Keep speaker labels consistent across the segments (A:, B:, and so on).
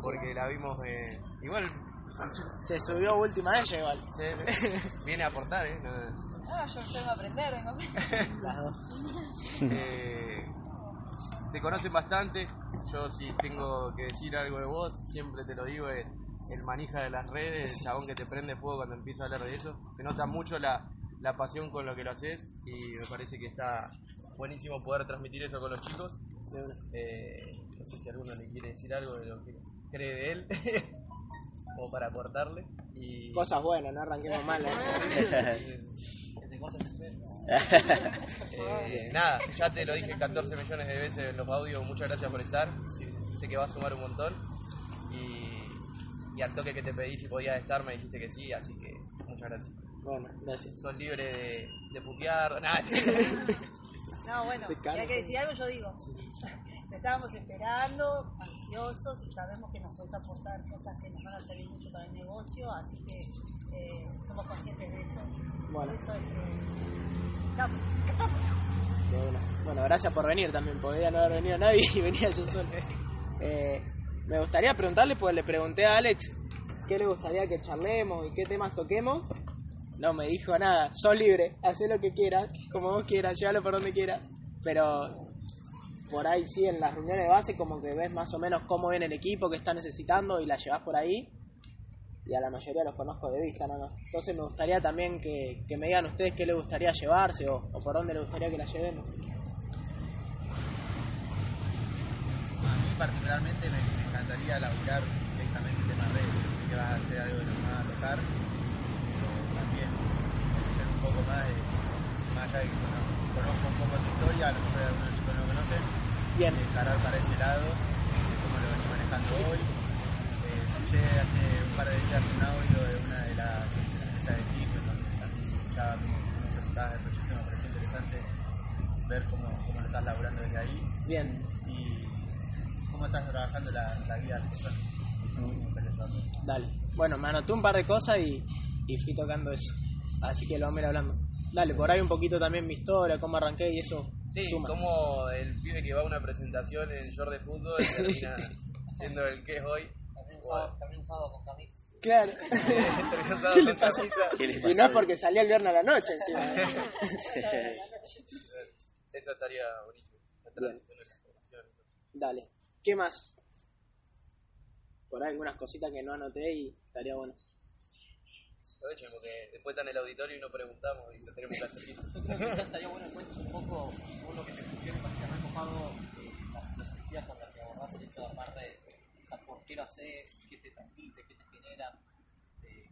A: porque la vimos eh, igual
B: Se subió última de ella igual.
A: se- viene a aportar, ¿eh? No-
C: No, yo vengo a aprender, vengo a aprender.
B: Las dos.
A: eh, te conocen bastante. Yo si tengo que decir algo de vos, siempre te lo digo, es el manija de las redes, el chabón que te prende fuego cuando empieza a hablar de eso. Se nota mucho la, la pasión con lo que lo haces y me parece que está buenísimo poder transmitir eso con los chicos. Eh, no sé si alguno le quiere decir algo de lo que cree de él o para aportarle. Y,
B: Cosas buenas, no arranquemos mal. ¿eh?
A: Eh, nada, ya te lo dije 14 millones de veces en los audios, muchas gracias por estar, sé que va a sumar un montón y, y al toque que te pedí si podías estar me dijiste que sí, así que muchas gracias.
B: Bueno, gracias.
A: Sos libre de, de putear, nada,
C: No, bueno, si hay que decir algo, yo digo. Te estábamos esperando, ansiosos, y sabemos que nos puedes aportar cosas que nos van a servir mucho para el negocio, así que eh, somos conscientes de eso.
B: Bueno.
C: Por eso es que estamos, estamos.
B: De una. Bueno, gracias por venir también. Podría no haber venido nadie y venía yo solo. Eh, me gustaría preguntarle, pues le pregunté a Alex qué le gustaría que charlemos y qué temas toquemos. No me dijo nada. Sos libre, haz lo que quieras, como vos quieras, llévalo por donde quieras. Pero por ahí sí, en las reuniones de base, como que ves más o menos cómo viene el equipo, qué está necesitando y la llevas por ahí. Y a la mayoría los conozco de vista nada más. Entonces me gustaría también que, que me digan ustedes qué les gustaría llevarse o, o por dónde les gustaría que la llevemos.
D: A mí particularmente me, me encantaría laburar directamente el tema sé que vas a hacer algo de lo que a tocar, pero también conocer un poco más, de, más allá de que cono- conozco un poco tu historia, a lo mejor algunos chicos no lo conocen,
B: Bien,
D: de encarar para ese lado, de cómo lo venís manejando hoy. Eh, escuché hace un par de días un audio de una de las mesa de equipo, en donde también se escuchaba cómo, cómo presentabas el proyecto, me pareció interesante ver cómo, cómo lo estás laburando desde ahí
B: bien.
D: y cómo estás trabajando la, la guía del saberlo.
B: Dale. Bueno, me anoté un par de cosas y, y fui tocando eso. Así que lo vamos a ir hablando. Dale, por ahí un poquito también mi historia, cómo arranqué y eso
A: Sí,
B: suma.
A: como el pibe que va a una presentación en short de fútbol y termina siendo el que es hoy.
E: También un sábado con camisa.
B: Claro. ¿Qué le pasa?
F: ¿Qué le
B: Y
F: pasó?
B: no es porque salía el viernes a la noche encima.
A: Eso estaría buenísimo. La
B: Bien.
A: transmisión de la información.
B: Dale. ¿Qué más? Por ahí algunas cositas que no anoté y estaría bueno.
A: Aprovechen porque después está en el auditorio y no preguntamos y lo tenemos que hacer.
E: Quizás estaría bueno que cuentes un poco, según lo que te escuché, me pareció re copado eh, la filosofía con la que abordás el hecho de armar redes. O sea, por qué lo haces, qué te transmite, qué te genera. Eh,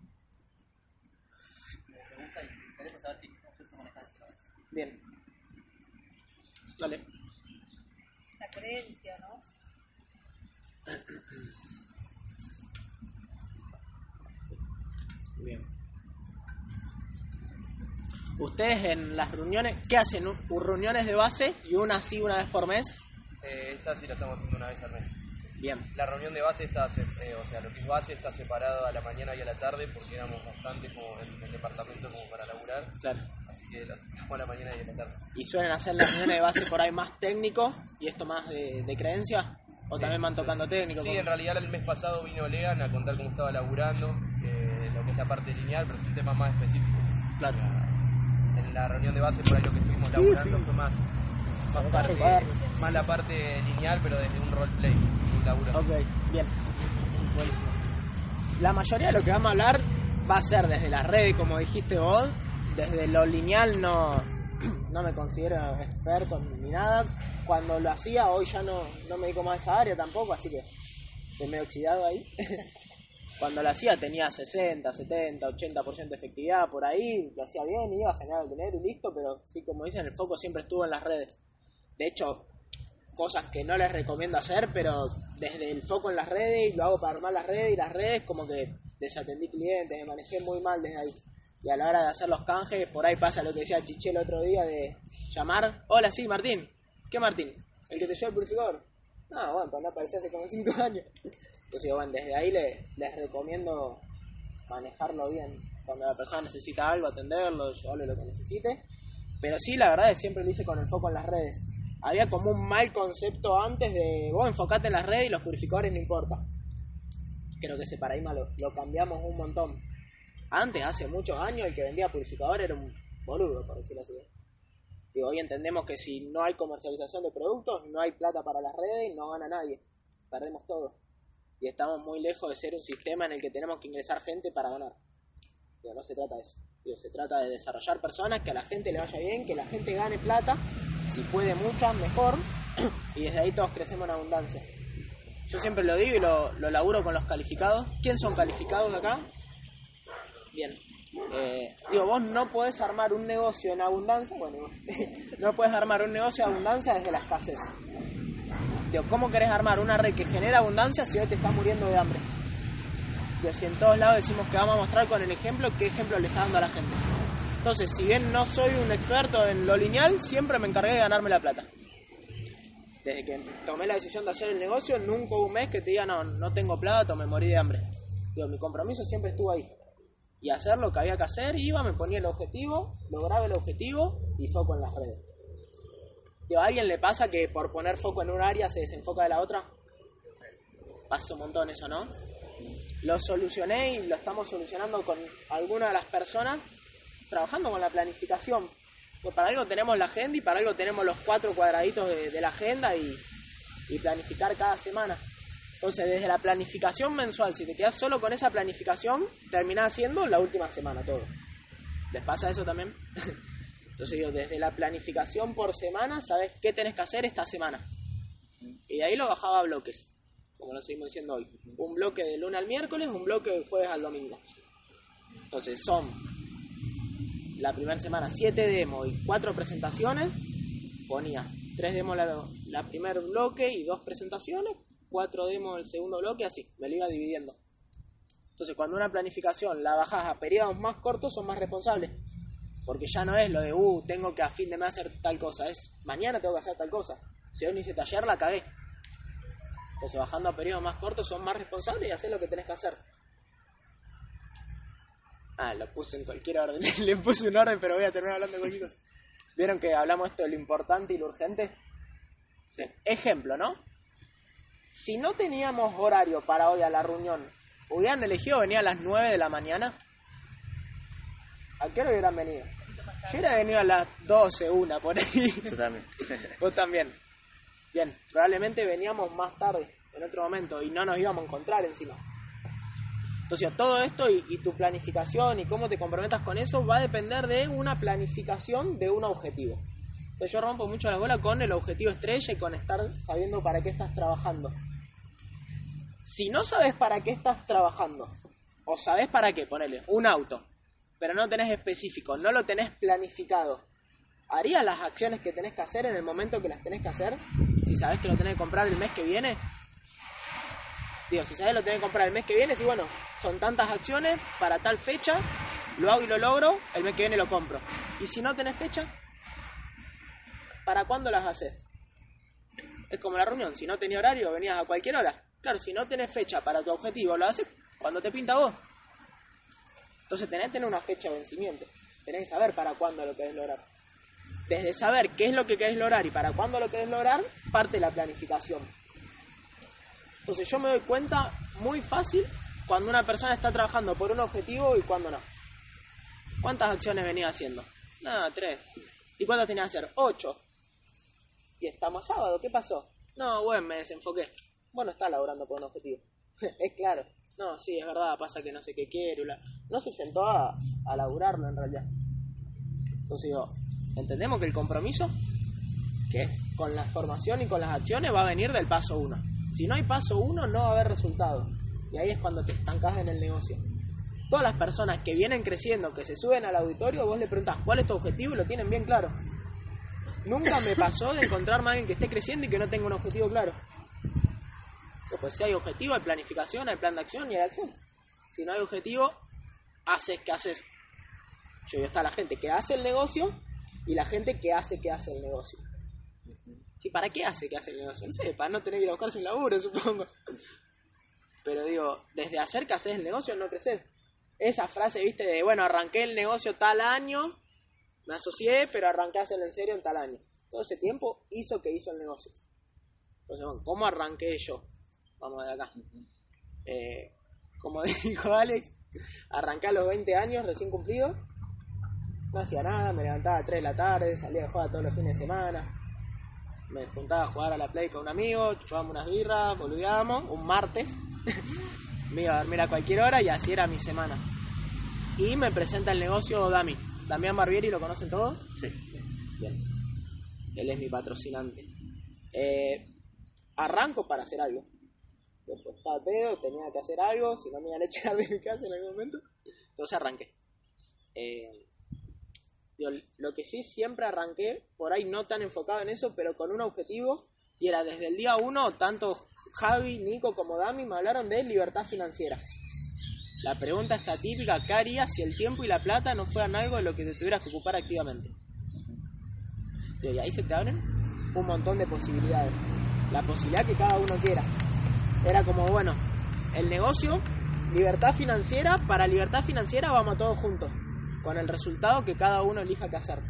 E: me gusta y me interesa saber qué concepto manejas.
B: Bien. Dale.
C: La creencia, ¿no?
B: Bien. Ustedes en las reuniones, ¿qué hacen? Un- ¿Reuniones de base y una así una vez por mes?
A: Eh, esta sí la estamos haciendo una vez al mes.
B: Bien.
A: La reunión de base está, eh, o sea, lo que es base está separado a la mañana y a la tarde porque éramos bastantes como en el departamento como para laburar.
B: Claro.
A: Así que la a la mañana y a la tarde.
B: ¿Y suelen hacer las reuniones de base por ahí más técnico y esto más de, de creencia? ¿O también van tocando técnico?
A: Sí,
B: ¿Cómo?
A: en realidad el mes pasado vino Lean a contar cómo estaba laburando, eh, lo que es la parte lineal, pero es un tema más específico.
B: Claro.
A: En la reunión de base por ahí lo que estuvimos laburando fue más, más, parte, más la parte lineal, pero desde un roleplay, un laburo.
B: Ok, bien. Buenísimo. La mayoría de lo que vamos a hablar va a ser desde las redes, como dijiste vos. Desde lo lineal no, no me considero experto ni nada. Cuando lo hacía, hoy ya no, no me dedico más a esa área tampoco, así que estoy medio oxidado ahí. Cuando lo hacía tenía 60, 70, 80% de efectividad por ahí, lo hacía bien, iba a generar el dinero y listo, pero sí, como dicen, el foco siempre estuvo en las redes. De hecho, cosas que no les recomiendo hacer, pero desde el foco en las redes, y lo hago para armar las redes, y las redes como que desatendí clientes, me manejé muy mal desde ahí. Y a la hora de hacer los canjes, por ahí pasa lo que decía Chiché el otro día de llamar, hola, sí, Martín. ¿Qué Martín? ¿El que te lleva el purificador? Ah, bueno, pues no apareció hace como 5 años. Entonces, bueno, desde ahí le- les recomiendo manejarlo bien. Cuando la persona necesita algo, atenderlo, llevarle lo que necesite. Pero sí, la verdad es que siempre lo hice con el foco en las redes. Había como un mal concepto antes de vos enfocate en las redes y los purificadores no importa. creo que ese paradigma lo, lo cambiamos un montón. Antes, hace muchos años, el que vendía purificador era un boludo, por decirlo así. Digo, hoy entendemos que si no hay comercialización de productos, no hay plata para las redes y no gana nadie. Perdemos todo. Y estamos muy lejos de ser un sistema en el que tenemos que ingresar gente para ganar. Digo, no se trata de eso. Se trata de desarrollar personas, que a la gente le vaya bien, que la gente gane plata, si puede muchas, mejor, y desde ahí todos crecemos en abundancia. Yo siempre lo digo y lo, lo laburo con los calificados. ¿Quién son calificados de acá? Bien. Eh, digo, vos no podés armar un negocio en abundancia, bueno, no puedes armar un negocio de abundancia desde la escasez. ¿Cómo querés armar una red que genera abundancia si hoy te estás muriendo de hambre? Digo, si en todos lados decimos que vamos a mostrar con el ejemplo, ¿qué ejemplo le está dando a la gente? Entonces, si bien no soy un experto en lo lineal, siempre me encargué de ganarme la plata. Desde que tomé la decisión de hacer el negocio, nunca hubo un mes que te diga, no, no tengo plata me morí de hambre. Digo, mi compromiso siempre estuvo ahí y hacer lo que había que hacer, iba, me ponía el objetivo, lograba el objetivo y foco en las redes. Digo, ¿A alguien le pasa que por poner foco en un área se desenfoca de la otra? Pasa un montón eso, ¿no? Lo solucioné y lo estamos solucionando con algunas de las personas trabajando con la planificación. Pues para algo tenemos la agenda y para algo tenemos los cuatro cuadraditos de, de la agenda y, y planificar cada semana. Entonces, desde la planificación mensual, si te quedas solo con esa planificación, terminás haciendo la última semana todo. ¿Les pasa eso también? Entonces, yo, desde la planificación por semana, sabes qué tenés que hacer esta semana. Y de ahí lo bajaba a bloques, como lo seguimos diciendo hoy. Un bloque del lunes al miércoles, un bloque del jueves al domingo. Entonces, son la primera semana siete demos y cuatro presentaciones. Ponía tres demos la, la primer bloque y dos presentaciones cuatro demos el segundo bloque, así, me lo iba dividiendo. Entonces, cuando una planificación la bajas a periodos más cortos, son más responsables. Porque ya no es lo de, uh, tengo que a fin de mes hacer tal cosa, es mañana tengo que hacer tal cosa. Si hoy no hice taller, la cagué. Entonces, bajando a periodos más cortos, son más responsables y haces lo que tenés que hacer. Ah, lo puse en cualquier orden. Le puse un orden, pero voy a terminar hablando de cualquier cosa. ¿Vieron que hablamos esto de lo importante y lo urgente? Sí. Ejemplo, ¿no? si no teníamos horario para hoy a la reunión, ¿hubieran elegido venir a las 9 de la mañana? ¿A qué hora hubieran venido? Yo hubiera venido a las 12, una por ahí.
A: Yo también.
B: Vos también. Bien, probablemente veníamos más tarde, en otro momento, y no nos íbamos a encontrar encima. Entonces, todo esto y, y, tu planificación y cómo te comprometas con eso va a depender de una planificación de un objetivo. Entonces yo rompo mucho la bola con el objetivo estrella y con estar sabiendo para qué estás trabajando. Si no sabes para qué estás trabajando, o sabes para qué, ponele, un auto, pero no tenés específico, no lo tenés planificado, ¿harías las acciones que tenés que hacer en el momento que las tenés que hacer? Si sabes que lo tenés que comprar el mes que viene. Digo, si sabes lo tenés que comprar el mes que viene, si bueno, son tantas acciones para tal fecha, lo hago y lo logro, el mes que viene lo compro. Y si no tenés fecha, ¿para cuándo las haces? Es como la reunión, si no tenía horario, venías a cualquier hora. Claro, si no tenés fecha para tu objetivo, lo haces cuando te pinta vos. Entonces tenés que tener una fecha de vencimiento. Tenés que saber para cuándo lo querés lograr. Desde saber qué es lo que querés lograr y para cuándo lo querés lograr, parte la planificación. Entonces yo me doy cuenta muy fácil cuando una persona está trabajando por un objetivo y cuando no. ¿Cuántas acciones venía haciendo? Nada, tres. ¿Y cuántas tenía que hacer? Ocho. Y estamos sábado, ¿qué pasó? No, bueno, me desenfoqué. Bueno, está laburando por un objetivo. es claro. No, sí, es verdad, pasa que no sé qué quiero. No se sentó a, a laburarlo en realidad. Entonces digo, entendemos que el compromiso, que con la formación y con las acciones, va a venir del paso uno. Si no hay paso uno, no va a haber resultado. Y ahí es cuando te estancas en el negocio. Todas las personas que vienen creciendo, que se suben al auditorio, vos le preguntas cuál es tu objetivo y lo tienen bien claro. Nunca me pasó de encontrarme a alguien que esté creciendo y que no tenga un objetivo claro. Pues si hay objetivo, hay planificación, hay plan de acción y hay acción. Si no hay objetivo, haces que haces. Yo digo, está la gente que hace el negocio y la gente que hace que hace el negocio. ¿Y para qué hace que hace el negocio? No sé, para no tener que ir a buscarse un laburo, supongo. Pero digo, desde hacer que haces el negocio no crecer. Esa frase, viste, de bueno, arranqué el negocio tal año, me asocié, pero arranqué a hacerlo en serio en tal año. Todo ese tiempo hizo que hizo el negocio. Entonces, bueno, ¿cómo arranqué yo? Vamos de acá. Eh, como dijo Alex, arranqué a los 20 años recién cumplido. No hacía nada, me levantaba a 3 de la tarde, salía a jugar todos los fines de semana. Me juntaba a jugar a la play con un amigo, chupábamos unas birras, boludeábamos, un martes. me iba a dormir a cualquier hora y así era mi semana. Y me presenta el negocio Dami. Damián Barbieri, ¿lo conocen todos?
F: Sí.
B: Bien. Él es mi patrocinante. Eh, arranco para hacer algo. Después estaba pedo, tenía que hacer algo, si no me iban a echar de mi casa en algún momento. Entonces arranqué. Eh, lo que sí siempre arranqué, por ahí no tan enfocado en eso, pero con un objetivo, y era desde el día uno, tanto Javi, Nico como Dami me hablaron de libertad financiera. La pregunta está típica, ¿qué harías si el tiempo y la plata no fueran algo de lo que te tuvieras que ocupar activamente? Y ahí se te abren un montón de posibilidades. La posibilidad que cada uno quiera. Era como, bueno, el negocio, libertad financiera, para libertad financiera vamos todos juntos, con el resultado que cada uno elija qué hacer.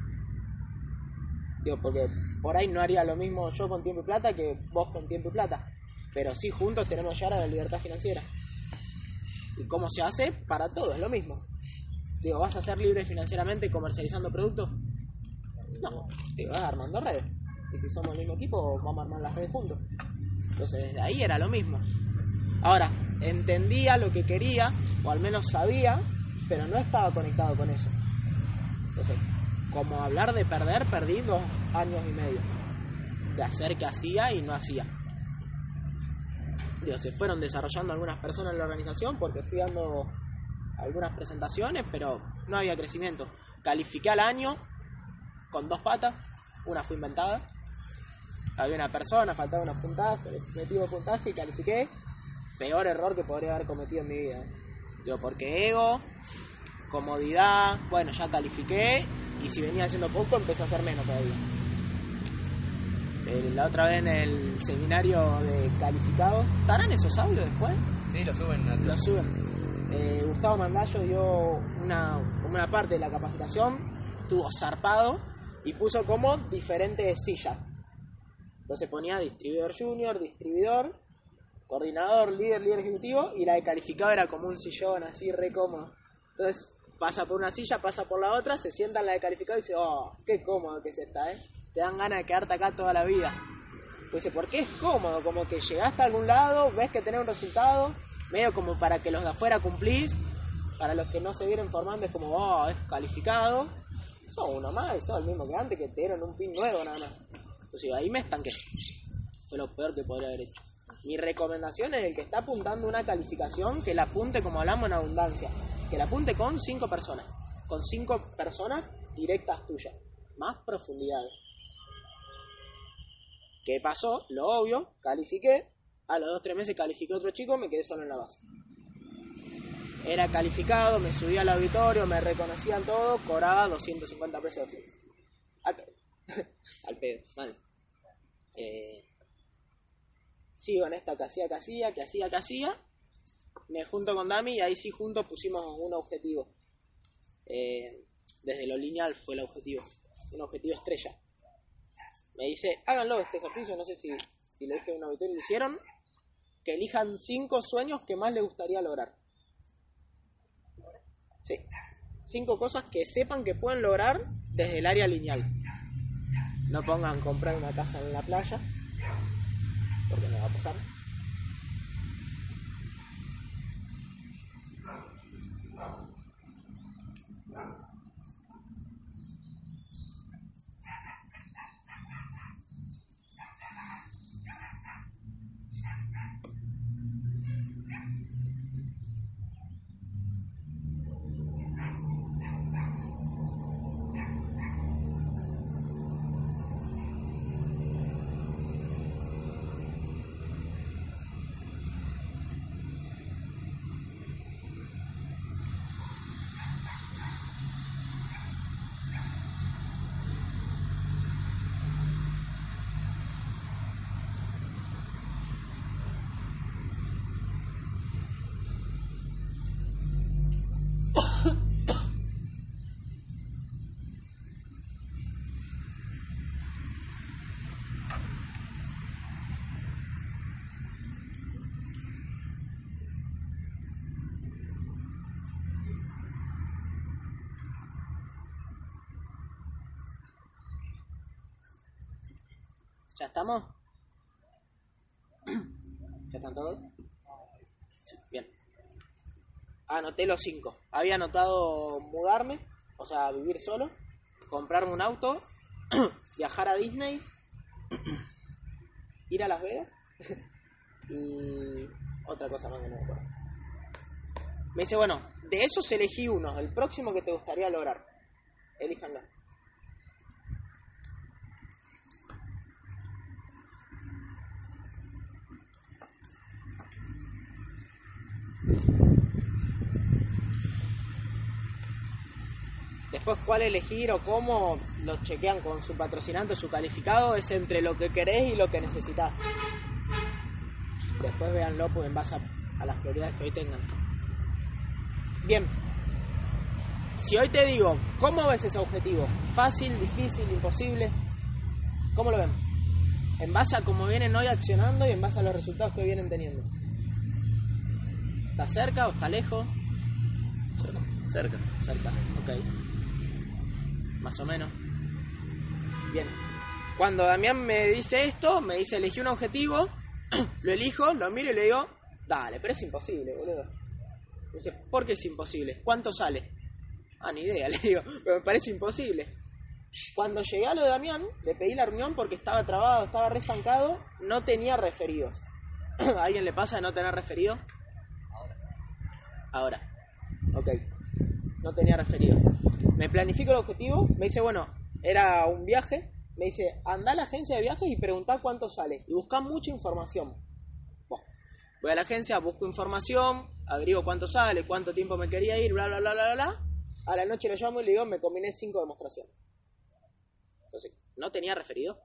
B: Digo, porque por ahí no haría lo mismo yo con tiempo y plata que vos con tiempo y plata. Pero sí juntos tenemos que llegar a la libertad financiera. ¿Y cómo se hace? Para todo, es lo mismo. Digo, ¿vas a ser libre financieramente comercializando productos? No, te vas armando redes. Y si somos el mismo equipo, vamos a armar las redes juntos. Entonces, desde ahí era lo mismo. Ahora, entendía lo que quería, o al menos sabía, pero no estaba conectado con eso. Entonces, como hablar de perder, perdí dos años y medio. De hacer que hacía y no hacía. Digo, se fueron desarrollando algunas personas en la organización porque fui dando algunas presentaciones, pero no había crecimiento. Califiqué al año con dos patas, una fue inventada. Había una persona, faltaba unos puntajes, metí dos puntajes y califiqué. Peor error que podría haber cometido en mi vida. Digo, porque ego, comodidad, bueno, ya califiqué y si venía haciendo poco empecé a hacer menos todavía. La otra vez en el seminario de calificados, ¿estarán esos audios después?
A: Sí, lo suben. al-
B: Lo suben. Eh, Gustavo Mandallo dio una, una parte de la capacitación, tuvo zarpado y puso como diferentes sillas. Entonces ponía distribuidor junior, distribuidor, coordinador, líder, líder ejecutivo y la de calificado era como un sillón así re cómodo. Entonces pasa por una silla, pasa por la otra, se sienta en la de calificado y dice, oh, qué cómodo que es esta, ¿eh? Te dan ganas de quedarte acá toda la vida. Dice, porque es cómodo, como que llegaste a algún lado, ves que tenés un resultado, medio como para que los de afuera cumplís, para los que no se vienen formando es como, oh, es calificado, sos uno más, sos el mismo que antes, que te dieron un pin nuevo nada más. Entonces ahí me estanqué. Fue lo peor que podría haber hecho. Mi recomendación es el que está apuntando una calificación, que la apunte como hablamos en abundancia, que la apunte con cinco personas, con cinco personas directas tuyas, más profundidades. ¿Qué pasó? Lo obvio, califiqué. A los dos tres meses califiqué otro chico, me quedé solo en la base. Era calificado, me subí al auditorio, me reconocían todo, cobraba 250 pesos de fiesta. Al pedo. al pedo, mal. Eh, sigo en esta que hacía, que hacía. Me junto con Dami y ahí sí juntos pusimos un objetivo. Eh, desde lo lineal fue el objetivo. Un objetivo estrella me dice, háganlo este ejercicio, no sé si, si le dije a un auditorio, lo hicieron, que elijan cinco sueños que más les gustaría lograr. Sí, cinco cosas que sepan que pueden lograr desde el área lineal. No pongan comprar una casa en la playa, porque no va a pasar. Estamos? ¿Ya están todos? Sí, bien. Anoté los cinco. Había anotado mudarme, o sea, vivir solo, comprarme un auto, viajar a Disney, ir a Las Vegas y otra cosa más que no me acuerdo. Me dice, bueno, de esos elegí uno, el próximo que te gustaría lograr. Elíjanlo. Después cuál elegir o cómo lo chequean con su patrocinante, su calificado, es entre lo que querés y lo que necesitas. Después véanlo pues, en base a, las prioridades que hoy tengan. Bien, si hoy te digo, ¿cómo ves ese objetivo? ¿Fácil, difícil, imposible? ¿Cómo lo ven? En base a cómo vienen hoy accionando y en base a los resultados que vienen teniendo. ¿Está cerca o está lejos?
A: Cerca.
B: Cerca, ok. Más o menos. Bien. Cuando Damián me dice esto, me dice elegí un objetivo, lo elijo, lo miro y le digo, dale, pero es imposible, boludo. Me dice, ¿por qué es imposible? ¿Cuánto sale? Ah, ni idea, le digo, pero me parece imposible. Cuando llegué a lo de Damián, le pedí la reunión porque estaba trabado, estaba re estancado, no tenía referidos. ¿A alguien le pasa de no tener referido? Ahora. Ok. No tenía referido. Me planifico el objetivo, me dice, bueno, era un viaje, me dice, anda a la agencia de viajes y pregunta cuánto sale. Y busca mucha información. Bueno, voy a la agencia, busco información, agrego cuánto sale, cuánto tiempo me quería ir, bla, bla, bla, bla, bla. A la noche lo llamo y le digo, me combiné cinco demostraciones. Entonces, ¿no tenía referido?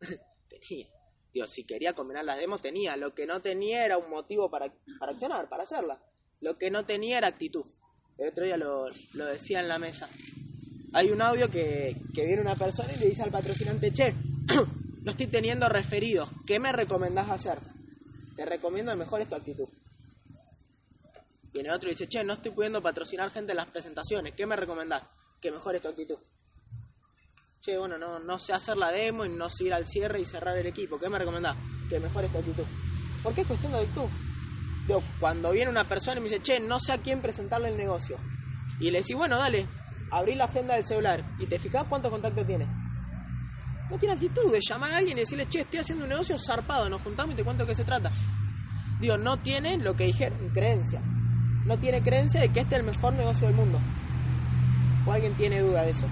B: tenía. Digo, si quería combinar las demos, tenía. Lo que no tenía era un motivo para, para accionar, para hacerla. Lo que no tenía era actitud. El otro día lo, lo decía en la mesa. Hay un audio que, que viene una persona y le dice al patrocinante, che, no estoy teniendo referidos, ¿qué me recomendás hacer? Te recomiendo mejor tu actitud. Viene otro y dice, che, no estoy pudiendo patrocinar gente en las presentaciones, ¿qué me recomendás? Que mejores tu actitud. Che, bueno, no, no sé hacer la demo y no sé ir al cierre y cerrar el equipo, ¿qué me recomendás? Que mejores tu actitud. ¿Por qué es cuestión de actitud? Digo, cuando viene una persona y me dice, che, no sé a quién presentarle el negocio. Y le decís, bueno, dale, abrí la agenda del celular y te fijás cuántos contactos tiene. No tiene actitud de llamar a alguien y decirle, che, estoy haciendo un negocio zarpado, nos juntamos y te cuento de qué se trata. Digo, no tiene lo que dijeron, creencia. No tiene creencia de que este es el mejor negocio del mundo. ¿O alguien tiene duda de eso?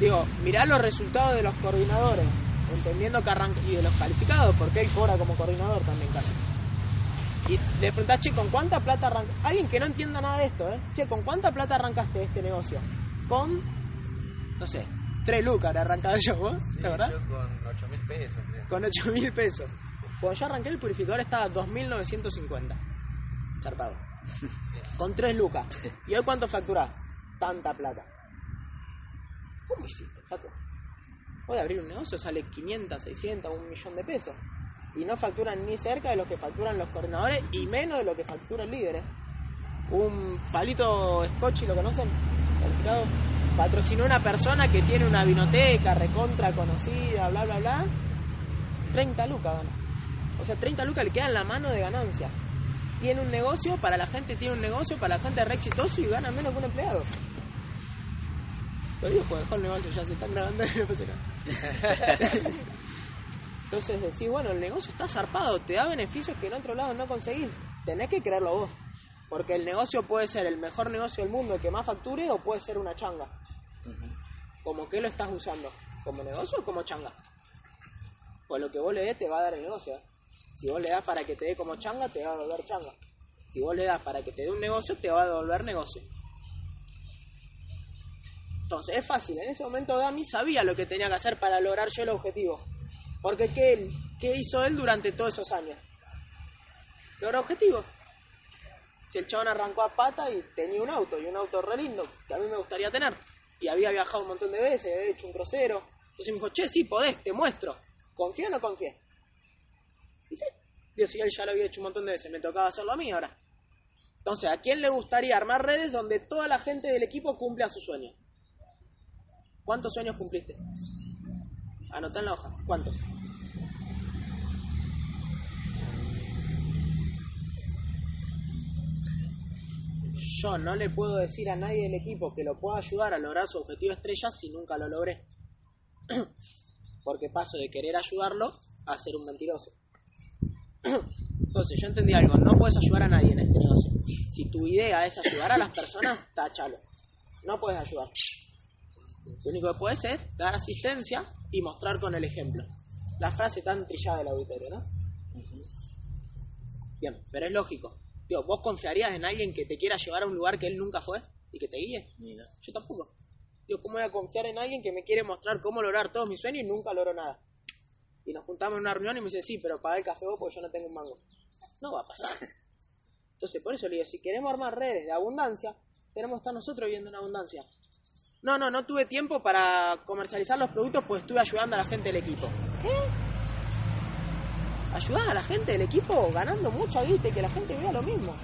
B: Digo, mirá los resultados de los coordinadores, entendiendo que arranca, y de los calificados, porque él cobra como coordinador también casi. Y le preguntás, che, ¿con cuánta plata arrancaste? Alguien que no entienda nada de esto, ¿eh? Che, ¿con cuánta plata arrancaste este negocio? Con, no sé, 3 lucas arrancado yo, ¿vos?
A: Sí,
B: ¿De verdad?
A: yo con 8 mil pesos, creo.
B: Con 8 mil pesos. Cuando yo arranqué el purificador estaba a 2.950. Zarpado. Con 3 lucas. ¿Y hoy cuánto facturás? Tanta plata. ¿Cómo hiciste, Facu? Hoy abrir un negocio sale 500, 600, un millón de pesos. Y no facturan ni cerca de lo que facturan los coordinadores y menos de lo que factura el líder. ¿eh? Un falito Scotch, ¿lo conocen? Calificado. Patrocinó una persona que tiene una vinoteca recontra conocida, bla, bla, bla. 30 lucas gana. O sea, 30 lucas le quedan la mano de ganancia. Tiene un negocio, para la gente tiene un negocio, para la gente es re exitoso y gana menos que un empleado. Lo digo dejó el negocio, ya se están grabando y no pasa nada. Entonces decís, bueno, el negocio está zarpado, te da beneficios que en otro lado no conseguís. Tenés que creerlo vos. Porque el negocio puede ser el mejor negocio del mundo, el que más facture, o puede ser una changa. ¿Como que lo estás usando? ¿Como negocio o como changa? Pues lo que vos le des te va a dar el negocio. ¿eh? Si vos le das para que te dé como changa, te va a devolver changa. Si vos le das para que te dé un negocio, te va a devolver negocio. Entonces es fácil. En ese momento Dami sabía lo que tenía que hacer para lograr yo el objetivo. Porque ¿qué, él, ¿qué hizo él durante todos esos años? Logró objetivo. Si el chabón arrancó a pata y tenía un auto, y un auto re lindo, que a mí me gustaría tener. Y había viajado un montón de veces, había hecho un crucero. Entonces me dijo, che, sí, podés, te muestro. ¿Confía o no confía? Y sí. Dios, si él ya lo había hecho un montón de veces, me tocaba hacerlo a mí ahora. Entonces, ¿a quién le gustaría armar redes donde toda la gente del equipo cumpla su sueño? ¿Cuántos sueños cumpliste? Anotá en la hoja. ¿Cuántos? Yo no le puedo decir a nadie del equipo que lo pueda ayudar a lograr su objetivo estrella si nunca lo logré. Porque paso de querer ayudarlo a ser un mentiroso. Entonces yo entendí algo, no puedes ayudar a nadie en este negocio. Si tu idea es ayudar a las personas, táchalo. No puedes ayudar. Lo único que puedes es dar asistencia y mostrar con el ejemplo. La frase tan trillada del auditorio, ¿no? Bien, pero es lógico. Digo, ¿vos confiarías en alguien que te quiera llevar a un lugar que él nunca fue y que te guíe? Yo tampoco. Digo, ¿cómo voy a confiar en alguien que me quiere mostrar cómo lograr todos mis sueños y nunca logro nada? Y nos juntamos en una reunión y me dice, sí, pero paga el café vos porque yo no tengo un mango. No va a pasar. Entonces, por eso le digo, si queremos armar redes de abundancia, tenemos que estar nosotros viviendo en abundancia. No, no, no tuve tiempo para comercializar los productos pues estuve ayudando a la gente del equipo. ¿Qué? Ayudás a la gente del equipo ganando mucha guita y que la gente vea lo mismo.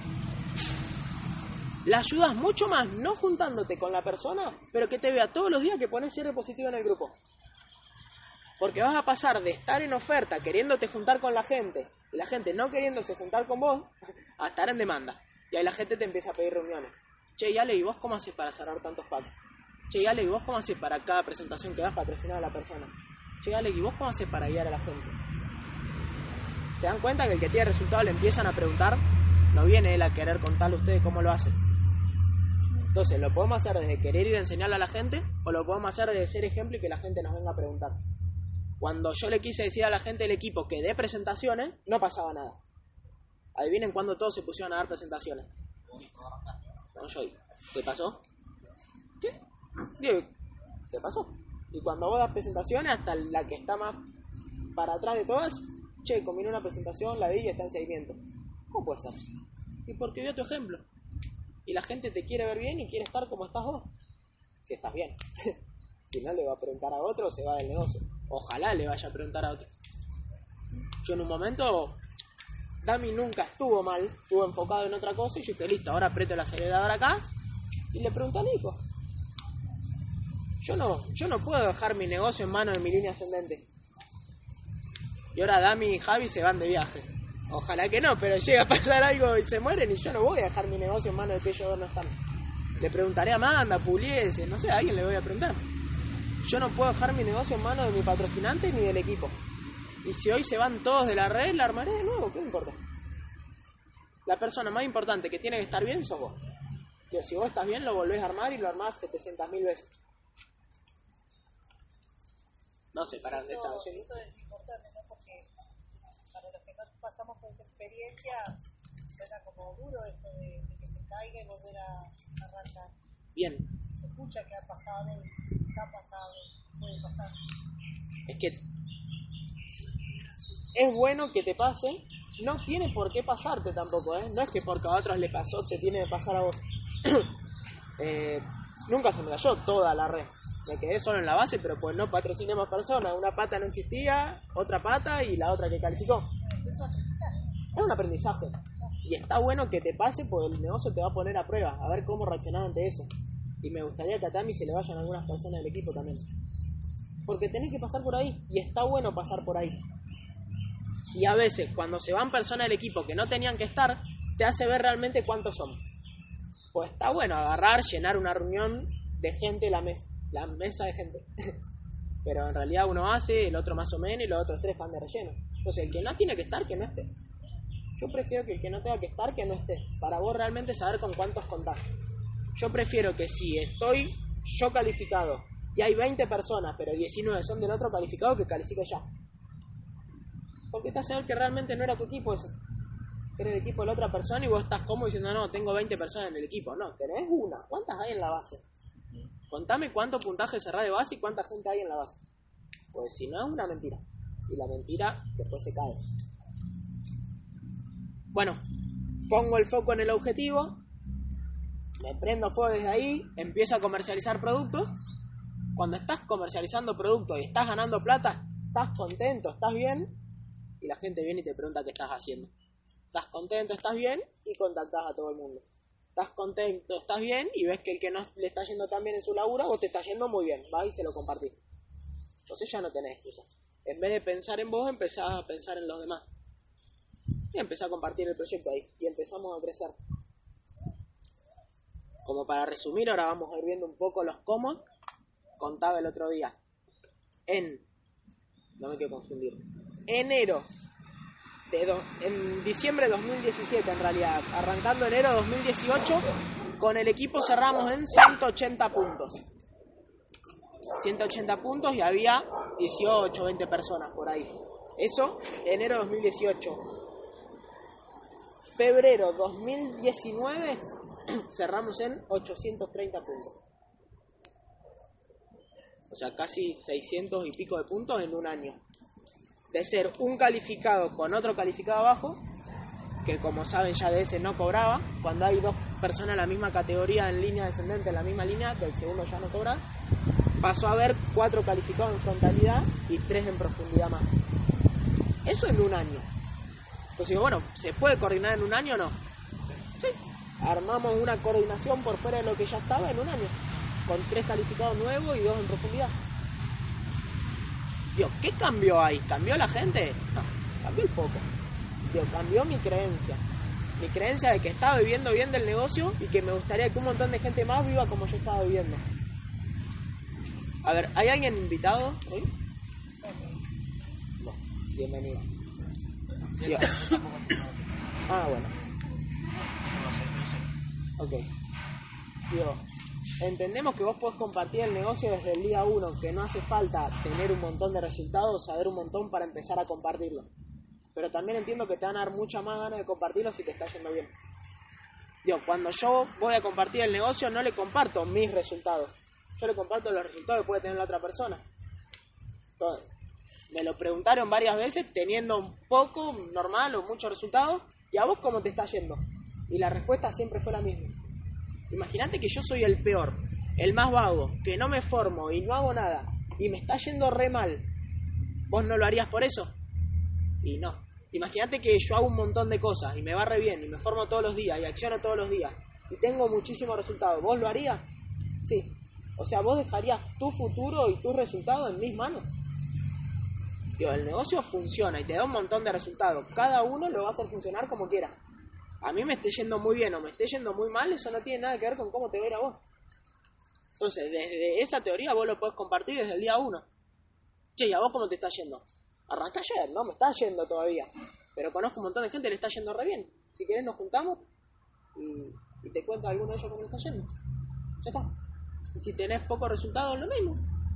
B: La ayudas mucho más no juntándote con la persona, pero que te vea todos los días que pones cierre positivo en el grupo. Porque vas a pasar de estar en oferta queriéndote juntar con la gente y la gente no queriéndose juntar con vos a estar en demanda. Y ahí la gente te empieza a pedir reuniones. Che, ya leí, ¿vos cómo haces para cerrar tantos packs? Che, ya leí, ¿vos cómo haces para cada presentación que das patrocinar a la persona? Che, ya leí, ¿vos cómo haces para guiar a la gente? ¿Se dan cuenta que el que tiene resultados le empiezan a preguntar? No viene él a querer contarle a ustedes cómo lo hace. Entonces, lo podemos hacer desde querer ir a enseñarle a la gente o lo podemos hacer desde ser ejemplo y que la gente nos venga a preguntar. Cuando yo le quise decir a la gente del equipo que dé presentaciones, no pasaba nada. Adivinen cuándo todos se pusieron a dar presentaciones. No, yo ¿qué pasó? ¿Qué? Digo, ¿qué pasó? Y cuando vos das presentaciones, hasta la que está más para atrás de todas, che, combina una presentación, la vi y está en seguimiento. ¿Cómo puede ser? Y porque vio tu ejemplo. Y la gente te quiere ver bien y quiere estar como estás vos. Si estás bien. si no, le va a preguntar a otro, se va del negocio. Ojalá le vaya a preguntar a otro. Yo en un momento, Dami nunca estuvo mal, estuvo enfocado en otra cosa y yo dije, listo, ahora aprieto el acelerador acá y le pregunto a Nico. Yo no, yo no puedo dejar mi negocio en manos de mi línea ascendente. Y ahora Dami y Javi se van de viaje. Ojalá que no, pero llega a pasar algo y se mueren y yo no voy a dejar mi negocio en manos de que ellos no están. Le preguntaré a Amanda, Puliese, no sé, a alguien le voy a preguntar. Yo no puedo dejar mi negocio en manos de mi patrocinante ni del equipo. Y si hoy se van todos de la red, la armaré de nuevo, ¿qué me importa? La persona más importante que tiene que estar bien sos vos. Si vos estás bien, lo volvés a armar y lo armás 700.000 veces. No sé para dónde
C: Eso,
B: estaba yendo.
C: eso es importante, ¿no? Porque para los que no pasamos por esa experiencia, suena como duro eso de, de que se caiga y volver a a arrancar.
B: Bien,
C: Se escucha que ha pasado, que ha pasado, puede pasar.
B: es que es bueno que te pase, no tiene por qué pasarte tampoco, ¿eh? No es que porque a otros le pasó, te tiene que pasar a vos. Eh, nunca se me cayó toda la red. Me quedé solo en la base, pero pues no patrociné más personas. Una pata no existía, otra pata y la otra que calificó.
C: Es un
B: aprendizaje. Y está bueno que te pase porque el negocio te va a poner a prueba, a ver cómo reaccionás ante eso. Y me gustaría que a Tami se le vayan algunas personas del equipo también. Porque tenés que pasar por ahí. Y está bueno pasar por ahí. Y a veces, cuando se van personas del equipo que no tenían que estar, te hace ver realmente cuántos son. Pues está bueno agarrar, llenar una reunión de gente la mesa, la mesa de gente. Pero en realidad uno hace, el otro más o menos y los otros tres están de relleno. Entonces el que no tiene que estar, que no esté. Yo prefiero que el que no tenga que estar, que no esté. Para vos realmente saber con cuántos contás. Yo prefiero que si estoy yo calificado y hay 20 personas, pero 19 son del otro calificado, que califique ya. Porque hace ver que realmente no era tu equipo ese. Eres el equipo de la otra persona y vos estás cómodo diciendo, no, tengo 20 personas en el equipo. No, tenés una. ¿Cuántas hay en la base? Contame cuánto puntaje cerrá de base y cuánta gente hay en la base. Pues si no, es una mentira. Y la mentira después se cae. Bueno, pongo el foco en el objetivo, me prendo fuego desde ahí, empiezo a comercializar productos. Cuando estás comercializando productos y estás ganando plata, estás contento, estás bien, y la gente viene y te pregunta qué estás haciendo. Estás contento, estás bien, y contactas a todo el mundo. Estás contento, estás bien, y ves que el que no le está yendo tan bien en su laburo, vos te está yendo muy bien, vas y se lo compartís. Entonces ya no tenés excusa. En vez de pensar en vos, empezás a pensar en los demás. Y empezás a compartir el proyecto ahí. Y empezamos a crecer. Como para resumir, ahora vamos a ir viendo un poco los cómo. Contaba el otro día. En. No me quiero confundir. Enero. De do- en diciembre de 2017, en realidad. Arrancando enero de 2018. Con el equipo cerramos en 180 puntos. 180 puntos y había 18, 20 personas por ahí. Eso, enero de 2018. Febrero 2019 cerramos en 830 puntos. O sea, casi 600 y pico de puntos en un año. De ser un calificado con otro calificado abajo, que como saben ya de ese no cobraba, cuando hay dos personas en la misma categoría en línea descendente, en la misma línea, que el segundo ya no cobra, pasó a haber cuatro calificados en frontalidad y tres en profundidad más. Eso en un año. Entonces digo, bueno, ¿se puede coordinar en un año o no? Sí. Armamos una coordinación por fuera de lo que ya estaba en un año. Con tres calificados nuevos y dos en profundidad. Digo, ¿qué cambió ahí? ¿Cambió la gente? No, cambió el foco. Digo, cambió mi creencia. Mi creencia de que estaba viviendo bien del negocio y que me gustaría que un montón de gente más viva como yo estaba viviendo. A ver, ¿hay alguien invitado hoy? No, bienvenido. Ah, bueno. Ok. Digo, entendemos que vos podés compartir el negocio desde el día uno, que no hace falta tener un montón de resultados, saber un montón para empezar a compartirlo. Pero también entiendo que te van a dar mucha más ganas de compartirlo si te está yendo bien. Digo, cuando yo voy a compartir el negocio, no le comparto mis resultados. Yo le comparto los resultados que puede tener la otra persona. Me lo preguntaron varias veces, teniendo un poco, normal o muchos resultados, ¿y a vos cómo te está yendo? Y la respuesta siempre fue la misma. Imagínate que yo soy el peor, el más vago, que no me formo y no hago nada, y me está yendo re mal. ¿Vos no lo harías por eso? Y no. Imagínate que yo hago un montón de cosas y me va re bien y me formo todos los días y acciono todos los días y tengo muchísimos resultados. ¿Vos lo harías? Sí. O sea, vos dejarías tu futuro y tus resultados en mis manos. Digo, el negocio funciona y te da un montón de resultados. Cada uno lo va a hacer funcionar como quiera. A mí me esté yendo muy bien o me esté yendo muy mal, eso no tiene nada que ver con cómo te va a vos. Entonces, desde esa teoría vos lo podés compartir desde el día uno. Che, ¿y a vos cómo te está yendo? Arranca ayer, no me está yendo todavía. Pero conozco un montón de gente le está yendo re bien. Si querés nos juntamos y, y te cuento a alguno de ellos cómo le está yendo. Ya está. Y si tenés pocos resultados, lo mismo.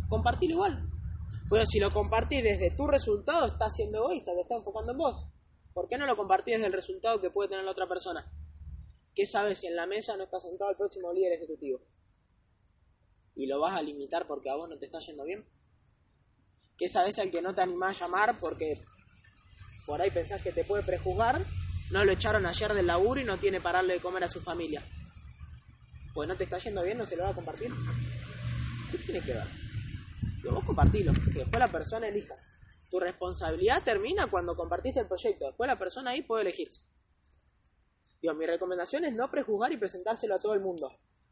B: Compartilo igual. Pero si lo compartís desde tu resultado, estás siendo egoísta, te estás enfocando en vos. ¿Por qué no lo compartís desde el resultado que puede tener la otra persona? ¿Qué sabes si en la mesa no está sentado el próximo líder ejecutivo? ¿Y lo vas a limitar porque a vos no te está yendo bien? ¿Qué sabes al que no te animás a llamar porque por ahí pensás que te puede prejuzgar? No lo echaron ayer del laburo y no tiene para darle de comer a su familia. Pues no te está yendo bien, no se lo va a compartir. ¿Qué tiene que ver? Digo, vos compartilo, que después la persona elija. Tu responsabilidad termina cuando compartiste el proyecto. Después la persona ahí puede elegir. Digo, mi recomendación es no prejuzgar y presentárselo a todo el mundo.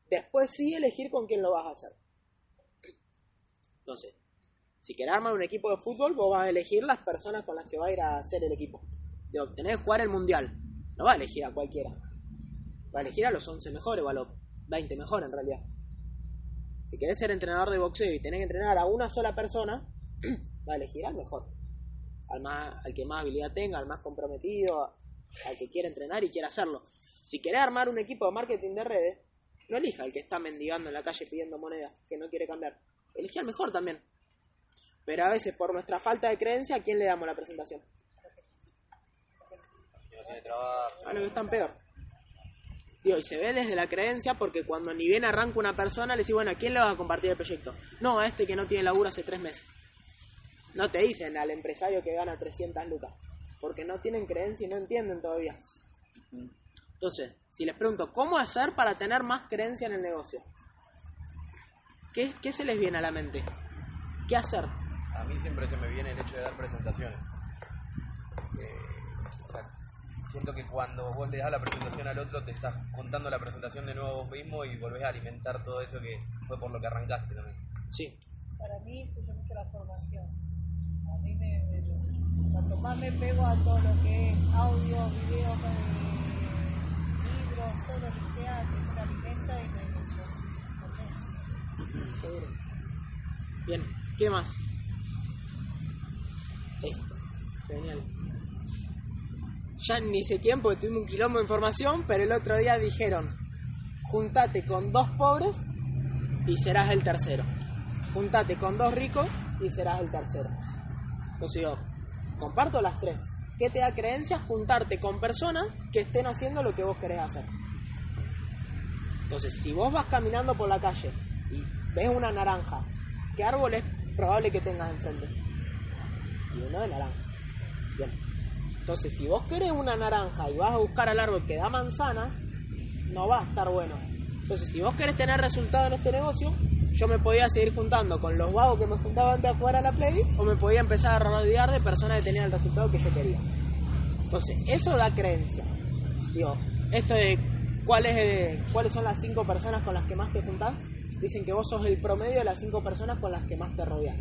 B: Después sí elegir con quién lo vas a hacer. Entonces, si querés armar un equipo de fútbol, vos vas a elegir las personas con las que va a ir a hacer el equipo. Digo, tenés que jugar el mundial. No va a elegir a cualquiera. Va a elegir a los 11 mejores o a los 20 mejores en realidad. Si querés ser entrenador de boxeo y tenés que entrenar a una sola persona, va a elegir al mejor. Al, más, al que más habilidad tenga, al más comprometido, al que quiera entrenar y quiera hacerlo. Si querés armar un equipo de marketing de redes, no elija al que está mendigando en la calle pidiendo moneda, que no quiere cambiar. Elige al mejor también. Pero a veces, por nuestra falta de creencia, ¿a quién le damos la presentación? A los que están peor. Digo, y se ve desde la creencia porque cuando ni bien arranca una persona, le dice, bueno, ¿a quién le vas a compartir el proyecto? No, a este que no tiene laburo hace tres meses. No te dicen al empresario que gana 300 lucas, porque no tienen creencia y no entienden todavía. Entonces, si les pregunto, ¿cómo hacer para tener más creencia en el negocio? ¿Qué, qué se les viene a la mente? ¿Qué hacer?
A: A mí siempre se me viene el hecho de dar presentaciones. Eh, o sea, siento que cuando vos le das la presentación al otro, te estás contando la presentación de nuevo vos mismo y volvés a alimentar todo eso que fue por lo que arrancaste también.
B: Sí,
C: para mí influye mucho la formación. A mí me, cuanto más me pego a todo lo que es audio, video, eh, libros, todo lo que sea, que me alimenta y me, me-
B: Seguro. Bien, ¿qué más? Esto. Genial. Ya ni sé quién porque tuvimos un quilombo de información, pero el otro día dijeron, juntate con dos pobres y serás el tercero. Juntate con dos ricos y serás el tercero. Entonces yo, comparto las tres. ¿Qué te da creencia? Juntarte con personas que estén haciendo lo que vos querés hacer. Entonces, si vos vas caminando por la calle y ves una naranja, ¿qué árbol es probable que tengas enfrente? Y uno de naranja. Bien. Entonces, si vos querés una naranja y vas a buscar al árbol que da manzana, no va a estar bueno. Entonces, si vos querés tener resultado en este negocio, yo me podía seguir juntando con los vagos que me juntaba antes a jugar a la Play, o me podía empezar a rodear de personas que tenían el resultado que yo quería. Entonces, eso da creencia. Digo, esto de cuáles eh, cuáles son las cinco personas con las que más te juntás, dicen que vos sos el promedio de las cinco personas con las que más te rodeas.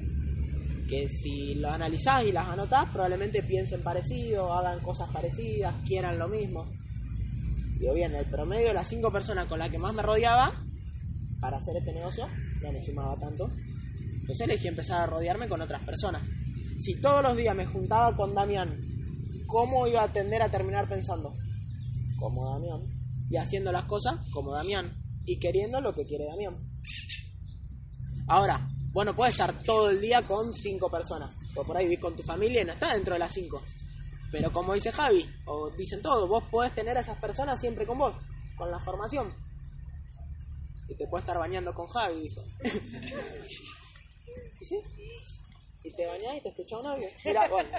B: Que si lo analizás y las anotás, probablemente piensen parecido, hagan cosas parecidas, quieran lo mismo. Digo, bien, el promedio de las cinco personas con las que más me rodeaba para hacer este negocio, no me sumaba tanto. Entonces elegí empezar a rodearme con otras personas. Si todos los días me juntaba con Damián, ¿cómo iba a tender a terminar pensando? Como Damián. Y haciendo las cosas como Damián. Y queriendo lo que quiere Damián. Ahora, bueno, puedes estar todo el día con cinco personas. O por ahí vivís con tu familia y no está dentro de las cinco. Pero como dice Javi, o dicen todos, vos podés tener a esas personas siempre con vos, con la formación. Y te puedes estar bañando con Javi, dice. ¿Y sí? Y te bañás y te escuchás un audio. Mira, bueno.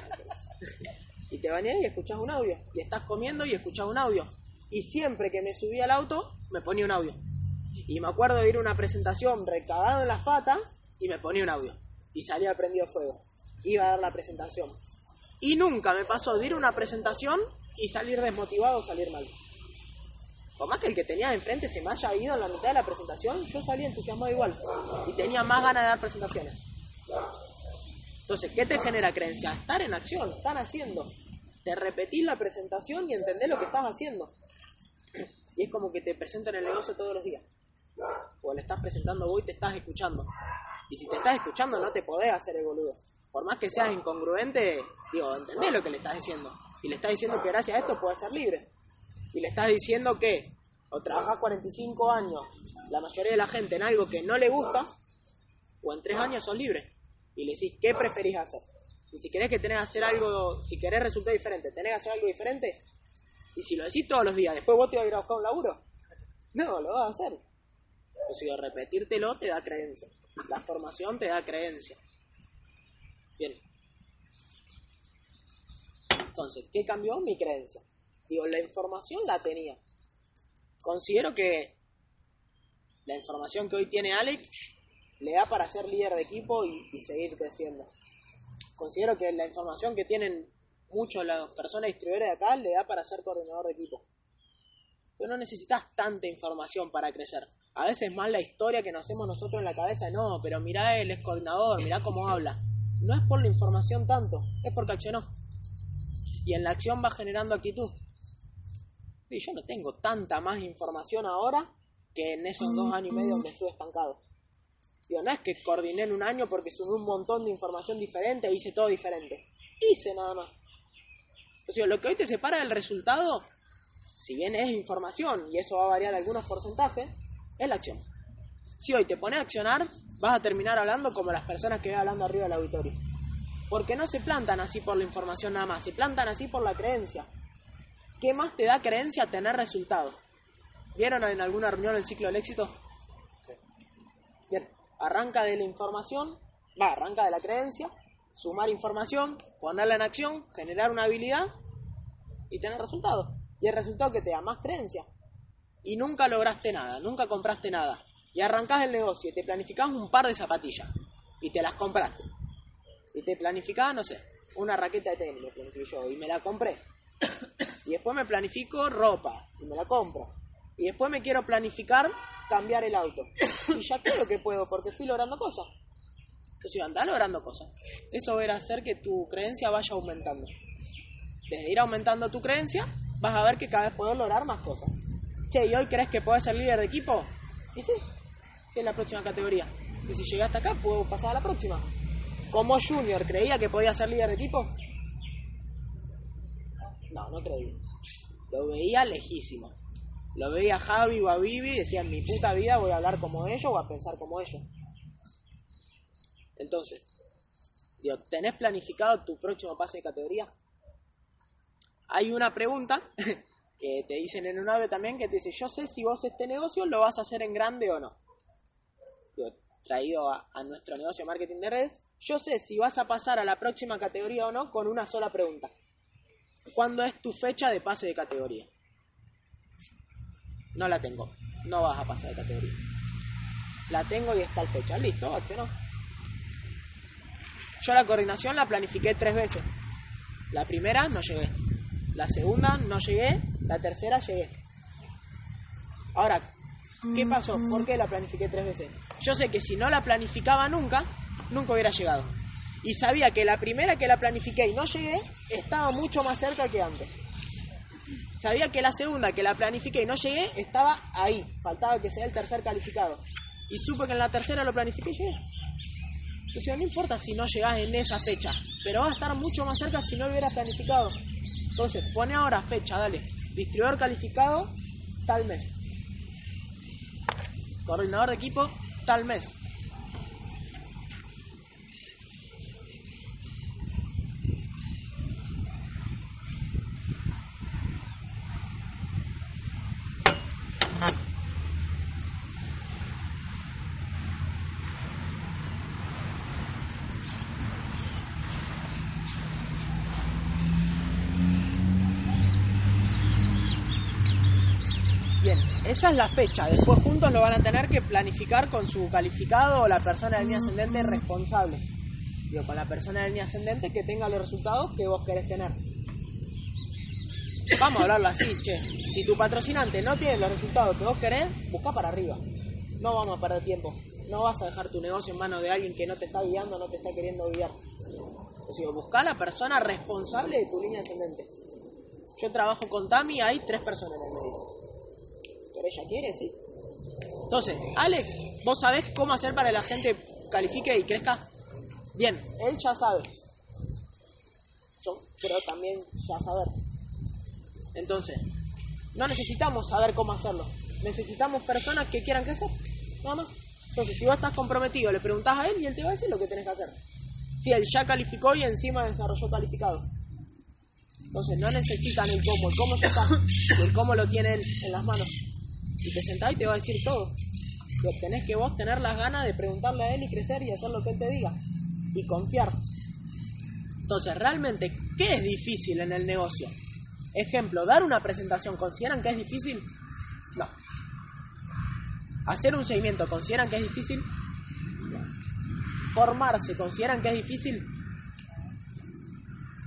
B: Y te bañás y escuchás un audio. Y estás comiendo y escuchás un audio. Y siempre que me subí al auto, me ponía un audio. Y me acuerdo de ir a una presentación recagado en las patas y me ponía un audio. Y salía prendido fuego. Iba a dar la presentación. Y nunca me pasó de ir a una presentación y salir desmotivado o salir mal. Por más que el que tenía enfrente se me haya ido en la mitad de la presentación, yo salí entusiasmado igual. Y tenía más ganas de dar presentaciones. Entonces, ¿qué te genera creencia? Estar en acción, estar haciendo. Te repetís la presentación y entendés lo que estás haciendo. Y es como que te presentan el negocio todos los días. O le estás presentando vos y te estás escuchando. Y si te estás escuchando no te podés hacer el boludo. Por más que seas incongruente, digo, entendés lo que le estás diciendo. Y le estás diciendo que gracias a esto puedes ser libre. Y le estás diciendo que o trabajás 45 años, la mayoría de la gente, en algo que no le gusta, o en 3 años sos libre. Y le decís, ¿qué preferís hacer? Y si querés que tenés que hacer algo, si querés resultar diferente, tenés que hacer algo diferente. Y si lo decís todos los días, después vos te vas a ir a buscar un laburo. No, lo vas a hacer. O sea, repetírtelo te da creencia. La formación te da creencia. Bien. Entonces, ¿qué cambió? Mi creencia. Digo, la información la tenía. Considero que la información que hoy tiene Alex le da para ser líder de equipo y, seguir creciendo. Considero que la información que tienen muchos las personas distribuidores de acá le da para ser coordinador de equipo. Pero no necesitas tanta información para crecer. A veces más la historia que nos hacemos nosotros en la cabeza, no, pero mirá él es coordinador, mirá cómo habla. No es por la información tanto, es porque accionó. Y en la acción va generando actitud. Y yo no tengo tanta más información ahora que en esos dos años y medio donde estuve estancado. Digo, no es que coordiné en un año porque sumé un montón de información diferente e hice todo diferente. Hice nada más. Entonces, digo, lo que hoy te separa del resultado, si bien es información y eso va a variar algunos porcentajes, es la acción. Si hoy te pones a accionar, vas a terminar hablando como las personas que ven hablando arriba del auditorio. Porque no se plantan así por la información nada más, se plantan así por la creencia. ¿Qué más te da creencia tener resultados? ¿Vieron en alguna reunión el ciclo del éxito? Bien, arranca de la información, va, arranca de la creencia, sumar información, ponerla en acción, generar una habilidad y tener resultados. Y el resultado que te da más creencia. Y nunca lograste nada, nunca compraste nada. Y arrancás el negocio y te planificás un par de zapatillas. Y te las compraste. Y te planificás, no sé, una raqueta de tenis, me planifiqué yo, y me la compré. Y después me planifico ropa, y me la compro. Y después me quiero planificar cambiar el auto. Y ya creo que puedo, porque estoy logrando cosas. Entonces andá logrando cosas. Eso va a hacer que tu creencia vaya aumentando. Desde ir aumentando tu creencia, vas a ver que cada vez puedes lograr más cosas. Che, ¿y hoy crees que puedes ser líder de equipo? Y sí, sí es la próxima categoría. Y si llegaste acá, puedo pasar a la próxima. Como junior, ¿creía que podía ser líder de equipo? No, no creía. Lo veía lejísimo. Lo veía a Javi o a Vivi y decía, en mi puta vida voy a hablar como ellos o a pensar como ellos. Entonces, digo, ¿tenés planificado tu próximo pase de categoría? Hay una pregunta que te dicen en un audio también que te dice, yo sé si vos este negocio lo vas a hacer en grande o no. Digo, traído a, a nuestro negocio de marketing de red, yo sé si vas a pasar a la próxima categoría o no con una sola pregunta. ¿Cuándo es tu fecha de pase de categoría? No la tengo. No vas a pasar de categoría. La tengo y está el fecha. Listo, accionó. Yo la coordinación la planifiqué tres veces. La primera no llegué. La segunda no llegué. La tercera llegué. Ahora, ¿qué pasó? ¿Por qué la planifiqué tres veces? Yo sé que si no la planificaba nunca, nunca hubiera llegado. Y sabía que la primera que la planifiqué y no llegué, estaba mucho más cerca que antes. Sabía que la segunda que la planifiqué y no llegué, estaba ahí. Faltaba que sea el tercer calificado. Y supe que en la tercera lo planifiqué y llegué. Entonces no importa si no llegás en esa fecha, pero vas a estar mucho más cerca si no lo hubieras planificado. Entonces, pone ahora fecha, dale. Distribuidor calificado, tal mes. Coordinador de equipo, tal mes. Bien, esa es la fecha. Después juntos lo van a tener que planificar con su calificado o la persona del línea ascendente responsable. Digo, con la persona del línea ascendente que tenga los resultados que vos querés tener. Vamos a hablarlo así, che. Si tu patrocinante no tiene los resultados que vos querés, busca para arriba. No vamos a perder tiempo. No vas a dejar tu negocio en manos de alguien que no te está guiando, no te está queriendo guiar. Entonces, digo, busca a la persona responsable de tu línea ascendente. Yo trabajo con Tami, hay tres personas en el medio. Pero ella quiere, sí. Entonces, Alex, ¿vos sabés cómo hacer para que la gente califique y crezca? Bien, él ya sabe. Yo creo también ya saber. Entonces, no necesitamos saber cómo hacerlo. Necesitamos personas que quieran crecer. Nada más. Entonces, si vos estás comprometido, le preguntás a él y él te va a decir lo que tenés que hacer. Si él ya calificó y encima desarrolló calificado. Entonces, no necesitan el cómo. El cómo ya está. El cómo lo tiene él en las manos. Y te sentás y te va a decir todo. Pero tenés que vos tener las ganas de preguntarle a él y crecer y hacer lo que él te diga. Y confiar. Entonces, realmente, ¿qué es difícil en el negocio? Ejemplo, dar una presentación, ¿consideran que es difícil? No. Hacer un seguimiento, ¿consideran que es difícil? No. Formarse, ¿consideran que es difícil?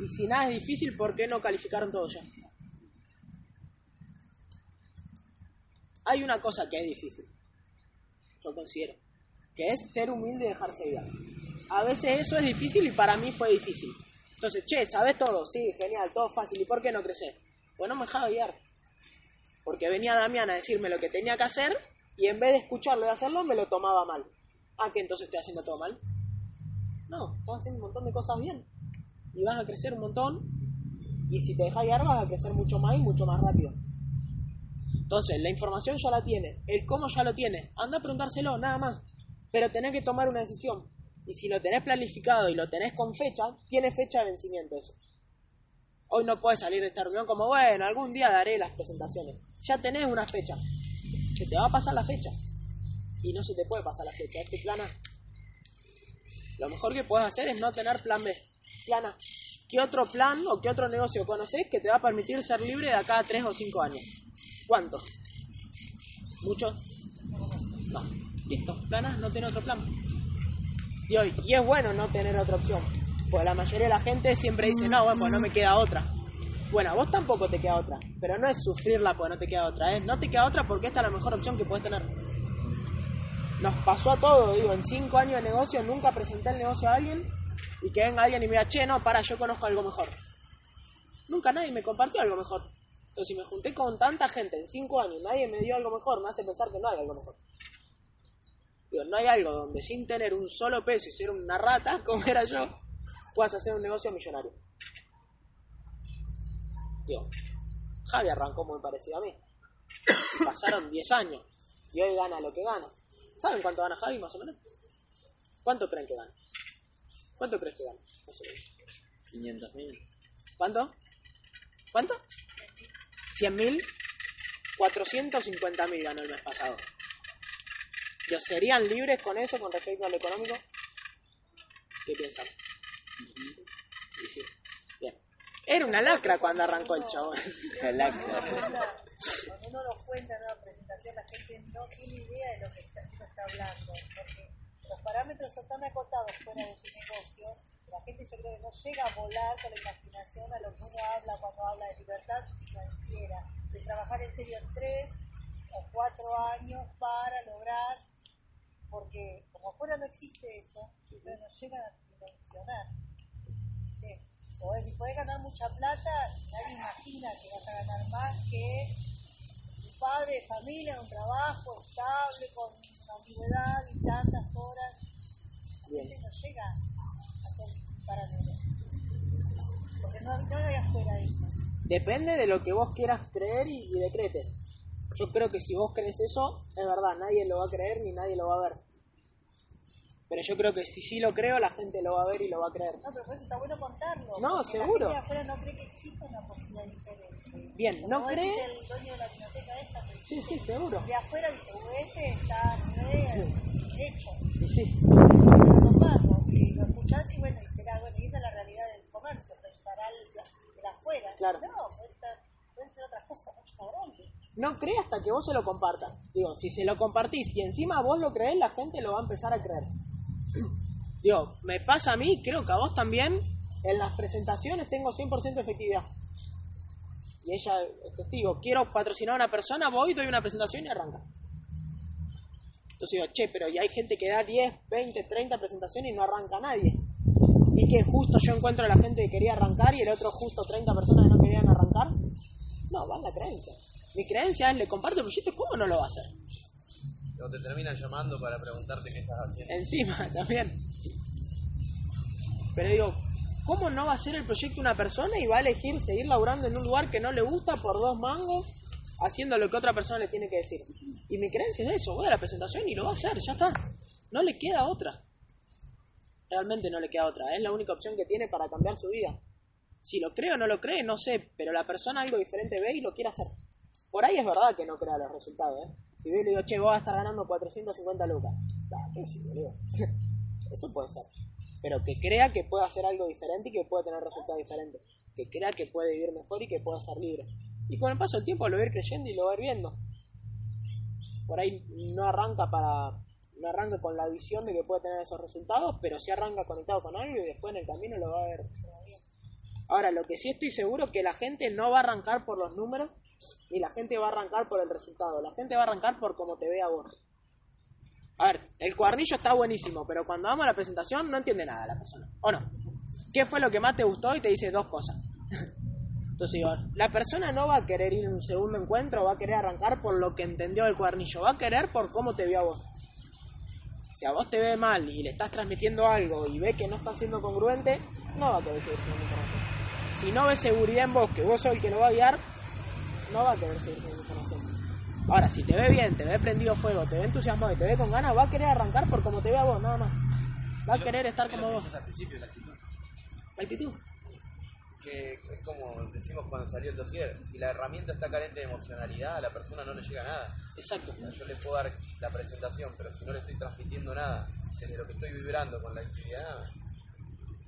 B: Y si nada es difícil, ¿por qué no calificaron todo ya? Hay una cosa que es difícil, yo considero, que es ser humilde y dejarse guiar. A veces eso es difícil y para mí fue difícil. Entonces, che, ¿sabes todo? Sí, genial, todo fácil. ¿Y por qué no crecer? Pues no me dejaba guiar. Porque venía Damián a decirme lo que tenía que hacer y en vez de escucharlo y hacerlo, me lo tomaba mal. Ah, que entonces estoy haciendo todo mal. No, estás haciendo un montón de cosas bien. Y vas a crecer un montón. Y si te dejas guiar, vas a crecer mucho más y mucho más rápido. Entonces, la información ya la tiene. El cómo ya lo tiene. Anda a preguntárselo, nada más. Pero tenés que tomar una decisión. Y si lo tenés planificado y lo tenés con fecha, tiene fecha de vencimiento eso. Hoy no puedes salir de esta reunión como, bueno, algún día daré las presentaciones. Ya tenés una fecha. Se te va a pasar la fecha. Y no se te puede pasar la fecha. Este plan A. Lo mejor que puedes hacer es no tener plan B. Plan A. ¿Qué otro plan o qué otro negocio conoces que te va a permitir ser libre de acá a 3 o 5 años? ¿Cuántos? ¿Muchos? No. Listo. Plan A, no tiene otro plan. Y, hoy, y es bueno no tener otra opción. Porque la mayoría de la gente siempre dice, no, bueno, pues no me queda otra. Bueno, a vos tampoco te queda otra. Pero no es sufrirla porque no te queda otra. Es no te queda otra porque esta es la mejor opción que puedes tener. nos pasó a todos, digo, en cinco años de negocio nunca presenté el negocio a alguien y que venga alguien y me diga, che, no, para, yo conozco algo mejor. Nunca nadie me compartió algo mejor. Entonces, si me junté con tanta gente en cinco años, nadie me dio algo mejor, me hace pensar que no hay algo mejor. Digo, no hay algo donde sin tener un solo peso y ser una rata, como era yo, puedas hacer un negocio millonario. Digo, Javi arrancó muy parecido a mí. Pasaron 10 años y hoy gana lo que gana. ¿Saben cuánto gana Javi más o menos? ¿Cuánto creen que gana? ¿Cuánto crees que gana? Más o menos.
A: 500 mil.
B: ¿Cuánto? ¿Cuánto? ¿100 mil? 450 mil ganó el mes pasado. ¿Yo serían libres con eso con respecto a lo económico? ¿Qué piensan? Y sí. Bien. Era una lacra cuando arrancó el chabón.
C: Cuando uno lo cuenta en una presentación, la gente no tiene idea de lo que está, uno está hablando, porque los parámetros son tan acotados fuera de tu negocio, la gente yo creo que no llega a volar con la imaginación a lo que uno habla cuando habla de libertad financiera, de trabajar en serio tres o cuatro años para lograr, porque como afuera no existe eso, entonces no llegan a dimensionar. ¿sí? Podés, si podés ganar mucha plata, nadie imagina que vas a ganar más que tu padre de familia, un trabajo estable, con una antigüedad y tantas horas. La
B: Bien.
C: gente no llega a ser parámetros. Porque no, no hay afuera eso.
B: Depende de lo que vos quieras creer y, y decretes. Yo creo que si vos crees eso, es verdad, nadie lo va a creer ni nadie lo va a ver. Pero yo creo que si sí lo creo, la gente lo va a ver y lo va a creer.
C: No, pero por eso está bueno contarlo.
B: No, seguro.
C: La gente de afuera no cree que existe una posibilidad diferente.
B: Bien, ¿no cree?
C: El dueño de la biblioteca esta, pero
B: Sí, sí, seguro.
C: de afuera dice, "Uh, este está re hecho.
B: Y sí,
C: y lo escuchás y bueno, y será, bueno, y esa es la realidad del comercio, pensará el, el afuera.
B: Claro.
C: No, puede pueden ser otras cosas mucho más grandes.
B: no cree hasta que vos se lo compartas. Digo, si se lo compartís y encima vos lo creés, la gente lo va a empezar a creer. Digo, me pasa a mí, creo que a vos también, en las presentaciones tengo 100% efectividad. Y ella es testigo, quiero patrocinar a una persona, voy, doy una presentación y arranca. Entonces digo, che, pero y hay gente que da 10, 20, 30 presentaciones y no arranca nadie. Y que justo yo encuentro a la gente que quería arrancar y el otro justo 30 personas que no querían arrancar. No, va la creencia. Mi creencia es, le comparto el proyecto, ¿cómo no lo va a hacer?
A: O te terminan llamando para preguntarte qué estás haciendo.
B: Encima también. Pero digo, ¿cómo no va a ser el proyecto una persona y va a elegir seguir laburando en un lugar que no le gusta por dos mangos, haciendo lo que otra persona le tiene que decir? Y mi creencia es eso, voy a la presentación y lo va a hacer, ya está. No le queda otra. Realmente no le queda otra, es la única opción que tiene para cambiar su vida. Si lo cree o no lo cree, no sé, pero la persona algo diferente ve y lo quiere hacer. Por ahí es verdad que no crea los resultados, ¿eh? Si ve y le digo, che, vos vas a estar ganando 450 lucas. Ah, ¿qué decís, boludo? Eso puede ser. Pero que crea que puede hacer algo diferente y que puede tener resultados diferentes. Que crea que puede vivir mejor y que puede ser libre. Y con el paso del tiempo lo va a ir creyendo y lo va a ir viendo. Por ahí no arranca para no arranca con la visión de que puede tener esos resultados, pero sí arranca conectado con algo y después en el camino lo va a ver. Ahora, lo que sí estoy seguro que la gente no va a arrancar por los números ni la gente va a arrancar por el resultado. La gente va a arrancar por cómo te ve a vos. A ver, el cuadernillo está buenísimo, pero cuando vamos a la presentación no entiende nada la persona. ¿O no? ¿Qué fue lo que más te gustó? Y te dice dos cosas. Entonces digo, la persona no va a querer ir a un segundo encuentro, va a querer arrancar por lo que entendió del cuadernillo, va a querer por cómo te vio a vos. Si a vos te ve mal y le estás transmitiendo algo y ve que no está siendo congruente, no va a querer seguir siendo información. Si no ve seguridad en vos, que vos sos el que lo va a guiar, no va a querer seguir siendo información. Ahora, si te ve bien, te ve prendido fuego, te ve entusiasmado y te ve con ganas, va a querer arrancar por como te ve a vos, nada más. Va a querer estar como vos.
A: al principio la actitud.
B: La actitud.
A: Que es como decimos cuando salió el dossier. Si la herramienta está carente de emocionalidad, a la persona no le llega nada.
B: Exacto.
A: O sea, yo le puedo dar la presentación, pero si no le estoy transmitiendo nada desde lo que estoy vibrando con la actividad,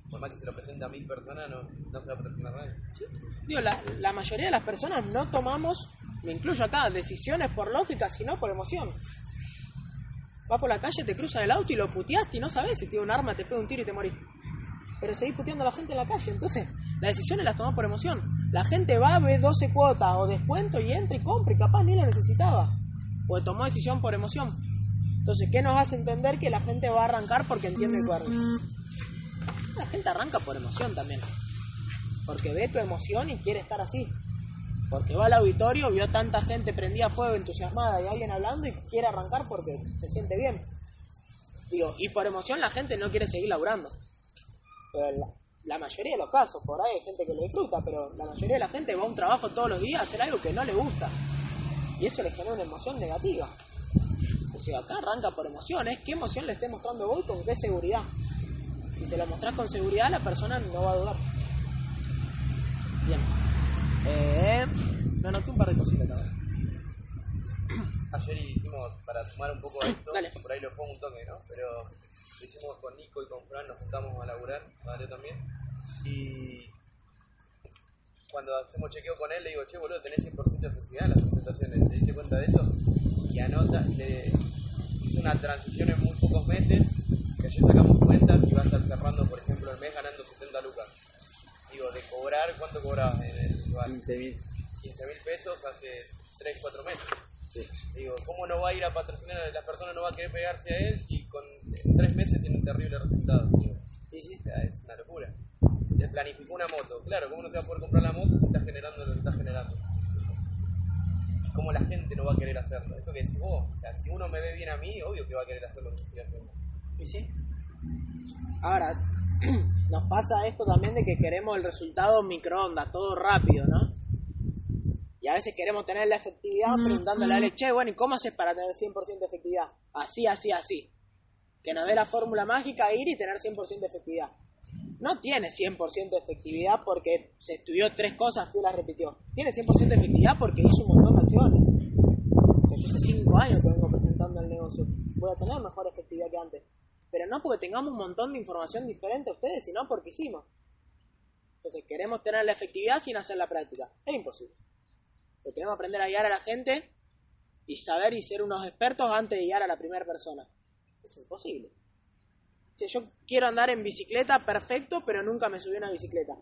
A: por más que se lo presente a mil personas, no, no se va a presentar nadie.
B: Digo, la, la mayoría de las personas no tomamos, me incluyo acá, decisiones por lógica, sino por emoción. Vas por la calle, te cruzas el auto y lo puteaste y no sabes si tiene un arma, te pega un tiro y te morís. Pero seguís puteando a la gente en la calle. Entonces, las decisiones las tomás por emoción. La gente va, ve 12 cuotas o descuento y entra y compra y capaz ni la necesitaba. O tomó decisión por emoción. Entonces, ¿qué nos hace entender que la gente va a arrancar porque entiende el cuerno? La gente arranca por emoción también. Porque ve tu emoción y quiere estar así. Porque va al auditorio, vio tanta gente prendida a fuego, entusiasmada y alguien hablando y quiere arrancar porque se siente bien. Digo, y por emoción la gente no quiere seguir laburando. Pero la, la mayoría de los casos, por ahí hay gente que lo disfruta, pero la mayoría de la gente va a un trabajo todos los días a hacer algo que no le gusta. Y eso le genera una emoción negativa. Entonces acá arranca por emociones. ¿Qué emoción le esté mostrando vos con qué seguridad? Si se la mostrás con seguridad, la persona no va a dudar. Bien. Eh, me anoté un par de cositas también.
A: Ayer hicimos, para sumar un poco a esto,
B: Dale.
A: por ahí lo pongo un toque, ¿no? Pero hicimos con Nico y con Fran, nos juntamos a laburar, Mario también. Y cuando hacemos chequeo con él, le digo, che, boludo, tenés 100% de efectividad en las presentaciones, ¿te diste cuenta de eso? Y anota, le hizo una transición en muy pocos meses, que ayer sacamos cuentas y va a estar cerrando, por ejemplo, el mes ganando 70 lucas. Digo, de cobrar, ¿cuánto cobrabas en el lugar?
D: 15 mil.
A: 15 mil pesos hace 3, 4 meses. Digo, ¿cómo no va a ir a patrocinar? La persona no va a querer pegarse a él si con en 3 meses tiene un terrible resultado.
B: Sí, sí.
A: o sea, es una locura. Le planificó una moto. Claro, ¿cómo no se va a poder comprar la moto si está generando lo que está generando? ¿Y cómo la gente no va a querer hacerlo? Esto que decís vos, o sea, si uno me ve bien a mí, obvio que va a querer hacer lo que estoy haciendo.
B: ¿Y sí? Ahora, nos pasa esto también de que queremos el resultado microondas, todo rápido, ¿no? Y a veces queremos tener la efectividad preguntándole a Ale, che, bueno, ¿y cómo haces para tener 100% de efectividad? Así, así, así. Que nos dé la fórmula mágica, ir y tener 100% de efectividad. No tiene 100% de efectividad porque se estudió tres cosas, y las repitió. Tiene 100% de efectividad porque hizo un montón de acciones. O sea, yo hace 5 años que vengo presentando el negocio. Voy a tener mejor efectividad que antes. Pero no porque tengamos un montón de información diferente a ustedes, sino porque hicimos. Entonces, queremos tener la efectividad sin hacer la práctica. Es imposible. Pero queremos aprender a guiar a la gente y saber y ser unos expertos antes de guiar a la primera persona. Es imposible. Che, yo quiero andar en bicicleta perfecto, pero nunca me subí a una bicicleta.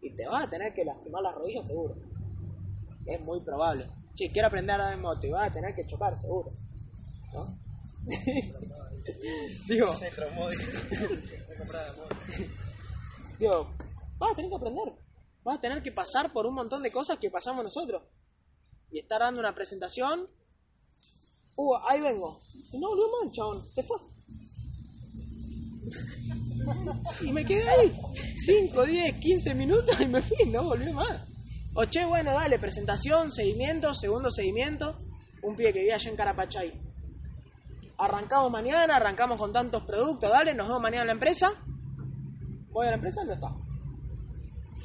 B: Y te vas a tener que lastimar las rodillas seguro. Es muy probable. Che, quiero aprender a andar en moto y vas a tener que chocar seguro. ¿No? Digo, digo, vas a tener que aprender. Vas a tener que pasar por un montón de cosas que pasamos nosotros. Y estar dando una presentación. Uh, ahí vengo. No volvió mal, chabón. Se fue. y me quedé ahí 5, 10, 15 minutos y me fui, no volvió más. O che, bueno, dale, presentación, seguimiento, segundo seguimiento. Un pie que vivía allá en Carapachay. Arrancamos mañana, arrancamos con tantos productos, dale, nos vemos mañana en la empresa. Voy a la empresa, no está.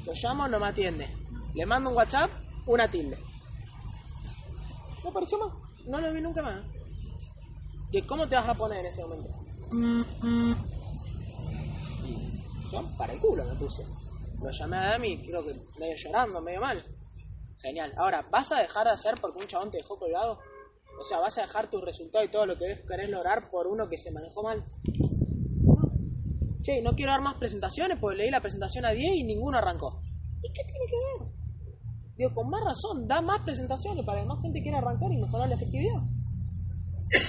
B: Lo llamo, no me atiende. Le mando un WhatsApp, una tilde. No apareció más, no lo vi nunca más. ¿Y cómo te vas a poner en ese momento? Yo para el culo me puse. Lo llamé a Dami, creo que medio llorando, medio mal. Genial. Ahora, ¿vas a dejar de hacer porque un chabón te dejó colgado? O sea, ¿vas a dejar tus resultados y todo lo que querés lograr por uno que se manejó mal? No. Che, no quiero dar más presentaciones porque leí la presentación a 10 y ninguno arrancó. ¿Y qué tiene que ver? Digo, con más razón, da más presentaciones para que más gente quiera arrancar y mejorar la efectividad.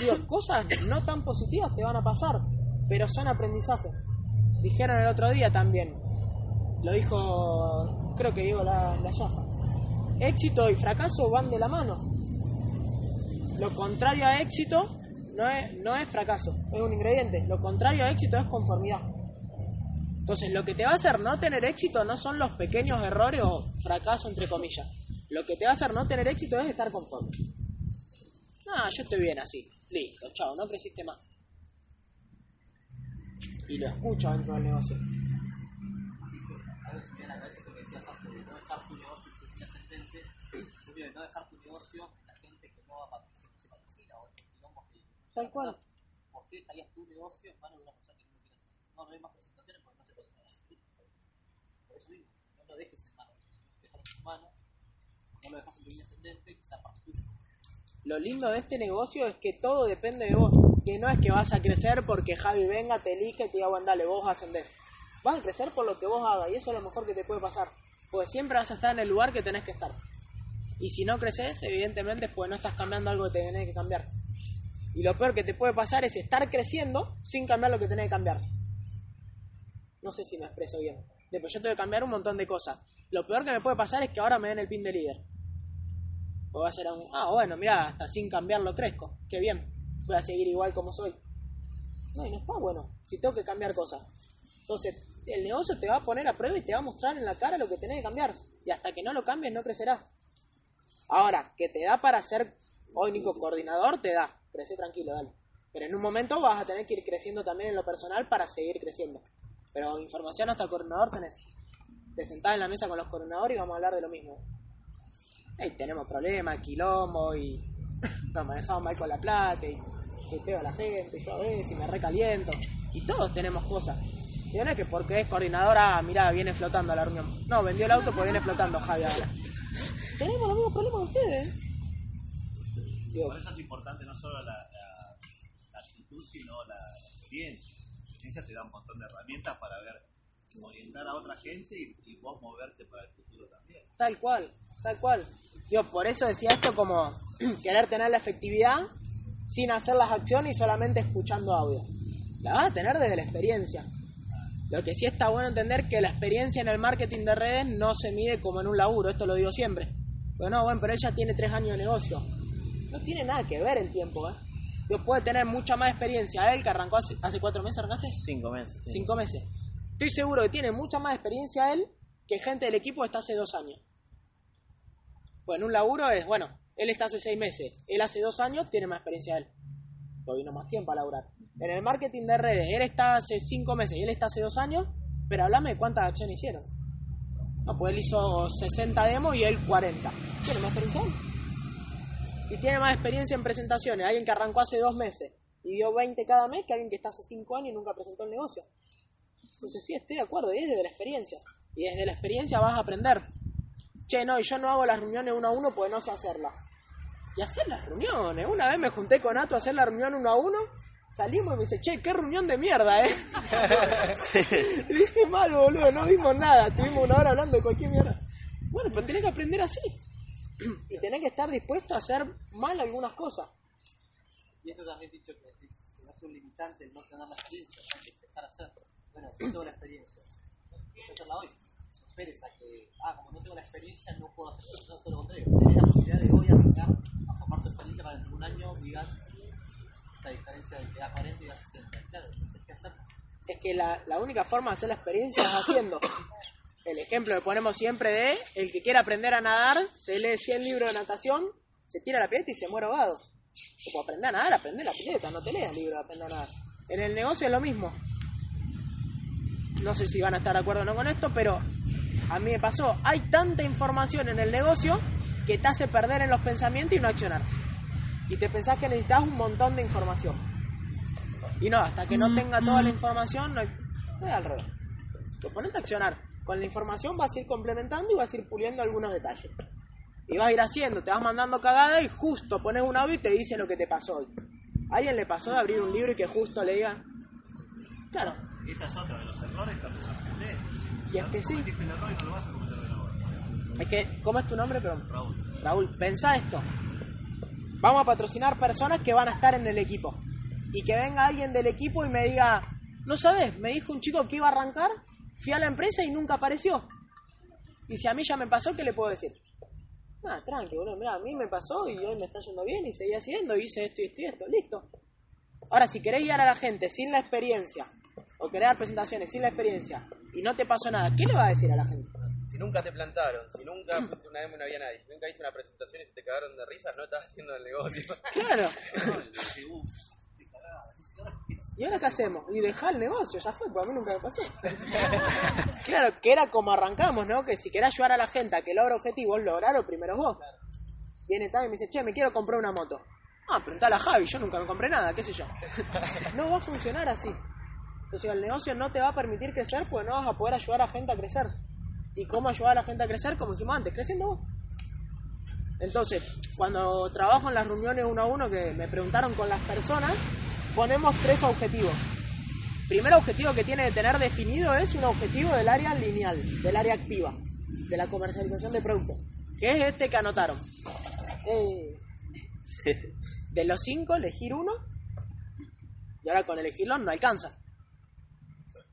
B: Digo, cosas no tan positivas te van a pasar, pero son aprendizajes. Dijeron el otro día también, lo dijo, creo que digo la, la Yafa. Éxito y fracaso van de la mano. Lo contrario a éxito no es, no es fracaso, es un ingrediente. Lo contrario a éxito es conformidad. Entonces, lo que te va a hacer no tener éxito no son los pequeños errores o fracaso, entre comillas. Lo que te va a hacer no tener éxito es estar conforme. Ah, yo estoy bien así. Listo, chao, no creciste más. Y lo escucho dentro del negocio.
E: Algo que se me viene a la cabeza porque decías antes de no dejar tu negocio y ser ascendente, obvio de no dejar tu negocio la gente que no va a patrocinar, no se patrocina o esos quilombos que
B: Tal cual.
E: ¿Por qué dejarías tu negocio en manos de una persona que no quiere hacer? No, no hay más presentaciones porque no se patrocina. Por eso mismo, no lo dejes en manos, lo
B: lindo de este negocio es que todo depende de vos. Que no es que vas a crecer porque Javi venga, te elige te diga, bueno, dale, vos ascendés. Vas a crecer por lo que vos hagas y eso es lo mejor que te puede pasar. Porque siempre vas a estar en el lugar que tenés que estar. Y si no creces, evidentemente, pues no estás cambiando algo que tenés que cambiar. Y lo peor que te puede pasar es estar creciendo sin cambiar lo que tenés que cambiar. No sé si me expreso bien. Después yo tengo que cambiar un montón de cosas. Lo peor que me puede pasar es que ahora me den el pin de líder. O va a ser un, ah, bueno, mira, hasta sin cambiarlo crezco. Qué bien. Voy a seguir igual como soy. No, y no está bueno. Si tengo que cambiar cosas. Entonces, el negocio te va a poner a prueba y te va a mostrar en la cara lo que tenés que cambiar. Y hasta que no lo cambies, no crecerás. Ahora, que te da para ser único coordinador, te da. Crece tranquilo, dale. Pero en un momento vas a tener que ir creciendo también en lo personal para seguir creciendo. Pero información hasta coordinador tenés. Te sentás en la mesa con los coordinadores y vamos a hablar de lo mismo. Ey, tenemos problemas, quilombo y nos manejamos mal con la plata y pego a la gente, yo a veces y me recaliento. Y todos tenemos cosas. Y no es que porque es coordinadora, ah, mirá, viene flotando a la reunión. No, vendió el auto porque viene flotando Javi ahora. tenemos los mismos problemas que ustedes. Digo,
F: Por eso es importante no solo la, la- la actitud, sino la, la experiencia. La experiencia te da un montón de herramientas para ver, orientar a otra gente y vos moverte para el futuro también.
B: Tal cual, tal cual. Yo por eso decía esto como querer tener la efectividad sin hacer las acciones y solamente escuchando audio. La vas a tener desde la experiencia. Lo que sí está bueno entender que la experiencia en el marketing de redes no se mide como en un laburo, esto lo digo siempre. Bueno, bueno, pero ella tiene tres años de negocio. No tiene nada que ver el tiempo, ¿eh? Dios puede tener mucha más experiencia él que arrancó hace, hace cuatro meses, ¿arrancaste?
E: Cinco meses, sí.
B: Cinco meses. Estoy seguro que tiene mucha más experiencia él que gente del equipo está hace dos años. Bueno, un laburo es, bueno, él está hace seis meses, él hace dos años, tiene más experiencia él. Porque vino más tiempo a laburar. En el marketing de redes, él está hace cinco meses y él está hace dos años, pero háblame cuántas acciones hicieron. No, pues él hizo 60 demos y él 40. Tiene más experiencia él. Y tiene más experiencia en presentaciones. Alguien que arrancó hace dos meses y dio 20 cada mes que alguien que está hace cinco años y nunca presentó el negocio. Entonces sí, estoy de acuerdo, y es desde la experiencia. Y desde la experiencia vas a aprender. Che, no, y yo no hago las reuniones uno a uno porque no sé hacerlas. Y hacer las reuniones. Una vez me junté con Ato a hacer la reunión uno a uno. Salimos y me dice, che, qué reunión de mierda, eh. Y dije, mal, boludo, no vimos nada. Estuvimos una hora hablando de cualquier mierda. Bueno, pero tenés que aprender así. Y tenés que estar dispuesto a hacer mal algunas cosas.
E: Y esto también dicho que decís, que no es un limitante el no tener la experiencia, hay que empezar a hacer. Bueno, yo tengo la experiencia. Voy a hacerla hoy. Esperes a que, ah, como no tengo la experiencia, no puedo hacer. No, todo lo contrario. Tenés la posibilidad de hoy arrancar a formar tu experiencia para dentro de un año digas la diferencia de que da 40 y da 60. Claro, tienes que hacerlo.
B: es que la, la única forma de hacer la experiencia es haciendo. El ejemplo que ponemos siempre de el que quiere aprender a nadar, se lee 100 libros de natación, se tira la pileta y se muere ahogado. Como aprender a nadar, aprender la pileta, no te leas libros de aprender a nadar. En el negocio es lo mismo. No sé si van a estar de acuerdo o no con esto, pero a mí me pasó. Hay tanta información en el negocio que te hace perder en los pensamientos y no accionar. Y te pensás que necesitas un montón de información. Y no, hasta que no tenga toda la información, no hay... es al revés. Te ponete a accionar. Con la información vas a ir complementando y vas a ir puliendo algunos detalles. Y vas a ir haciendo, te vas mandando cagada y justo pones un audio y te dice lo que te pasó hoy. ¿A alguien le pasó de abrir un libro y que justo le digan? Claro,
F: Y esa es otra de los errores que.
B: Y es que sí.
F: Y.
B: Es que, ¿cómo es tu nombre? Perdón.
F: Raúl,
B: Raúl, pensá esto. Vamos a patrocinar personas que van a estar en el equipo. Y que venga alguien del equipo y me diga, no sabes, me dijo un chico que iba a arrancar, fui a la empresa y nunca apareció. Y si a mí ya me pasó, ¿qué le puedo decir? Nada, tranqui, boludo, mirá, a mí me pasó y hoy me está yendo bien y seguí haciendo, hice esto y esto y esto, listo. Ahora, si querés guiar a la gente sin la experiencia, o querés dar presentaciones sin la experiencia, y no te pasó nada, ¿qué le va a decir a la gente?
A: Si nunca te plantaron, si nunca fuiste una demo y no había nadie, si nunca hiciste una presentación y se te cagaron de risa, no estás haciendo el negocio.
B: Claro. ¿Y ahora qué hacemos? Y dejar el negocio, ya fue, a mí nunca me pasó. claro, que era como arrancamos, ¿no? Que si querés ayudar a la gente a que logre objetivos, lograrlo primero vos. Viene tal y me dice, che, me quiero comprar una moto. Ah, preguntale a Javi, yo nunca me compré nada, qué sé yo. no va a funcionar así. Entonces el negocio no te va a permitir crecer porque no vas a poder ayudar a gente a crecer. ¿Y cómo ayudar a la gente a crecer? Como dijimos antes, creciendo vos. Entonces, cuando trabajo en las reuniones uno a uno que me preguntaron con las personas, ponemos tres objetivos. Primer objetivo que tiene que tener definido es un objetivo del área lineal, del área activa, de la comercialización de productos, que es este que anotaron. Eh, De los cinco, elegir uno. Y ahora con elegirlo no alcanza.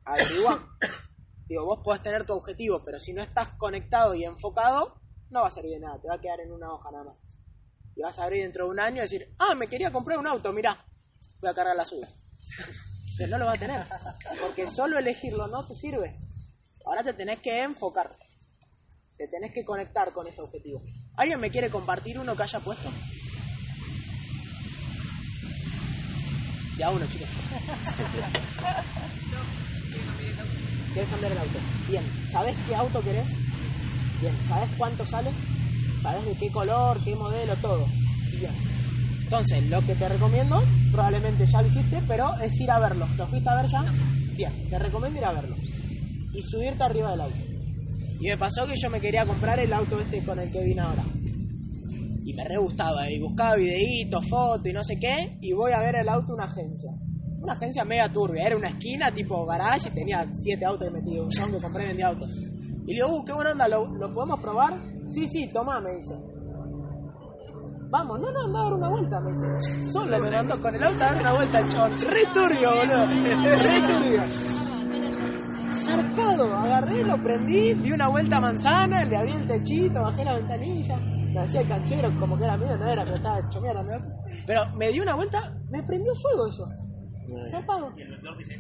B: Averiguar. Digo, vos podés tener tu objetivo, pero si no estás conectado y enfocado, no va a servir de nada. Te va a quedar en una hoja nada más. Y vas a abrir dentro de un año y decir, ah, me quería comprar un auto, mirá, voy a cargar la suya. Pero no lo va a tener. Porque solo elegirlo no te sirve. Ahora te tenés que enfocar. Te tenés que conectar con ese objetivo. ¿Alguien me quiere compartir uno que haya puesto? Ya uno, chicos. ¿Quieres cambiar el auto? Bien. ¿Sabes qué auto querés? Bien. ¿Sabes cuánto sale? ¿Sabes de qué color, qué modelo, todo? Bien. Entonces, lo que te recomiendo, probablemente ya lo hiciste, pero es ir a verlo. ¿Lo fuiste a ver ya? Bien, te recomiendo ir a verlo. Y subirte arriba del auto. Y me pasó que yo me quería comprar el auto este con el que vine ahora. Y me re gustaba, y buscaba videitos, fotos y no sé qué, y voy a ver el auto en una agencia. Una agencia mega turbia, era una esquina tipo garage y tenía siete autos metidos, son que compré y vendía autos. Y le digo, uh, qué buena onda, ¿lo, ¿lo podemos probar? Sí, sí, toma, me dice. Vamos, no, no, anda a dar una vuelta, me dice. Solo me mandó con el auto a dar una vuelta al chabón. Re turbio, boludo. Re turbio. Agarré, lo prendí, di una vuelta a manzana, le abrí el techito, bajé la ventanilla, me hacía el canchero, como que era mío, no era, pero estaba hecho mierda. Pero me di una vuelta, me prendió fuego eso. Zarpado.
F: Y el vendedor dice,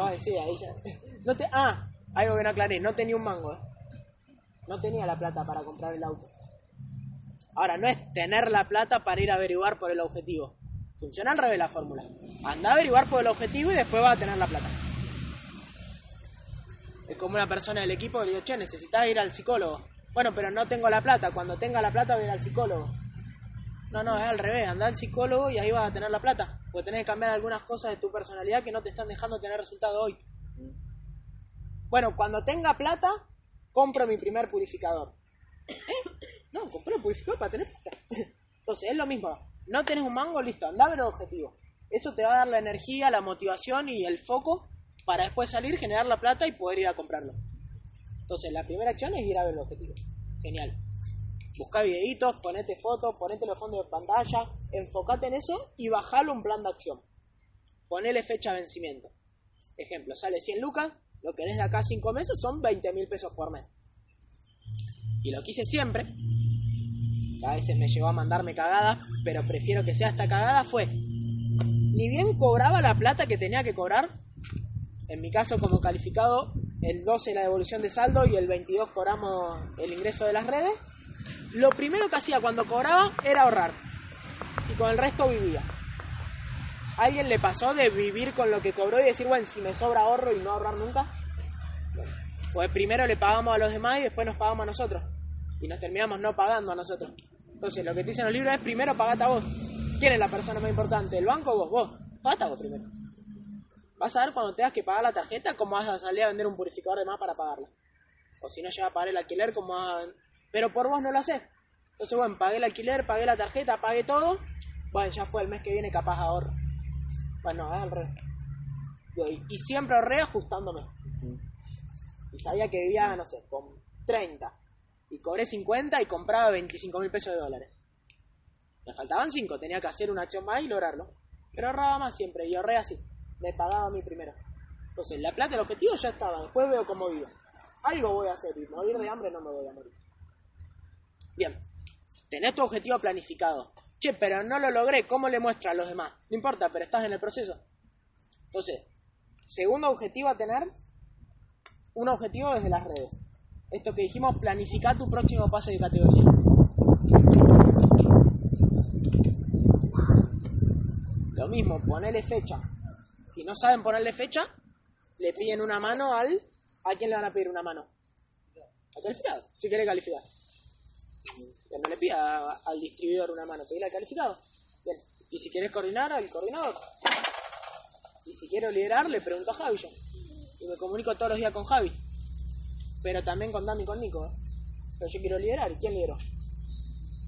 B: bueno, sí, ahí ya. No te, ah, algo que no aclaré, no tenía un mango, ¿eh? No tenía la plata para comprar el auto. Ahora, no es tener la plata para ir a averiguar por el objetivo. Funciona al revés la fórmula. Anda a averiguar por el objetivo y después vas a tener la plata. Es como una persona del equipo que le digo, che, necesitas ir al psicólogo. Bueno, pero no tengo la plata. Cuando tenga la plata voy a ir al psicólogo. No, no, es al revés. Anda al psicólogo y ahí vas a tener la plata. Porque tenés que cambiar algunas cosas de tu personalidad que no te están dejando tener resultado hoy. Bueno, cuando tenga plata, compro mi primer purificador. ¿Eh? No, compré un purificador para tener plata. Entonces, es lo mismo. No tenés un mango, listo, anda a ver el objetivo. Eso te va a dar la energía, la motivación y el foco para después salir, generar la plata y poder ir a comprarlo. Entonces, la primera acción es ir a ver el objetivo. Genial. Busca videitos, ponete fotos, ponete los fondos de pantalla, enfocate en eso y bajalo un plan de acción. Ponele fecha de vencimiento. Ejemplo, sale 100 lucas, lo que de acá a 5 meses son 20 mil pesos por mes. Y lo quise siempre. A veces me llegó a mandarme cagadas, pero prefiero que sea esta cagada. Fue, ni bien cobraba la plata que tenía que cobrar, en mi caso como calificado, el 12 la devolución de saldo y el 22 cobramos el ingreso de las redes. Lo primero que hacía cuando cobraba era ahorrar. Y con el resto vivía. ¿A alguien le pasó de vivir con lo que cobró y decir, bueno, si me sobra ahorro y no ahorrar nunca? Pues primero le pagamos a los demás y después nos pagamos a nosotros. Y nos terminamos no pagando a nosotros. Entonces, lo que te dicen los libros es primero pagate a vos. ¿Quién es la persona más importante? ¿El banco o vos? Vos. Pagate a vos primero. Vas a ver cuando tengas que pagar la tarjeta cómo vas a salir a vender un purificador de más para pagarla. O si no llega a pagar el alquiler, cómo vas a... Pero por vos no lo haces. Entonces, bueno, pagué el alquiler, pagué la tarjeta, pagué todo. Bueno, ya fue el mes que viene capaz ahorro. Bueno, es al revés. Y, y siempre ahorré ajustándome. Y sabía que vivía, no sé, con 30. Y cobré 50 y compraba 25 mil pesos de dólares. Me faltaban 5, tenía que hacer una acción más y lograrlo. Pero ahorraba más siempre y ahorré así. Me pagaba a mí primero. Entonces, la plata, el objetivo ya estaba. Después veo cómo vivo. Algo voy a hacer y morir de hambre no me voy a morir. Bien. Tenés tu objetivo planificado. Che, pero no lo logré. ¿Cómo le muestras a los demás? No importa, pero estás en el proceso. Entonces, segundo objetivo a tener, un objetivo desde las redes. Esto que dijimos, planificar tu próximo pase de categoría. Lo mismo, ponerle fecha. Si no saben ponerle fecha, le piden una mano al... ¿A quién le van a pedir una mano? Al calificado, si quiere calificar. No le pida al distribuidor una mano, pedile al calificado. Bien. Y si quieres coordinar, al coordinador. Y si quiero liderar, le pregunto a Javi yo. Y me comunico todos los días con Javi. Pero también con Dami y con Nico. ¿eh? Pero yo quiero liderar. ¿Y quién lideró?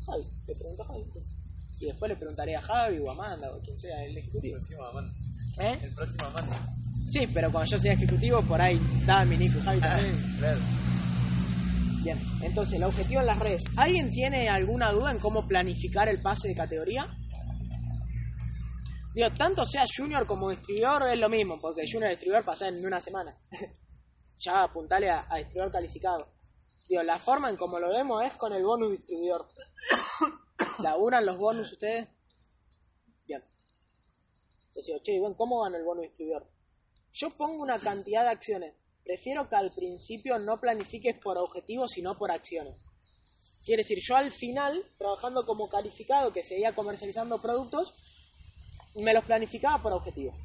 B: Javi. Le pregunto a Javi. entonces. Y después le preguntaré a Javi o a Amanda o quien sea el ejecutivo.
A: El próximo Amanda.
B: ¿Eh?
A: El próximo Amanda.
B: Sí, pero cuando yo sea ejecutivo, por ahí Dami, Nico y Javi también.
A: Claro.
B: Bien, entonces el objetivo en las redes. ¿Alguien tiene alguna duda en cómo planificar el pase de categoría? Digo, tanto sea junior como distribuidor es lo mismo, porque junior y distribuidor pasan en una semana. ya apuntale a, distribuidor calificado. Digo, la forma en como lo vemos es con el bonus distribuidor. ¿Laburan los bonus ustedes? Bien. Entonces che, bueno, ¿cómo van el bonus distribuidor? Yo pongo una cantidad de acciones. Prefiero que al principio no planifiques por objetivos, sino por acciones. Quiere decir, yo al final, trabajando como calificado, que seguía comercializando productos, me los planificaba por objetivos.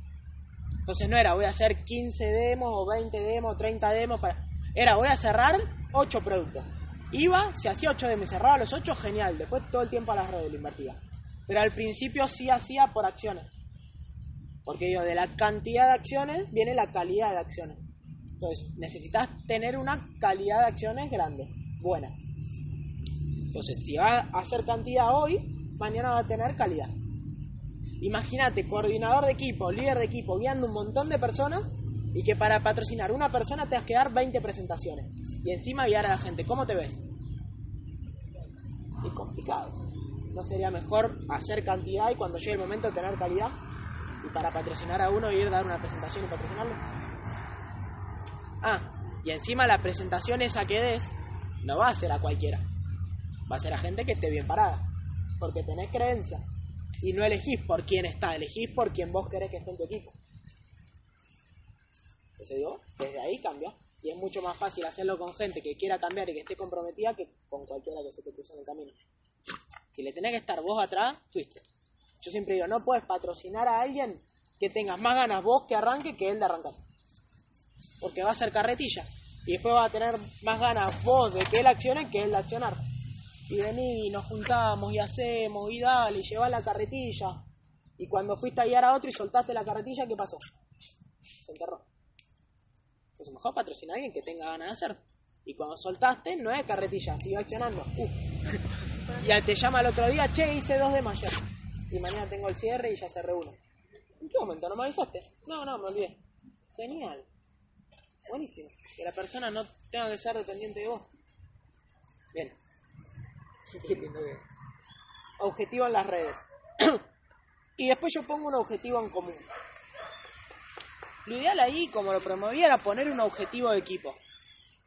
B: Entonces no era voy a hacer 15 demos o 20 demos, 30 demos para... Era voy a cerrar 8 productos. Iba, se hacía 8 demos, cerraba los 8, genial. Después todo el tiempo a las redes lo invertía. Pero al principio sí hacía por acciones. Porque yo, de la cantidad de acciones viene la calidad de acciones. Entonces necesitas tener una calidad de acciones grande, buena. Entonces si va a hacer cantidad hoy, mañana va a tener calidad. Imagínate, coordinador de equipo, líder de equipo, guiando un montón de personas y que para patrocinar una persona te has que dar 20 presentaciones y encima guiar a la gente. ¿Cómo te ves? Es complicado. ¿No sería mejor hacer cantidad y cuando llegue el momento tener calidad? Y para patrocinar a uno ir a dar una presentación y patrocinarlo. Y encima la presentación esa que des no va a ser a cualquiera. Va a ser a gente que esté bien parada. Porque tenés creencia. Y no elegís por quién está, elegís por quien vos querés que esté en tu equipo. Entonces digo, desde ahí cambia. Y es mucho más fácil hacerlo con gente que quiera cambiar y que esté comprometida que con cualquiera que se te cruce en el camino. Si le tenés que estar vos atrás, fuiste. Yo siempre digo, no puedes patrocinar a alguien que tengas más ganas vos que arranque que él de arrancar. Porque va a ser carretilla. Y después va a tener más ganas vos de que él accione que él de accionar. Y vení, nos juntamos y hacemos y dale, y llevá la carretilla. Y cuando fuiste a guiar a otro y soltaste la carretilla, ¿qué pasó? Se enterró. Entonces mejor patrocinar a alguien que tenga ganas de hacer. Y cuando soltaste, no es carretilla, sigue accionando. Uh. y te llama el otro día, che, hice dos de mayor. Y mañana tengo el cierre y ya cerré uno. ¿En qué momento? ¿No me avisaste? No, no, me olvidé. Genial. Buenísimo. Que la persona no tenga que ser dependiente de vos. Bien. Qué lindo que- Objetivo en las redes. y después yo pongo un objetivo en común. Lo ideal ahí, como lo promovía, era poner un objetivo de equipo.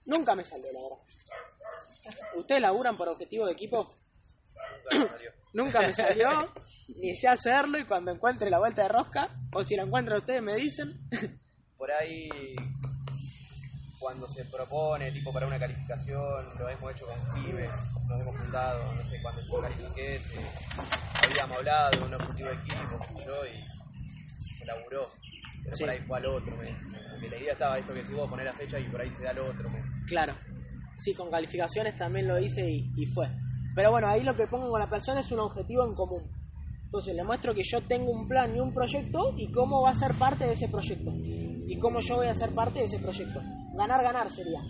B: Nunca me salió, la verdad. ¿Ustedes laburan por objetivo de equipo?
A: Nunca me salió.
B: Nunca me salió, ni sé hacerlo y cuando encuentre la vuelta de rosca, o si lo encuentran ustedes me dicen.
A: Por ahí, cuando se propone, tipo para una calificación, lo hemos hecho con pibes, nos hemos juntado, no sé, cuando yo califiqué, se, habíamos hablado de un objetivo de equipo, yo, y se laburó. Pero
B: Sí.
A: por ahí fue al otro, me, porque la idea estaba esto que si vos poner la fecha y por ahí se da al otro. me.
B: Claro. Sí, con calificaciones también lo hice y, y fue. Pero bueno, ahí lo que pongo con la persona es un objetivo en común. Entonces le muestro que yo tengo un plan y un proyecto y cómo va a ser parte de ese proyecto. Y cómo yo voy a ser parte de ese proyecto. Ganar, ganar sería.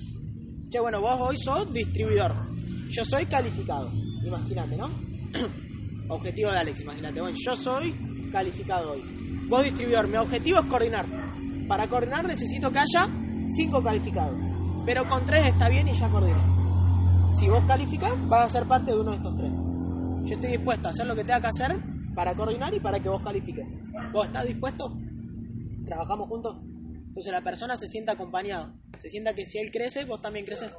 B: Che, bueno, vos hoy sos distribuidor. Yo soy calificado. Imagínate, ¿no? objetivo de Alex, imagínate. Bueno, yo soy calificado hoy. Vos distribuidor, mi objetivo es coordinar. Para coordinar necesito que haya cinco calificados. Pero con tres está bien y ya coordino. Si vos calificás, vas a ser parte de uno de estos tres. Yo estoy dispuesto a hacer lo que tenga que hacer para coordinar y para que vos califiques. ¿Vos estás dispuesto? ¿Trabajamos juntos? Entonces la persona se sienta acompañado. Se sienta que si él crece, vos también creces.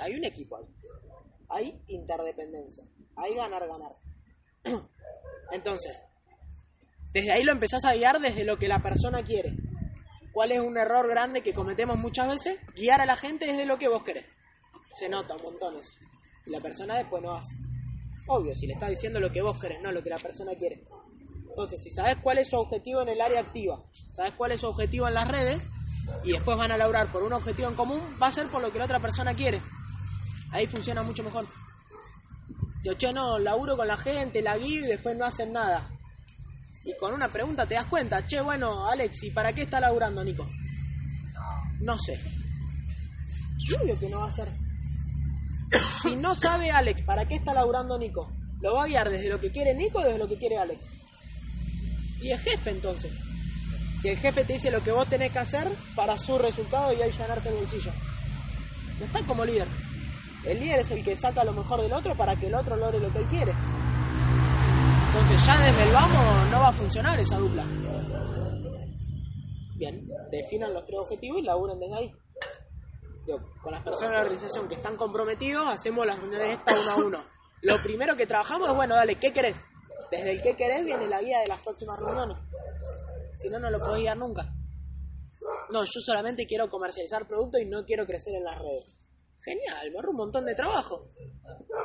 B: Hay un equipo ahí. Hay interdependencia. Hay ganar, ganar. Entonces, desde ahí lo empezás a guiar desde lo que la persona quiere. ¿Cuál es un error grande que cometemos muchas veces? Guiar a la gente desde lo que vos querés. Se nota eso. Y la persona después no hace. Obvio, si le estás diciendo lo que vos querés, no lo que la persona quiere. Entonces, si sabes cuál es su objetivo en el área activa, sabes cuál es su objetivo en las redes, y después van a laburar por un objetivo en común, va a ser por lo que la otra persona quiere. Ahí funciona mucho mejor. Yo, che, no, laburo con la gente, la guío y después no hacen nada. Y con una pregunta te das cuenta, che, bueno, Alex, ¿y para qué está laburando Nico? No sé. Obvio que no va a ser. Si no sabe Alex para qué está laburando Nico, lo va a guiar desde lo que quiere Nico o desde lo que quiere Alex. Y es jefe entonces. Si el jefe te dice lo que vos tenés que hacer para su resultado y ahí llenarte el bolsillo. No está como líder. El líder es el que saca lo mejor del otro para que el otro logre lo que él quiere. Entonces ya desde el vamos no va a funcionar esa dupla. Bien, definan los tres objetivos y laburen desde ahí. Digo, con las personas de la organización que están comprometidos, hacemos las reuniones estas uno a uno. Lo primero que trabajamos es, bueno, dale, ¿qué querés? Desde el qué querés viene la guía de las próximas reuniones. Si no, no lo podés guiar nunca. No, yo solamente quiero comercializar productos y no quiero crecer en las redes. Genial, me ahorro un montón de trabajo.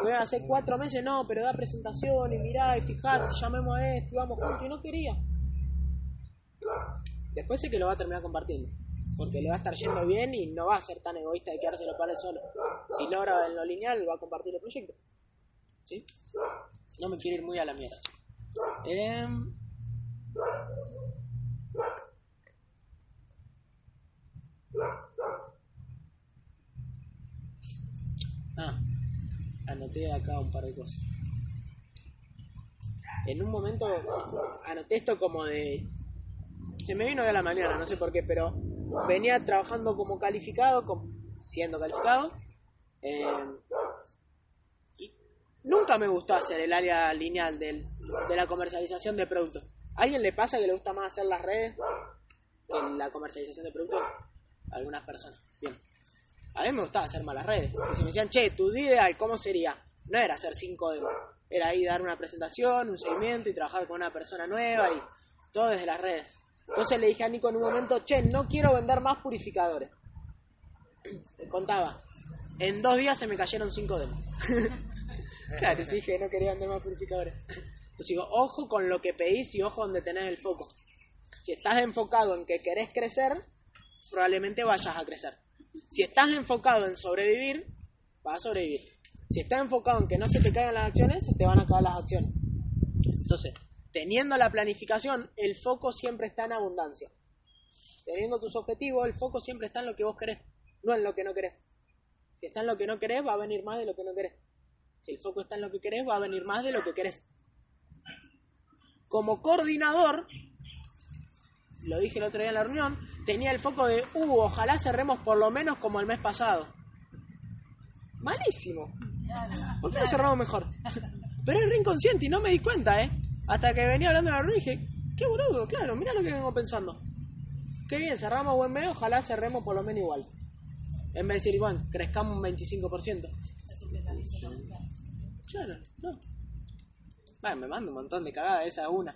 B: Voy a hacer cuatro meses, no, pero da presentación y mirá y fijate, llamemos a este y vamos juntos. Y no quería. Después sé que lo va a terminar compartiendo. Porque le va a estar yendo bien y no va a ser tan egoísta de quedárselo para él solo. Si logra en lo lineal, va a compartir el proyecto. ¿Sí? No me quiero ir muy a la mierda. Em, Ah, anoté acá un par de cosas. En un momento anoté esto como de... Se me vino de la mañana, no sé por qué, pero venía trabajando como calificado, como, siendo calificado. y nunca me gustó hacer el área lineal del, de la comercialización de productos. ¿A alguien le pasa que le gusta más hacer las redes que la comercialización de productos? Algunas personas. Bien. A mí me gustaba hacer malas redes. Y si me decían, che, tu ideal, ¿cómo sería? No era hacer cinco demos. Era ahí dar una presentación, un seguimiento y trabajar con una persona nueva y todo desde las redes. Entonces le dije a Nico en un momento, che, no quiero vender más purificadores. Contaba. En dos días se me cayeron cinco demos. claro, sí dije, no quería vender más purificadores. Entonces digo, ojo con lo que pedís y ojo donde tenés el foco. Si estás enfocado en que querés crecer, probablemente vayas a crecer. Si estás enfocado en sobrevivir, vas a sobrevivir. Si estás enfocado en que no se te caigan las acciones, se te van a caer las acciones. Entonces, teniendo la planificación, el foco siempre está en abundancia. Teniendo tus objetivos, el foco siempre está en lo que vos querés, no en lo que no querés. Si está en lo que no querés, va a venir más de lo que no querés. Si el foco está en lo que querés, va a venir más de lo que querés. Como coordinador, lo dije el otro día en la reunión, tenía el foco de, uh, ojalá cerremos por lo menos como el mes pasado. Malísimo. ¿Por qué no cerramos mejor? Pero es re inconsciente y no me di cuenta, ¿eh? Hasta que venía hablando en la reunión y dije, qué boludo, claro, mira lo que vengo pensando. Qué bien, cerramos buen mes, ojalá cerremos por lo menos igual. En vez de decir, bueno, crezcamos un 25%. Claro, no. Bueno, me mando un montón de cagadas, esa es una.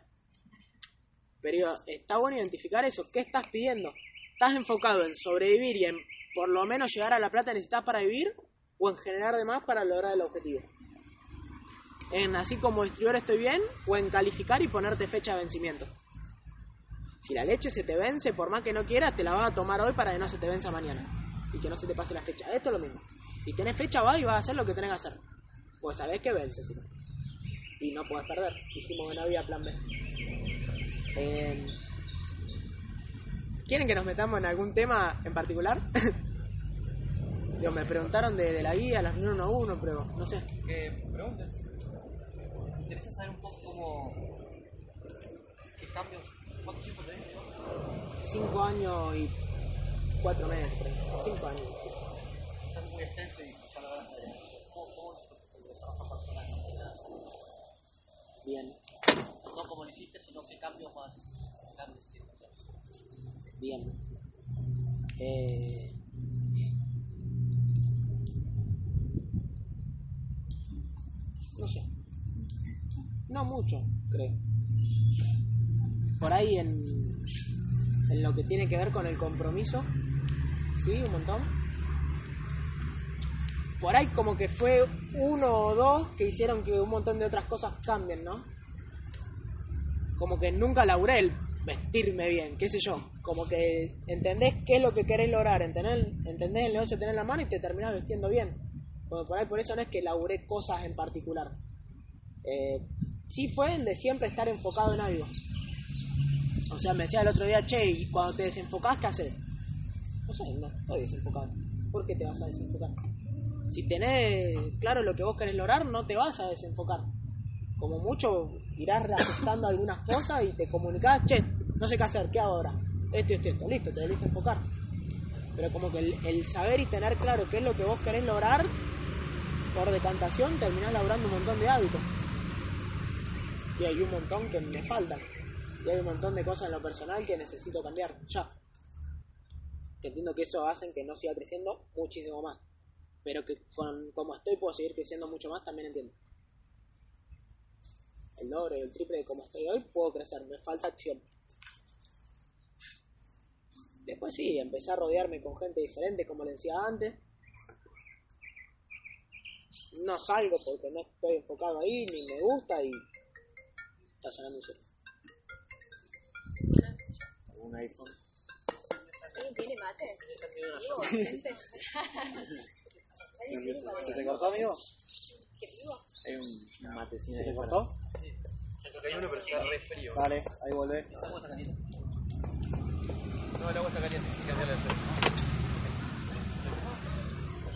B: Pero está bueno identificar eso. ¿Qué estás pidiendo? ¿Estás enfocado en sobrevivir y en por lo menos llegar a la plata que necesitas para vivir? ¿O en generar de más para lograr el objetivo? ¿En así como distribuidor estoy bien? ¿O en calificar y ponerte fecha de vencimiento? Si la leche se te vence, por más que no quieras, te la vas a tomar hoy para que no se te venza mañana. Y que no se te pase la fecha. Esto es lo mismo. Si tenés fecha, vas y vas a hacer lo que tenés que hacer. Pues sabés que vence, si no. Y no puedes perder. Dijimos que no había plan B. Eh, ¿Quieren que nos metamos en algún tema en particular? Digo, me preguntaron de, de la guía, la reunión 1 a 1, pero no sé.
E: Que pregunta. Me interesa saber un poco cómo. qué cambios. ¿Cuánto tiempo tenés?
B: 5 años y 4 meses, 5 años.
E: Es muy extenso y ya lo hablaste de cómo, cómo es tu desarrollo personal.
B: Bien,
E: No como lo hiciste, sino qué cambios más grandes
B: bien. Eh, no sé. No mucho, creo. Por ahí en, en lo que tiene que ver con el compromiso, sí, un montón. Por ahí como que fue uno o dos que hicieron que un montón de otras cosas cambien, ¿no? Como que nunca laburé el vestirme bien, qué sé yo. Como que entendés qué es lo que querés lograr, entendés, entendés el negocio tenés en la mano y te terminás vistiendo bien. Por ahí por eso no es que laburé cosas en particular. Eh, sí fue de siempre estar enfocado en algo. O sea, me decía el otro día, che, y cuando te desenfocás, ¿qué haces? No sé, no, estoy desenfocado. ¿Por qué te vas a desenfocar? Si tenés claro lo que vos querés lograr, no te vas a desenfocar. Como mucho, irás reajustando algunas cosas y te comunicás, che, no sé qué hacer, ¿qué ahora? Esto, esto, esto, listo, te debiste enfocar. Pero como que el, saber y tener claro qué es lo que vos querés lograr, por decantación terminás laburando un montón de hábitos. Y hay un montón que me faltan. Y hay un montón de cosas en lo personal que necesito cambiar ya. Entiendo que eso hacen que no siga creciendo muchísimo más. Pero que con como estoy puedo seguir creciendo mucho más, también entiendo. El doble, el triple de como estoy hoy, puedo crecer. Me falta acción. Después sí, empecé a rodearme con gente diferente, como le decía antes. No salgo porque no estoy enfocado ahí, ni me gusta y está sonando un cero.
A: Un iPhone.
G: ¿Alguien tiene mate? Vivo, gente. ¿Alguien tiene
B: ¿Se te cortó, amigo?
A: Hay un matecino
B: ¿Se te cortó?
A: Hay uno, pero está re frío.
B: Dale, ahí volvé.
A: No, el agua está caliente. hay que cambiarle de cero.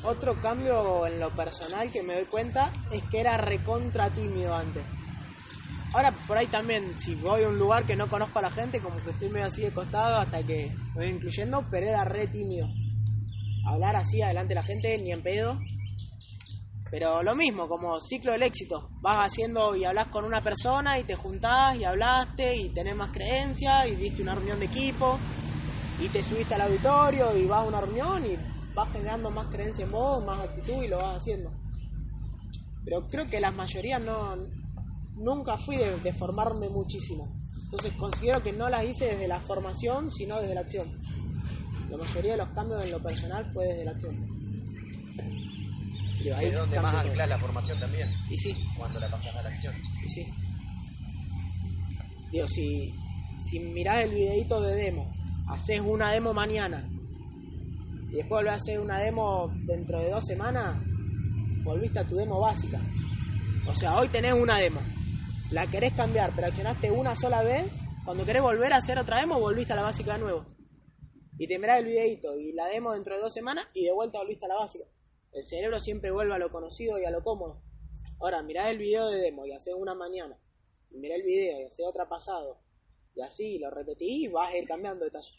B: Otro cambio en lo personal que me doy cuenta es que era recontra tímido antes. Ahora por ahí también, si voy a un lugar que no conozco a la gente, como que estoy medio así de costado hasta que me voy incluyendo, pero era re tímido. Hablar así adelante de la gente, ni en pedo. Pero lo mismo, como ciclo del éxito. Vas haciendo y hablas con una persona y te juntás y hablaste y tenés más creencia y diste una reunión de equipo y te subiste al auditorio y vas a una reunión y vas generando más creencia en vos, más actitud y lo vas haciendo. Pero creo que la mayoría no nunca fui de, de formarme muchísimo. Entonces considero que no las hice desde la formación, sino desde la acción. La mayoría de los cambios en lo personal fue desde la acción. Y ahí
A: Es donde más
B: todo.
A: anclas la formación también,
B: Y sí,
A: cuando la pasas a la acción.
B: y sí. Digo, si, si mirás el videito de demo, haces una demo mañana y después volvés a hacer una demo dentro de dos semanas, volviste a tu demo básica. O sea, hoy tenés una demo, la querés cambiar, pero accionaste una sola vez, cuando querés volver a hacer otra demo, volviste a la básica de nuevo. Y te mirás el videito y la demo dentro de dos semanas y de vuelta volviste a la básica. El cerebro siempre vuelve a lo conocido y a lo cómodo. Ahora, mirá el video de demo y haces una mañana. Y mirá el video y haces otra pasado. Y así lo repetís y vas a ir cambiando detalle.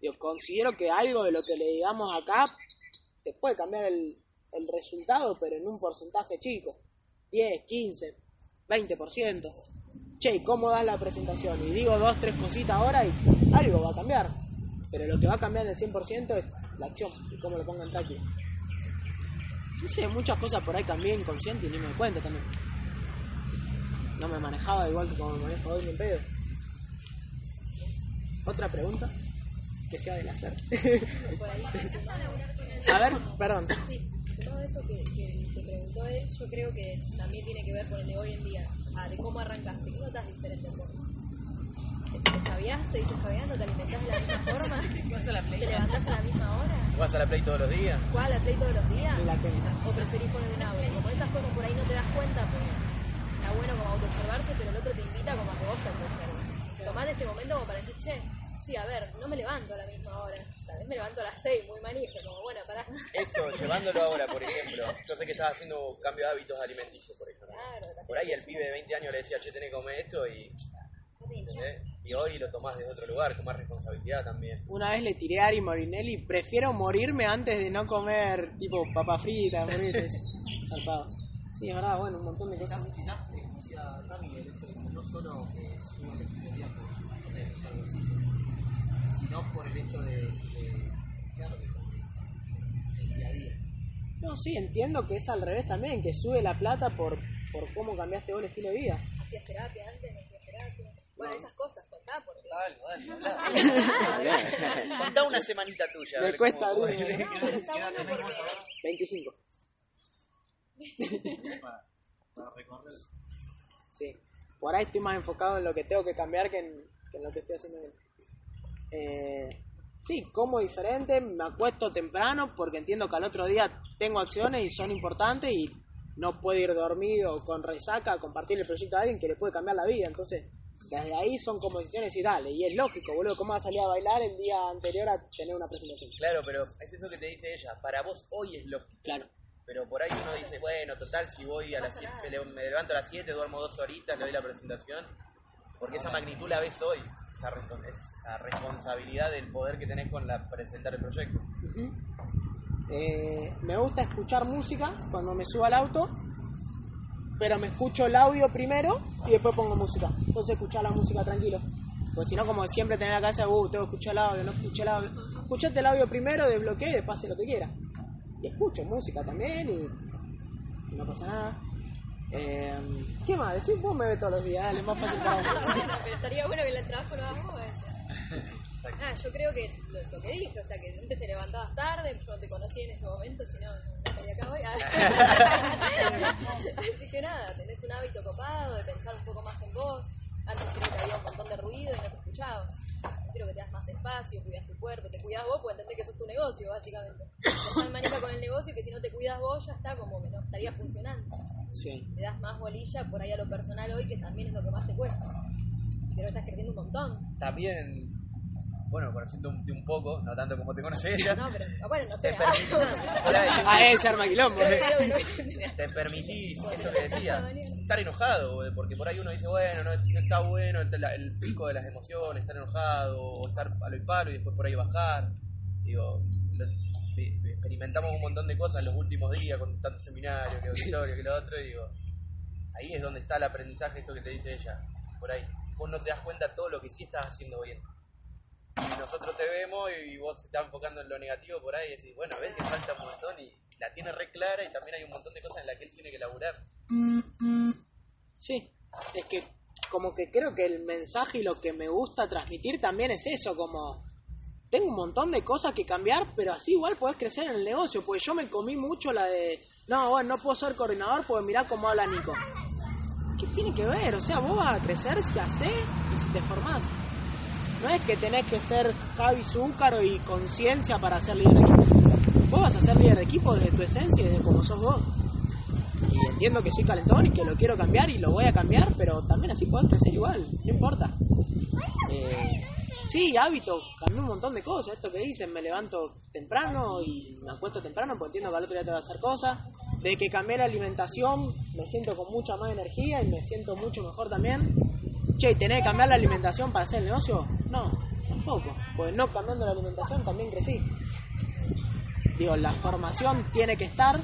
B: Yo considero que algo de lo que le digamos acá te puede cambiar el, el resultado, pero en un porcentaje chico. 10, 15, 20%. Che, ¿y ¿cómo das la presentación? Y digo dos, tres cositas ahora y algo va a cambiar. Pero lo que va a cambiar en el 100% es la acción y cómo lo ponga en táctil. No sé, muchas cosas por ahí cambié inconsciente y ni me doy cuenta también. No me manejaba igual que como me manejo hoy ni en pedo. Otra pregunta que sea del hacer.
G: Por ahí,
B: A ver, perdón.
G: Sí, sumado a eso que, que te preguntó él, yo creo que también tiene que ver con el de hoy en día, ah, de cómo arrancaste. ¿Qué notas diferente vos? ¿Te escabiás? ¿Seguís escabeando? ¿Te alimentás de la misma forma? ¿Te levantás a la misma hora?
A: ¿Vas a la Play todos los días?
G: ¿Jugás a la Play todos los días?
B: La tenis.
G: ¿O preferís poner un audio? Como esas cosas por ahí no te das cuenta, pues está bueno como autoobservarse, pero el otro te invita como a que vos te autoobserves. Tomate este momento como para decir, che, sí, a ver, no me levanto a la misma hora. Tal vez me levanto a las 6, muy manija, como bueno, pará.
A: Esto, llevándolo ahora, por ejemplo, yo sé que estás haciendo un cambio de hábitos alimenticios, por ejemplo.
G: Claro,
A: Por ahí el pibe de 20 años le decía, che, tenés que comer esto y, ¿entendés? y hoy lo tomás desde otro lugar, con más responsabilidad también.
B: Una vez le tiré a Ari Morinelli, prefiero morirme antes de no comer tipo papa frita, hamburguesas, zarpado. Sí, es verdad, bueno, un montón de cosas.
E: Quizás, quizás eh, como decía Cami, el hecho de que no solo eh, por ejercicio, sino por el hecho de, de claro, de, el día a día.
B: No, sí, entiendo que es al revés también, que sube la plata por, por cómo cambiaste vos el estilo de vida.
G: ¿Hacías terapia antes? ¿No? Bueno, esas cosas, contá, porque...
E: Dale, dale, dale.
A: Contá una semanita tuya.
B: Me cuesta
A: cómo-
B: abrirme.
G: Está bueno porque...
B: 25.
F: para, para recorrer.
B: Sí. Por ahí estoy más enfocado en lo que tengo que cambiar que en, que en lo que estoy haciendo bien. Eh, sí, como diferente, me acuesto temprano porque entiendo que al otro día tengo acciones y son importantes y no puedo ir dormido con resaca a compartir el proyecto a alguien que le puede cambiar la vida. Entonces, desde ahí son como decisiones y dale. Y es lógico, boludo, ¿cómo vas a salir a bailar el día anterior a tener una presentación?
A: Claro, pero es eso que te dice ella. Para vos hoy es lógico.
B: Claro.
A: Pero por ahí uno dice, bueno, total, si voy a las 7, me levanto a las 7, duermo dos horitas, le doy la presentación. Porque esa magnitud la ves hoy. Esa, respon- esa responsabilidad del poder que tenés con la presentar el proyecto.
B: Eh, me gusta escuchar música cuando me subo al auto, pero me escucho el audio primero y después pongo música. Entonces escuchar la música tranquilo. Pues si no, como siempre tener la cabeza, uh, tengo que escuchar el audio, no escuché el audio. Escuchate el audio primero, desbloqueé y después hace lo que quiera. Y escucho música también y, y no pasa nada. Eh, ¿Qué más? Decís, vos me ves todos los días, dale, más fácil para vos.
G: Pero estaría bueno que el trabajo lo hagas vos. Ah, yo creo que lo, lo que dije, o sea, que antes te levantabas tarde, yo no te conocí en ese momento, si no, estaría acá hoy. Así que nada, tenés un hábito copado de pensar un poco más en vos. Antes creo que había un montón de ruido y no te escuchabas. Creo que te das más espacio, cuidas tu cuerpo, te cuidas vos, porque entendés que eso es tu negocio, básicamente. Estás tan manija con el negocio que si no te cuidas vos ya está como que no estaría funcionando.
B: Sí.
G: Le das más bolilla por ahí a lo personal hoy, que también es lo que más te cuesta. Y creo que estás creciendo un montón.
A: También, bueno, conociendo un, un poco, no tanto como te conoce ella,
G: No, pero ah, bueno, no sé.
A: te, permitís,
B: A él se arma quilombo.
A: te permitís, esto que decía, estar enojado, güey, porque por ahí uno dice, bueno, no, no está bueno el, el pico de las emociones, estar enojado, o estar palo y palo y después por ahí bajar. Digo, lo- experimentamos un montón de cosas en los últimos días con tantos seminarios, que auditorio, que lo otro, y digo, ahí es donde está el aprendizaje, esto que te dice ella, por ahí. Vos no te das cuenta todo lo que sí estás haciendo bien. Y nosotros te vemos y vos te estás enfocando en lo negativo por ahí y decís, bueno, ves que falta un montón y la tiene re clara y también hay un montón de cosas en las que él tiene que laburar.
B: Sí, es que como que creo que el mensaje y lo que me gusta transmitir también es eso, como tengo un montón de cosas que cambiar, pero así igual podés crecer en el negocio, pues yo me comí mucho la de, no, bueno, no puedo ser coordinador porque mirá cómo habla Nico. ¿Qué tiene que ver? O sea, vos vas a crecer si hacés y si te formás. No es que tenés que ser Javi Zúcaro y conciencia para ser líder de equipo. Vos vas a ser líder de equipo desde tu esencia y desde cómo sos vos y entiendo que soy calentón y que lo quiero cambiar y lo voy a cambiar, pero también así puedo crecer igual, no importa. Eh, sí, hábitos, cambié un montón de cosas, esto que dicen, me levanto temprano y me acuesto temprano porque entiendo que al otro día tengo que hacer cosas. De que cambié la alimentación, me siento con mucha más energía y me siento mucho mejor también. Che, ¿y ¿tenés que cambiar la alimentación para hacer el negocio? No, tampoco, pues no cambiando la alimentación también crecí. Digo, la formación tiene que estar,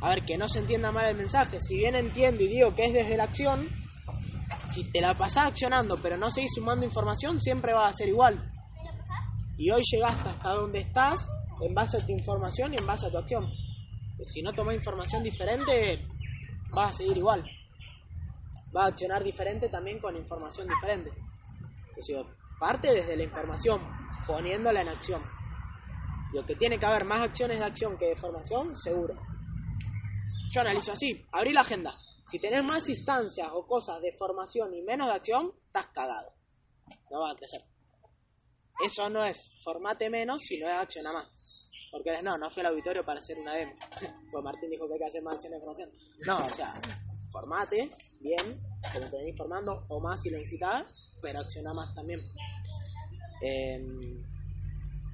B: a ver, que no se entienda mal el mensaje. Si bien entiendo y digo que es desde la acción, si te la pasás accionando pero no seguís sumando información, siempre va a ser igual. Y hoy llegaste hasta donde estás en base a tu información y en base a tu acción. Pues si no tomás información diferente, vas a seguir igual. Vas a accionar diferente también con información diferente. Pues digo, parte desde la información, poniéndola en acción. Lo que tiene que haber más acciones de acción que de formación, seguro. Yo analizo así, abrí la agenda. Si tenés más instancias o cosas de formación y menos de acción, estás cagado. No vas a crecer. Eso no es formate menos, sino es acciona más. Porque no, no fui al auditorio para hacer una demo. Pues Martín dijo que hay que hacer más acciones de formación. No, o sea, formate bien, como te venís formando, o más si lo necesitas, pero acciona más también. Eh,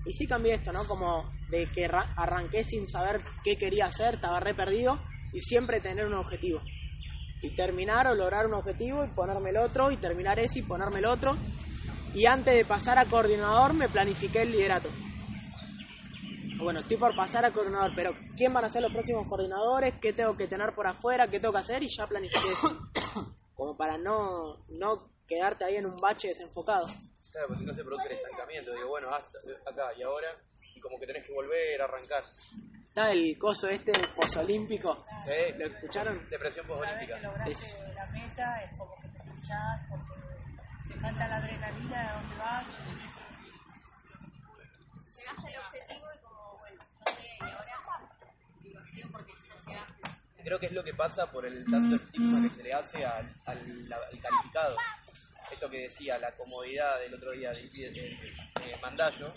B: y sí cambié esto, ¿no? Como de que ra- arranqué sin saber qué quería hacer, estaba re perdido y siempre tener un objetivo. Y terminar o lograr un objetivo y ponerme el otro y terminar ese y ponerme el otro. Y antes de pasar a coordinador me planifiqué el liderato. Bueno, estoy por pasar a coordinador, pero ¿quién van a ser los próximos coordinadores? ¿Qué tengo que tener por afuera? ¿Qué tengo que hacer? Y ya planifiqué eso. Como para no, no quedarte ahí en un bache desenfocado.
A: Claro, pues si no se produce el estancamiento, digo, bueno, hasta acá y ahora, y como que tenés que volver a arrancar.
B: Está el coso este posolímpico.
A: ¿Sí?
B: ¿Lo escucharon?
A: Depresión posolímpica.
B: Es-
C: la meta, es como que te escuchás, porque te falta la adrenalina de dónde vas.
G: Llegaste al objetivo y como, bueno, no sé, y ahora digo, ha sido porque ya llegaste.
A: Creo que es lo que pasa por el tanto estigma que se le hace al, al- al calificado. Esto que decía, la comodidad del otro día de, de- de- de Mandallo,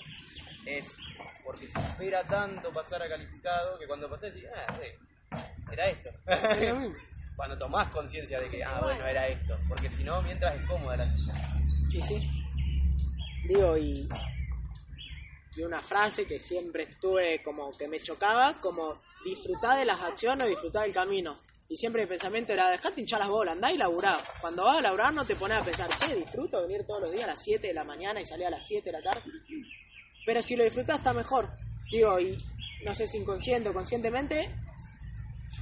A: es porque se espera tanto pasar a calificado que cuando pasé decís, ah, sí, era esto. Cuando tomás conciencia de que, ah, bueno, era esto. Porque si no, mientras es cómoda la silla.
B: Sí, sí. Digo, y, y una frase que siempre estuve como que me chocaba, como disfrutar de las acciones o disfrutar del camino. Y siempre mi pensamiento era, dejate hinchar las bolas, andá y laburá. Cuando vas a laburar no te pones a pensar, che, disfruto venir todos los días a las 7 de la mañana y salir a las 7 de la tarde. Pero si lo disfrutas está mejor. digo, y no sé si inconsciente o conscientemente,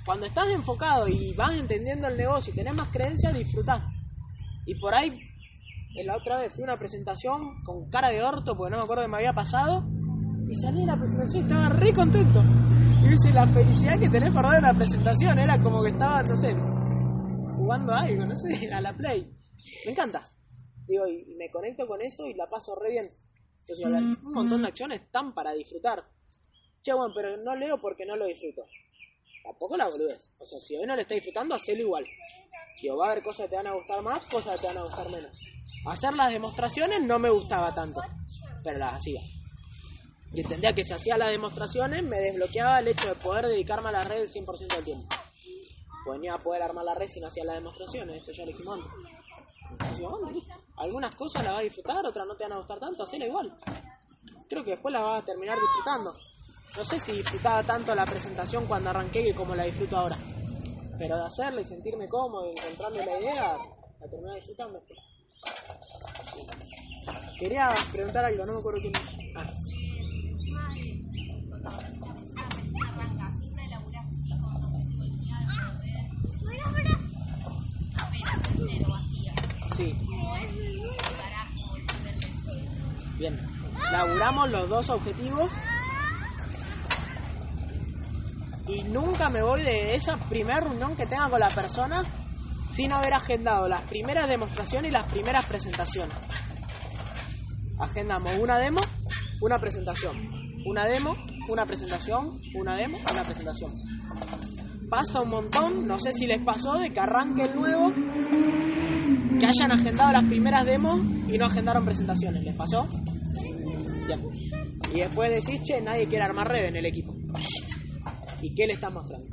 B: cuando estás enfocado y vas entendiendo el negocio y tenés más creencia, disfrutás. Y por ahí, en la otra vez fui una presentación con cara de orto, porque no me acuerdo que me había pasado, y salí de la presentación y estaba re contento. Y dice, la felicidad que tenés por dar una presentación, era como que estaba, no sé, jugando a algo, no sé, a la play. Me encanta. Digo, y, y me conecto con eso y la paso re bien. Entonces, ver, un montón de acciones están para disfrutar. Che, bueno, pero no leo porque no lo disfruto. Tampoco la boludez. O sea, si hoy no le está disfrutando, hacelo igual. Digo, va a haber cosas que te van a gustar más, cosas que te van a gustar menos. Hacer las demostraciones no me gustaba tanto, pero las hacía. Y entendía que si hacía las demostraciones me desbloqueaba el hecho de poder dedicarme a la red el 100% del tiempo. Pues a poder armar la red si no hacía las demostraciones, esto ya lo dijimos antes. Listo. Algunas cosas las vas a disfrutar, otras no te van a gustar tanto, hacela igual. Creo que después las vas a terminar disfrutando. No sé si disfrutaba tanto la presentación cuando arranqué que como la disfruto ahora. Pero de hacerla y sentirme cómodo y encontrarme la idea, la terminé disfrutando. Quería preguntar algo, no me acuerdo quién. Ah, sí. Bien. Laburamos los dos objetivos. Y nunca me voy de esa primera reunión que tenga con la persona sin haber agendado las primeras demostraciones y las primeras presentaciones. Agendamos una demo, una presentación. Una demo, una presentación, una demo, una presentación. Pasa un montón, no sé si les pasó, de que arranque el nuevo, que hayan agendado las primeras demos y no agendaron presentaciones. ¿Les pasó? Y después decís, che, nadie quiere armar red en el equipo. ¿Y qué le estás mostrando?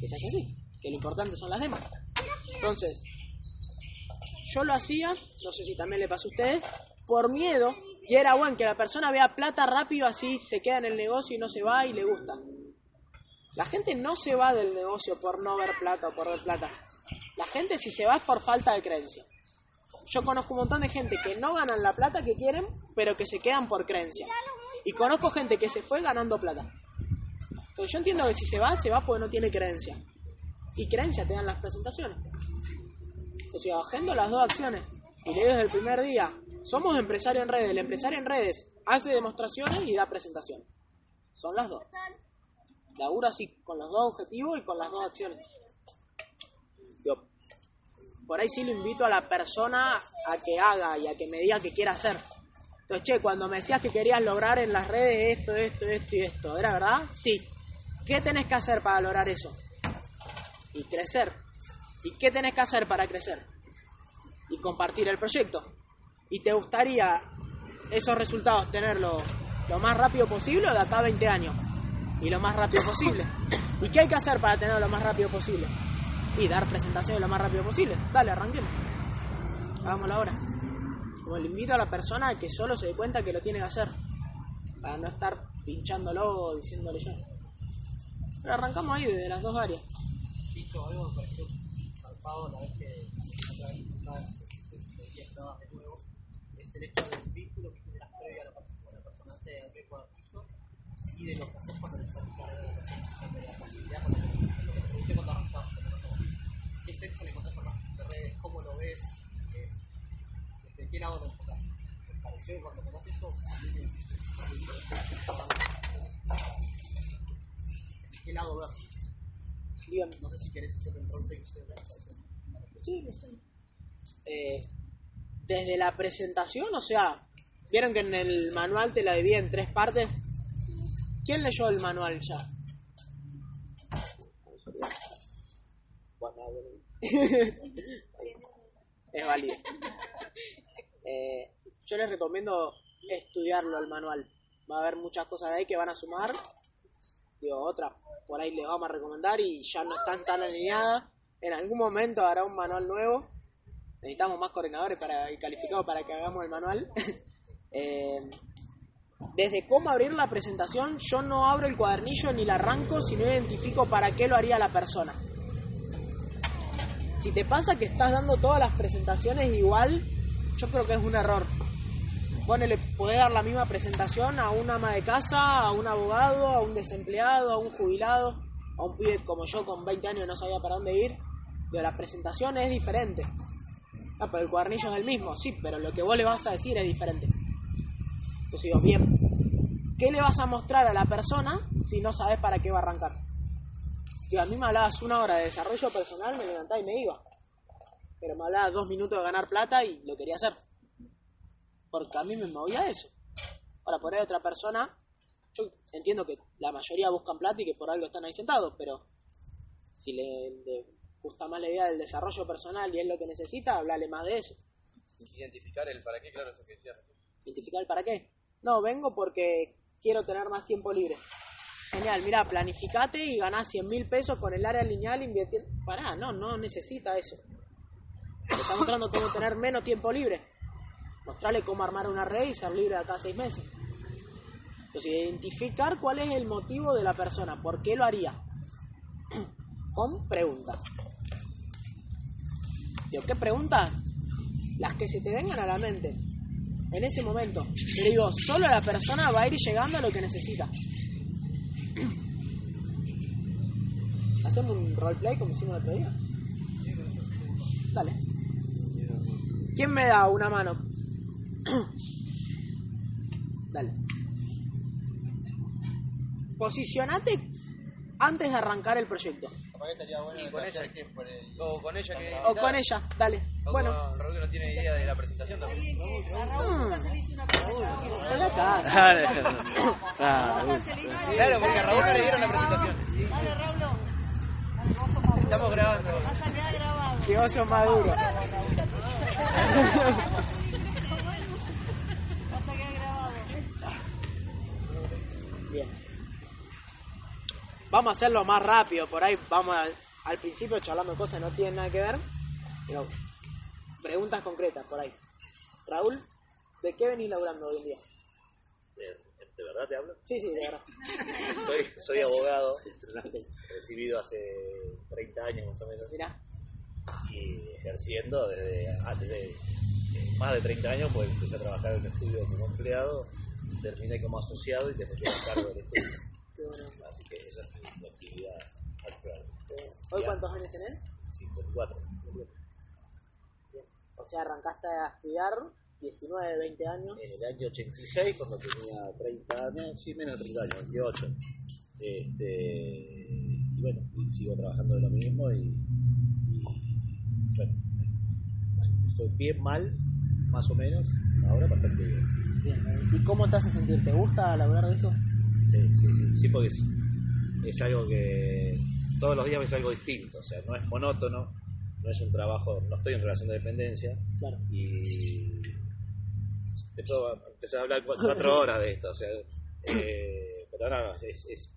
B: Que se hace así, que lo importante son las demos. Entonces, yo lo hacía, no sé si también le pasó a ustedes, por miedo, y era bueno que la persona vea plata rápido, así se queda en el negocio y no se va y le gusta. La gente no se va del negocio por no ver plata o por ver plata. La gente si se va es por falta de creencia. Yo conozco un montón de gente que no ganan la plata que quieren, pero que se quedan por creencia. Y conozco gente que se fue ganando plata. Entonces yo entiendo que si se va, se va porque no tiene creencia. Y creencia te dan las presentaciones. Entonces agendo las dos acciones. Y le desde el primer día, somos empresario en redes. El empresario en redes hace demostraciones y da presentación. Son las dos. Laburo así, con los dos objetivos y con las dos acciones. Yo, por ahí sí lo invito a la persona a que haga y a que me diga qué quiere hacer. Entonces, che, cuando me decías que querías lograr en las redes esto, esto, esto y esto, ¿era verdad? Sí. ¿Qué tenés que hacer para lograr eso? Y crecer. ¿Y qué tenés que hacer para crecer? Y compartir el proyecto. ¿Y te gustaría esos resultados tenerlos lo más rápido posible o de acá a 20 años? Y lo más rápido posible. ¿Y qué hay que hacer para tenerlo lo más rápido posible? Y dar presentaciones lo más rápido posible. Dale, arranquemos. Hagámoslo ahora. Como le invito a la persona que solo se dé cuenta que lo tiene que hacer. Para no estar pinchándolo o diciéndole yo. Pero arrancamos ahí desde las dos áreas.
E: dicho algo la vez que el hecho del vínculo que generas previo a la persona, la persona antes y de lo que haces cuando le de la persona, de la posibilidad con la que lo que te pregunté cuando nosotros. ¿Qué sexo le encontrás a las de redes? ¿Cómo lo ves? Eh, ¿Desde qué lado lo enfocás? ¿Te pareció cuando eso? A mí me ¿Qué lado ves?
B: Dígame.
E: No sé si querés hacer un rol text de la
B: Sí, lo sé. Eh, desde la presentación, o sea, vieron que en el manual te la dividí en tres partes. ¿Quién leyó el manual ya? Es válido. Eh, yo les recomiendo estudiarlo el manual. Va a haber muchas cosas de ahí que van a sumar. Digo, otras por ahí les vamos a recomendar y ya no están tan alineadas. En algún momento hará un manual nuevo. Necesitamos más coordinadores para, y calificados para que hagamos el manual. Eh, desde cómo abrir la presentación, yo no abro el cuadernillo ni la arranco si no identifico para qué lo haría la persona. Si te pasa que estás dando todas las presentaciones igual, yo creo que es un error. Ponele, podés dar la misma presentación a un ama de casa, a un abogado, a un desempleado, a un jubilado, a un pibe como yo con 20 años no sabía para dónde ir. De la presentación es diferente. Ah, pero el cuadernillo es el mismo, sí, pero lo que vos le vas a decir es diferente. Entonces digo, bien, ¿qué le vas a mostrar a la persona si no sabes para qué va a arrancar? Digo, a mí me hablabas una hora de desarrollo personal, me levantaba y me iba. Pero me hablabas dos minutos de ganar plata y lo quería hacer. Porque a mí me movía eso. Ahora, por ahí otra persona, yo entiendo que la mayoría buscan plata y que por algo están ahí sentados, pero si le, le gusta más la idea del desarrollo personal y es lo que necesita, hablale más de eso.
A: Identificar el para qué, claro, eso que decías recién.
B: ¿Identificar el para qué? No, vengo porque quiero tener más tiempo libre. Genial, mira, planificate y ganás 100 mil pesos con el área lineal invirtiendo. Pará, no, no necesita eso. Te está mostrando cómo tener menos tiempo libre. Mostrarle cómo armar una red y ser libre de acá a seis meses. Entonces, identificar cuál es el motivo de la persona, por qué lo haría. Con preguntas. ¿Qué preguntas? Las que se te vengan a la mente. En ese momento. Le digo, solo la persona va a ir llegando a lo que necesita. ¿Hacemos un roleplay como hicimos el otro día? Dale. ¿Quién me da una mano? Dale. Posicionate antes de arrancar el proyecto.
D: Capaz que estaría bueno
A: Y con ella.
D: por el...
A: O con ella que.
B: O con ella, dale.
A: o
B: Bueno,
A: con Raúl que no tiene idea de la presentación también.
C: A Raúl nunca se le hizo una presentación.
B: en la casa.
A: Claro, porque a Raúl no le dieron la presentación.
C: Dale, Raúl.
A: Estamos grabando.
C: Vas a quedar grabado.
B: Que oso maduro. Vamos a hacerlo más rápido, por ahí vamos al, al principio charlando cosas que no tienen nada que ver, pero preguntas concretas por ahí. Raúl, ¿de qué venís laburando hoy en día?
F: ¿De, de verdad te hablo?
B: Sí, sí, de verdad.
F: Soy, soy abogado, recibido hace 30 años más o menos,
B: Mirá,
F: y ejerciendo desde, ah, desde, más de 30 años, pues empecé a trabajar en un estudio como empleado, terminé como asociado y te metí a cargo del estudio.
B: qué bueno.
F: Así que esa es mi, mi actividad actual.
B: ¿Hoy
F: Ya,
B: cuántos años tenés?
F: 54.
B: O sea, arrancaste a estudiar 19, 20 años.
F: En el año 86, cuando tenía 30 años, sí, menos de 30 años, 28. Este, y bueno, y sigo trabajando de lo mismo y, y, bueno, estoy bien mal, más o menos, ahora bastante bien.
B: Bien. ¿Y cómo te hace sentir? ¿Te gusta laburar de eso?
F: Sí, sí, sí, sí, porque es, es algo que todos los días ves algo distinto, o sea, no es monótono, no es un trabajo, no estoy en relación de dependencia,
B: Claro.
F: y te puedo empezar a hablar cu- cuatro horas de esto, o sea, eh, pero no, no, es, es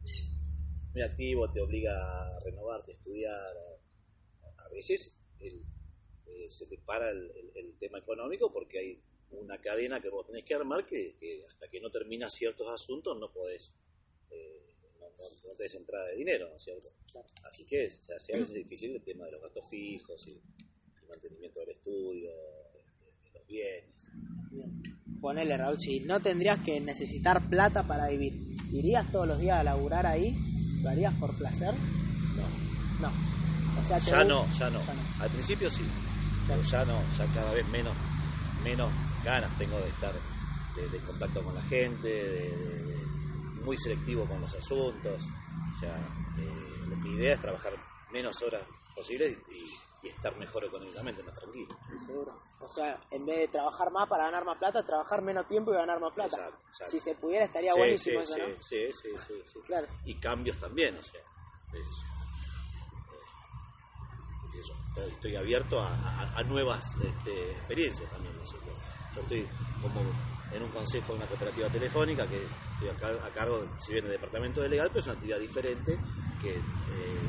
F: muy activo, te obliga a renovarte, a estudiar, a, a veces el- eh, se te para el, el- el tema económico porque hay una cadena que vos tenés que armar que, que hasta que no terminas ciertos asuntos no podés, eh, no, no- no tenés entrada de dinero, ¿no es cierto? Así que se hace a veces difícil el tema de los gastos fijos y el mantenimiento del estudio, de, los bienes.
B: Bien. Ponele, Raúl, si no tendrías que necesitar plata para vivir, ¿irías todos los días a laburar ahí? ¿Lo harías por placer?
F: No.
B: No. O sea,
F: Ya
B: gusta-
F: no, ya no. Al principio sí, pero ya no, ya cada vez menos, menos ganas tengo de estar de, de contacto con la gente, de- de- muy selectivo con los asuntos. O sea, eh, mi idea es trabajar menos horas posibles y, y estar mejor económicamente, más tranquilo.
B: Seguro. O sea, en vez de trabajar más para ganar más plata, trabajar menos tiempo y ganar más plata.
F: Exacto, exacto.
B: Si se pudiera, estaría
F: Sí,
B: buenísimo
F: sí,
B: eso, ¿no?
F: sí, sí, sí, sí.
B: Claro.
F: Y cambios también, o sea, es- es- estoy, estoy abierto a, a- a nuevas este, experiencias también. Yo estoy como en un consejo de una cooperativa telefónica que estoy a, car- a cargo, si bien del departamento de legal, pero es una actividad diferente que eh,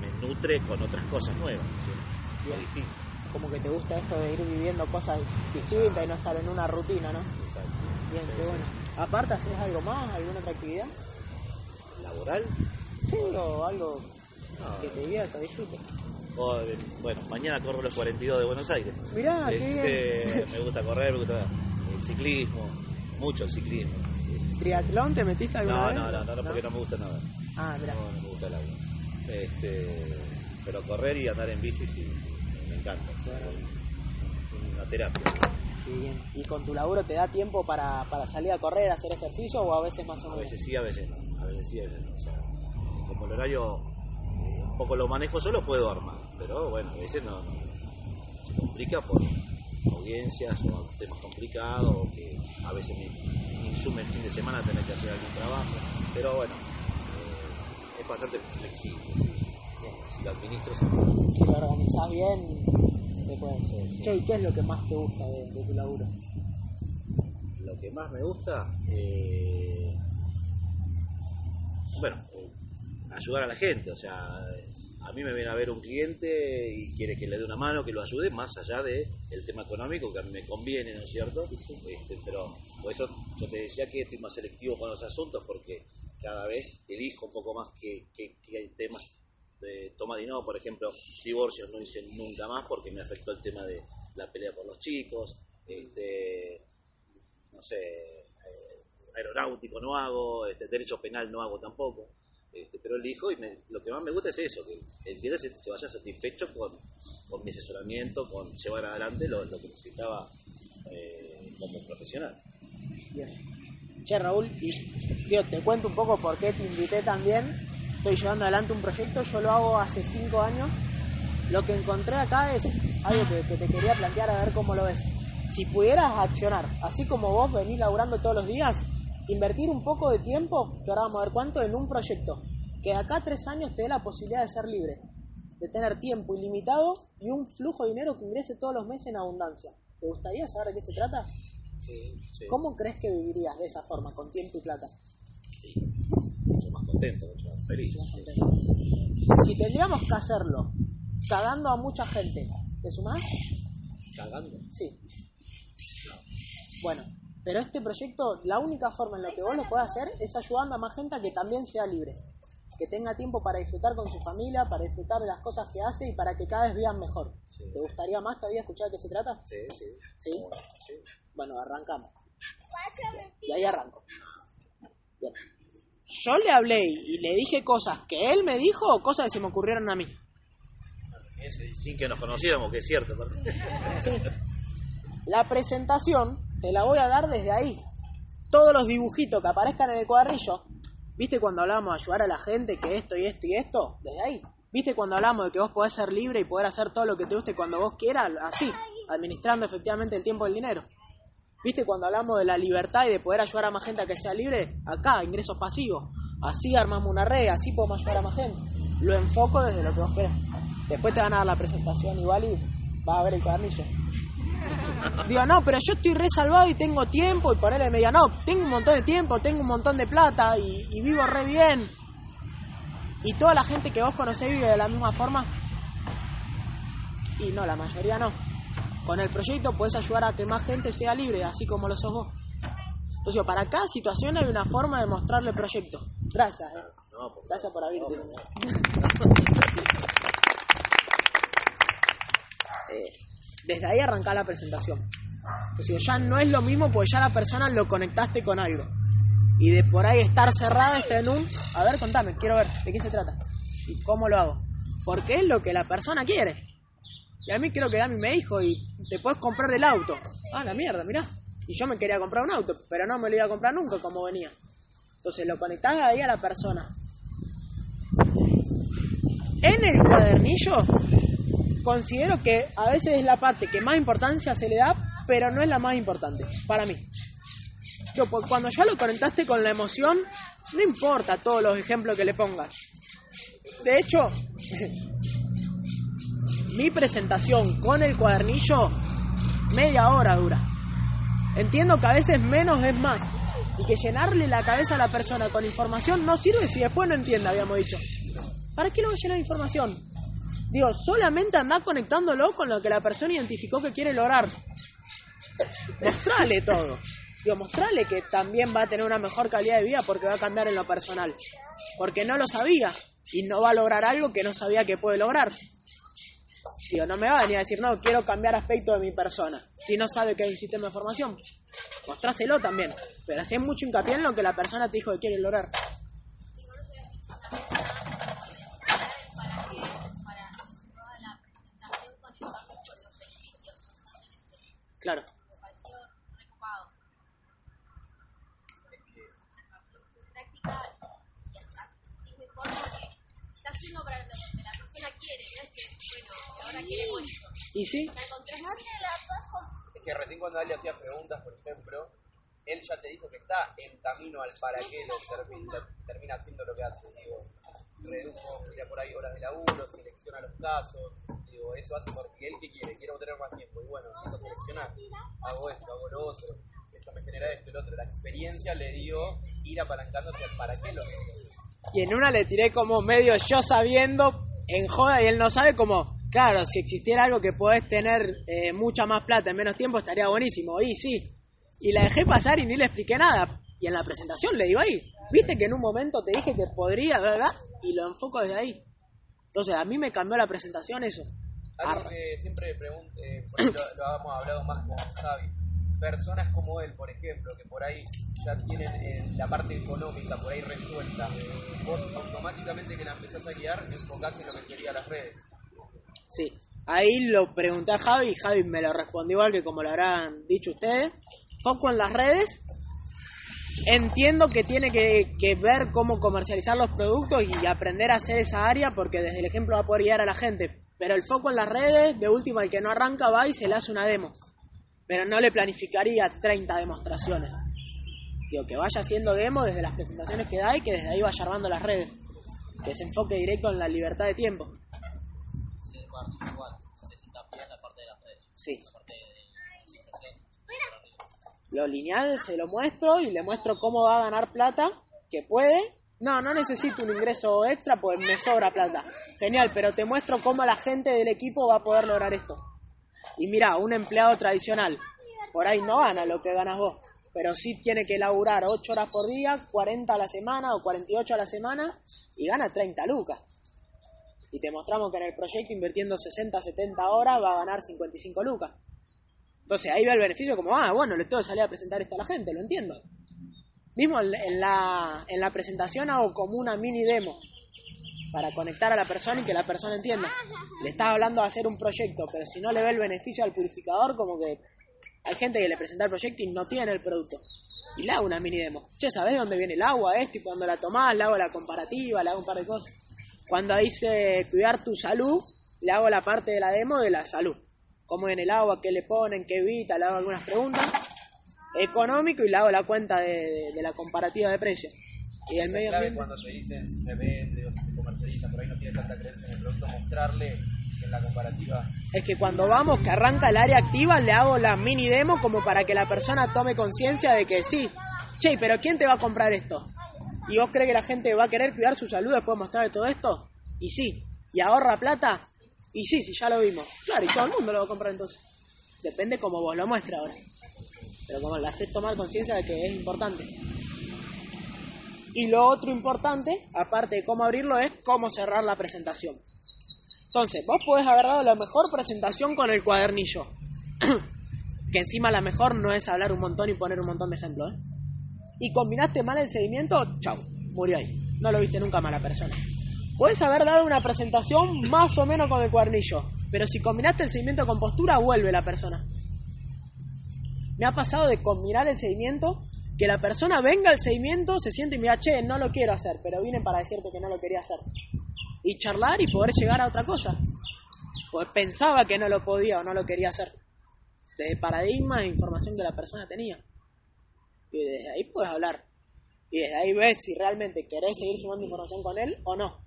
F: me nutre con otras cosas nuevas, distintas.
B: Como que te gusta esto de ir viviendo cosas distintas y no estar en una rutina, ¿no?
F: Exacto.
B: Bien,
F: Sí,
B: qué
F: sí,
B: bueno. Aparte, ¿haces algo más? ¿Alguna otra actividad?
F: sí. ¿Laboral?
B: Sí, o algo
F: No,
B: que te divierta, disfrute.
F: o, eh, bueno, mañana corro los 42 de Buenos Aires.
B: Mirá, qué
F: Este,
B: bien.
F: me gusta correr, me gusta el ciclismo, mucho el ciclismo. Es-
B: ¿Triatlón te metiste alguna
F: no,
B: vez?
F: no, no, no, no, porque no me gusta nada.
B: Ah, mira.
F: No, no me gusta el agua. Este, pero correr y andar en bici sí, sí, me encanta. es una terapia.
B: Qué bien. ¿Y con tu laburo te da tiempo para, para salir a correr, hacer ejercicio o a veces más o
F: A
B: menos?
F: veces sí, a veces no. A veces sí, a veces no. O sea, como el horario eh, un poco lo manejo solo, puedo armar. Pero bueno, a veces no. no. Se complica por audiencias o temas complicados o que a veces me, me insume el fin de semana tener que hacer algún trabajo. Pero bueno, eh, es bastante flexible. Sí, sí. Si lo puede.
B: Si lo organizás bien, se puede. Che, ¿y qué es lo que más te gusta de, de tu laburo?
F: Lo que más me gusta, eh, bueno, eh, ayudar a la gente. O sea, a mí me viene a ver un cliente y quiere que le dé una mano, que lo ayude, más allá de el tema económico, que a mí me conviene, ¿no es cierto? Este, pero por eso yo te decía que estoy más selectivo con los asuntos, porque cada vez elijo un poco más que, que, que temas de tomar y no, por ejemplo, divorcios no hice nunca más porque me afectó el tema de la pelea por los chicos, este, no sé, eh, aeronáutico no hago, este, derecho penal no hago tampoco, este, pero elijo y me- lo que más me gusta es eso, que el cliente se, vaya satisfecho con, con mi asesoramiento, con llevar adelante lo, lo que necesitaba eh, como profesional.
B: Bien. Che, Raúl, y tío, te cuento un poco por qué te invité también. Estoy llevando adelante un proyecto, yo lo hago hace cinco años. Lo que encontré acá es algo que, que te quería plantear a ver cómo lo ves. Si pudieras accionar, así como vos venís laburando todos los días, invertir un poco de tiempo, que ahora vamos a ver cuánto, en un proyecto, que de acá a tres años te dé la posibilidad de ser libre, de tener tiempo ilimitado y un flujo de dinero que ingrese todos los meses en abundancia. ¿Te gustaría saber de qué se trata?
F: Sí, sí,
B: ¿Cómo crees que vivirías de esa forma, con tiempo y plata?
F: sí. mucho más contento, mucho más feliz.
B: Si tendríamos que hacerlo cagando a mucha gente, ¿te sumás?
F: Cagando.
B: Sí. Bueno, pero este proyecto, la única forma en la que vos lo podés hacer es ayudando a más gente a que también sea libre. Que tenga tiempo para disfrutar con su familia, para disfrutar de las cosas que hace y para que cada vez vean mejor. ¿Te gustaría más todavía escuchar de qué se trata?
F: Sí, sí.
B: ¿Sí?
F: sí.
B: Bueno, arrancamos. Y ahí arranco. Bien. Yo le hablé y le dije cosas que él me dijo o cosas que se me ocurrieron a mí.
F: Sin que nos conociéramos, que es cierto.
B: Sí. La presentación te la voy a dar desde ahí. Todos los dibujitos que aparezcan en el cuadrillo. ¿Viste cuando hablamos de ayudar a la gente que esto y esto y esto? Desde ahí. ¿Viste cuando hablamos de que vos podés ser libre y poder hacer todo lo que te guste cuando vos quieras? Así, administrando efectivamente el tiempo y el dinero. ¿Viste cuando hablamos de la libertad y de poder ayudar a más gente a que sea libre? Acá, ingresos pasivos. Así armamos una red, así podemos ayudar a más gente. Lo enfoco desde lo que vos querés. Después te van a dar la presentación igual y vas a ver el cuadernillo. Digo, no, pero yo estoy resalvado y tengo tiempo. Y ponerle media, no, tengo un montón de tiempo, tengo un montón de plata y, y vivo re bien. Y toda la gente que vos conocés vive de la misma forma. Y no, la mayoría no. Con el proyecto puedes ayudar a que más gente sea libre, así como lo sos vos. Entonces, para cada situación hay una forma de mostrarle el proyecto. Gracias, eh.
F: No, por
B: Gracias por abrirte. Eh, desde ahí arranca la presentación. Entonces, digo, ya no es lo mismo porque ya la persona lo conectaste con algo. Y de por ahí estar cerrada está en un... A ver, contame, quiero ver, ¿de qué se trata? ¿Y cómo lo hago? Porque es lo que la persona quiere. Y a mí creo que Dami me dijo, y te puedes comprar el auto. Ah, la mierda, mirá. Y yo me quería comprar un auto, pero no me lo iba a comprar nunca como venía. Entonces lo conectás ahí a la persona. En el cuadernillo, considero que a veces es la parte que más importancia se le da, pero no es la más importante, para mí. Yo, pues, cuando ya lo conectaste con la emoción, no importa todos los ejemplos que le pongas. De hecho, mi presentación con el cuadernillo, media hora dura. Entiendo que a veces menos es más. Y que llenarle la cabeza a la persona con información no sirve si después no entiende, habíamos dicho. ¿Para qué lo voy a llenar de información? Digo, solamente anda conectándolo con lo que la persona identificó que quiere lograr. Mostrale todo. Digo, mostrale que también va a tener una mejor calidad de vida porque va a cambiar en lo personal. Porque no lo sabía y no va a lograr algo que no sabía que puede lograr. Digo, no me va a venir a decir, no, quiero cambiar aspecto de mi persona. Si no sabe que hay un sistema de formación, mostráselo también. Pero hacé mucho hincapié en lo que la persona te dijo que quiere lograr.
H: para que para toda la presentación con el paso por los servicios
B: Claro.
H: me pareció recopado en práctica y hasta es mejor porque está haciendo para lo que la persona quiere no es que bueno ahora queremos esto
B: Y sí,
A: Es que recién cuando él le hacía preguntas, por ejemplo, él ya te dijo que está en camino al para qué lo termina, termina haciendo lo que hace. Digo, redujo, mira por ahí horas de laburo, selecciona los casos. Digo, eso hace porque él que quiere, quiero tener más tiempo. Y bueno, empieza a seleccionar. Hago esto, hago otro. Esto me genera esto lo otro. La experiencia le dio ir apalancándose al para qué lo
B: y en una le tiré como medio yo sabiendo en joda y él no sabe como, claro, si existiera algo que podés tener eh, mucha más plata en menos tiempo estaría buenísimo. Y sí. Y la dejé pasar y ni le expliqué nada. Y en la presentación le digo ahí, viste que en un momento te dije que podría, ¿verdad? Y lo enfoco desde ahí. Entonces a mí me cambió la presentación eso.
A: Algo que siempre pregunto, eh, por lo, lo hablado más con Javi. Personas como él, por ejemplo, que por ahí ya tienen eh, la parte económica por ahí resuelta, vos automáticamente que la empezás a guiar, enfocás en lo que sería las redes.
B: Sí. Ahí lo pregunté a Javi y Javi me lo respondió igual que como lo habrán dicho ustedes. Foco en las redes. Entiendo que tiene que, que ver cómo comercializar los productos y aprender a hacer esa área porque desde el ejemplo va a poder guiar a la gente. Pero el foco en las redes, de última, el que no arranca va y se le hace una demo. Pero no le planificaría 30 demostraciones. Digo, que vaya haciendo demo desde las presentaciones que da y que desde ahí vaya armando las redes. Que se enfoque directo en la libertad de tiempo.
E: el cuadernillo igual, se sienta bien en la parte de las redes,
B: Sí.
E: la parte de iniciación,
B: lo lineal se lo muestro y le muestro cómo va a ganar plata, que puede. No, no necesito un ingreso extra, pues me sobra plata. Genial, pero te muestro cómo la gente del equipo va a poder lograr esto. Y mira, un empleado tradicional, por ahí no gana lo que ganas vos, pero sí tiene que laburar 8 horas por día, 40 a la semana o 48 a la semana y gana 30 lucas. Y te mostramos que en el proyecto invirtiendo 60, 70 horas va a ganar 55 lucas. Entonces ahí ve el beneficio como, ah, bueno, le tengo que salir a presentar esto a la gente, lo entiendo. Mismo en, la, en la presentación hago como una mini demo para conectar a la persona y que la persona entienda. Le estás hablando de hacer un proyecto, pero si no le ve el beneficio al purificador, como que hay gente que le presenta el proyecto y no tiene el producto. Y le hago una mini demo. Che, ¿sabés de dónde viene el agua? Esto, y cuando la tomás, le hago la comparativa, le hago un par de cosas. Cuando dice cuidar tu salud, le hago la parte de la demo de la salud. Cómo viene el agua, qué le ponen, qué evita, le hago algunas preguntas. Económico y le hago la cuenta de, de- de la comparativa de precios. Y del medio ambiente.
A: cuando te dicen si se vende o si se comercializa, por ahí no tiene tanta creencia en el producto, mostrarle en la comparativa.
B: Es que cuando vamos, que arranca el área activa, le hago la mini demo como para que la persona tome conciencia de que sí, che, pero ¿quién te va a comprar esto? ¿Y vos crees que la gente va a querer cuidar su salud después de mostrarle todo esto? Y sí. ¿Y ahorra plata? Y sí, sí, ya lo vimos. Claro, y todo el mundo lo va a comprar entonces. Depende como vos lo muestres ahora. Pero como le haces tomar conciencia de que es importante. Y lo otro importante, aparte de cómo abrirlo, es cómo cerrar la presentación. Entonces, vos podés haber dado la mejor presentación con el cuadernillo. que encima la mejor no es hablar un montón y poner un montón de ejemplos. ¿eh? Y combinaste mal el seguimiento, chau, murió ahí. No lo viste nunca más a la persona. Puedes haber dado una presentación más o menos con el cuadernillo, pero si combinaste el seguimiento con postura, vuelve la persona. Me ha pasado de combinar el seguimiento, que la persona venga al seguimiento, se siente y me diga, che, no lo quiero hacer, pero vine para decirte que no lo quería hacer. Y charlar y poder llegar a otra cosa. Pues pensaba que no lo podía o no lo quería hacer. Desde paradigma e información que la persona tenía. Y desde ahí puedes hablar. Y desde ahí ves si realmente querés seguir sumando información con él o no.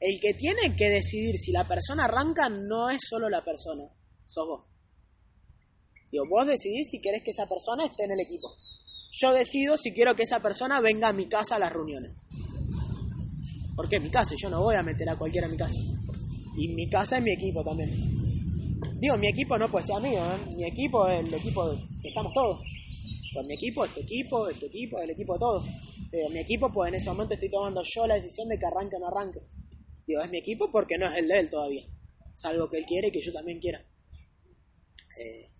B: El que tiene que decidir si la persona arranca no es solo la persona, sos vos. Digo, vos decidís si querés que esa persona esté en el equipo. Yo decido si quiero que esa persona venga a mi casa a las reuniones. Porque es mi casa, yo no voy a meter a cualquiera a mi casa. Y mi casa es mi equipo también. Digo, mi equipo no puede ser mío, ¿eh? mi equipo es el equipo que estamos todos. Pues mi equipo es tu equipo, es tu equipo, el equipo de todos. Mi equipo, pues en ese momento estoy tomando yo la decisión de que arranque o no arranque. Digo, es mi equipo porque no es el de él todavía. salvo que él quiere y que yo también quiera. Eh,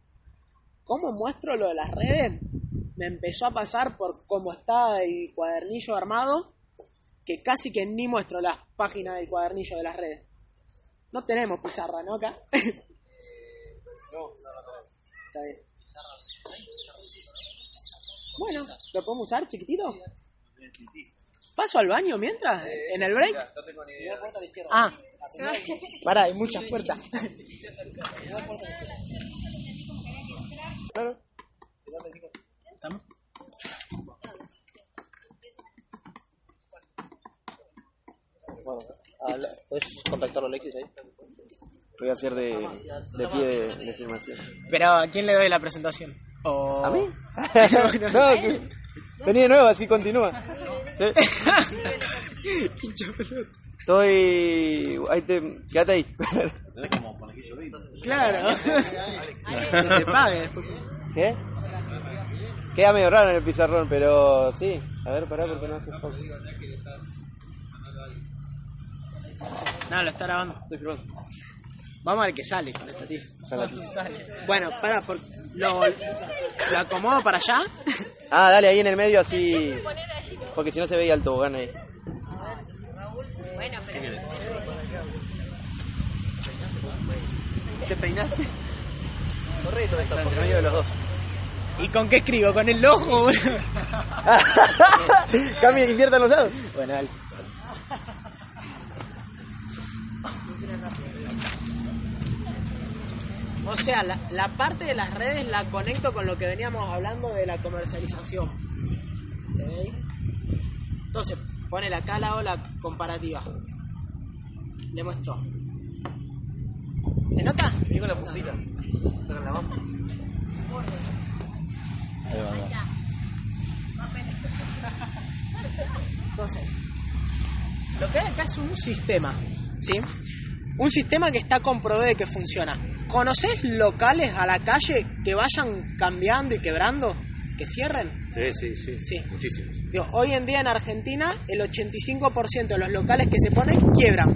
B: ¿Cómo muestro lo de las redes? Me empezó a pasar por cómo está el cuadernillo armado, que casi que ni muestro las páginas del cuadernillo de las redes. No tenemos pizarra, ¿no? Acá. Está bien. Bueno, ¿lo podemos usar chiquitito? ¿Paso al baño mientras? ¿En el break?
A: No tengo ni idea.
B: Ah, pará, hay muchas puertas. Claro. ¿Estamos?
E: Bueno, habla- ¿puedes contactarlo Alexis ahí?
A: Voy a hacer de, de pie de, de filmación.
B: Pero ¿a quién le doy la presentación? O...
A: ¿A mí? no, que- vení de nuevo, así continúa.
B: Hincha pelota.
A: Estoy. Ahí te. Quédate ahí.
B: Claro. que te pague.
A: ¿Qué? Queda medio raro en el pizarrón, pero sí. A ver, pará porque no hace foco.
B: No, lo está grabando.
A: Estoy filmando.
B: Vamos a ver qué sale con esta tiza. Bueno, para, por, lo, lo acomodo para allá.
A: Ah, dale ahí en el medio así. Porque si no se veía el tobogán ahí.
H: Bueno, pero
B: ¿Te peinaste?
A: Correcto, eso, medio de los dos.
B: ¿Y con qué escribo? ¿Con el ojo? boludo?
A: Cambia, inviertan los lados. Bueno, dale.
B: O sea, la, la parte de las redes la conecto con lo que veníamos hablando de la comercialización. ¿Se ahí? Entonces, ponele acá la ola comparativa. Le muestro. ¿Se nota?
A: Vení con la puntita. Saca la mano.
B: Entonces, lo que hay acá es un sistema, ¿sí? Un sistema que está comprobado de que funciona. ¿Conoces locales a la calle que vayan cambiando y quebrando? ¿Que cierren?
F: Sí, sí, sí.
B: Sí.
F: Muchísimos.
B: Digo, hoy en día en Argentina el 85% de los locales que se ponen quiebran.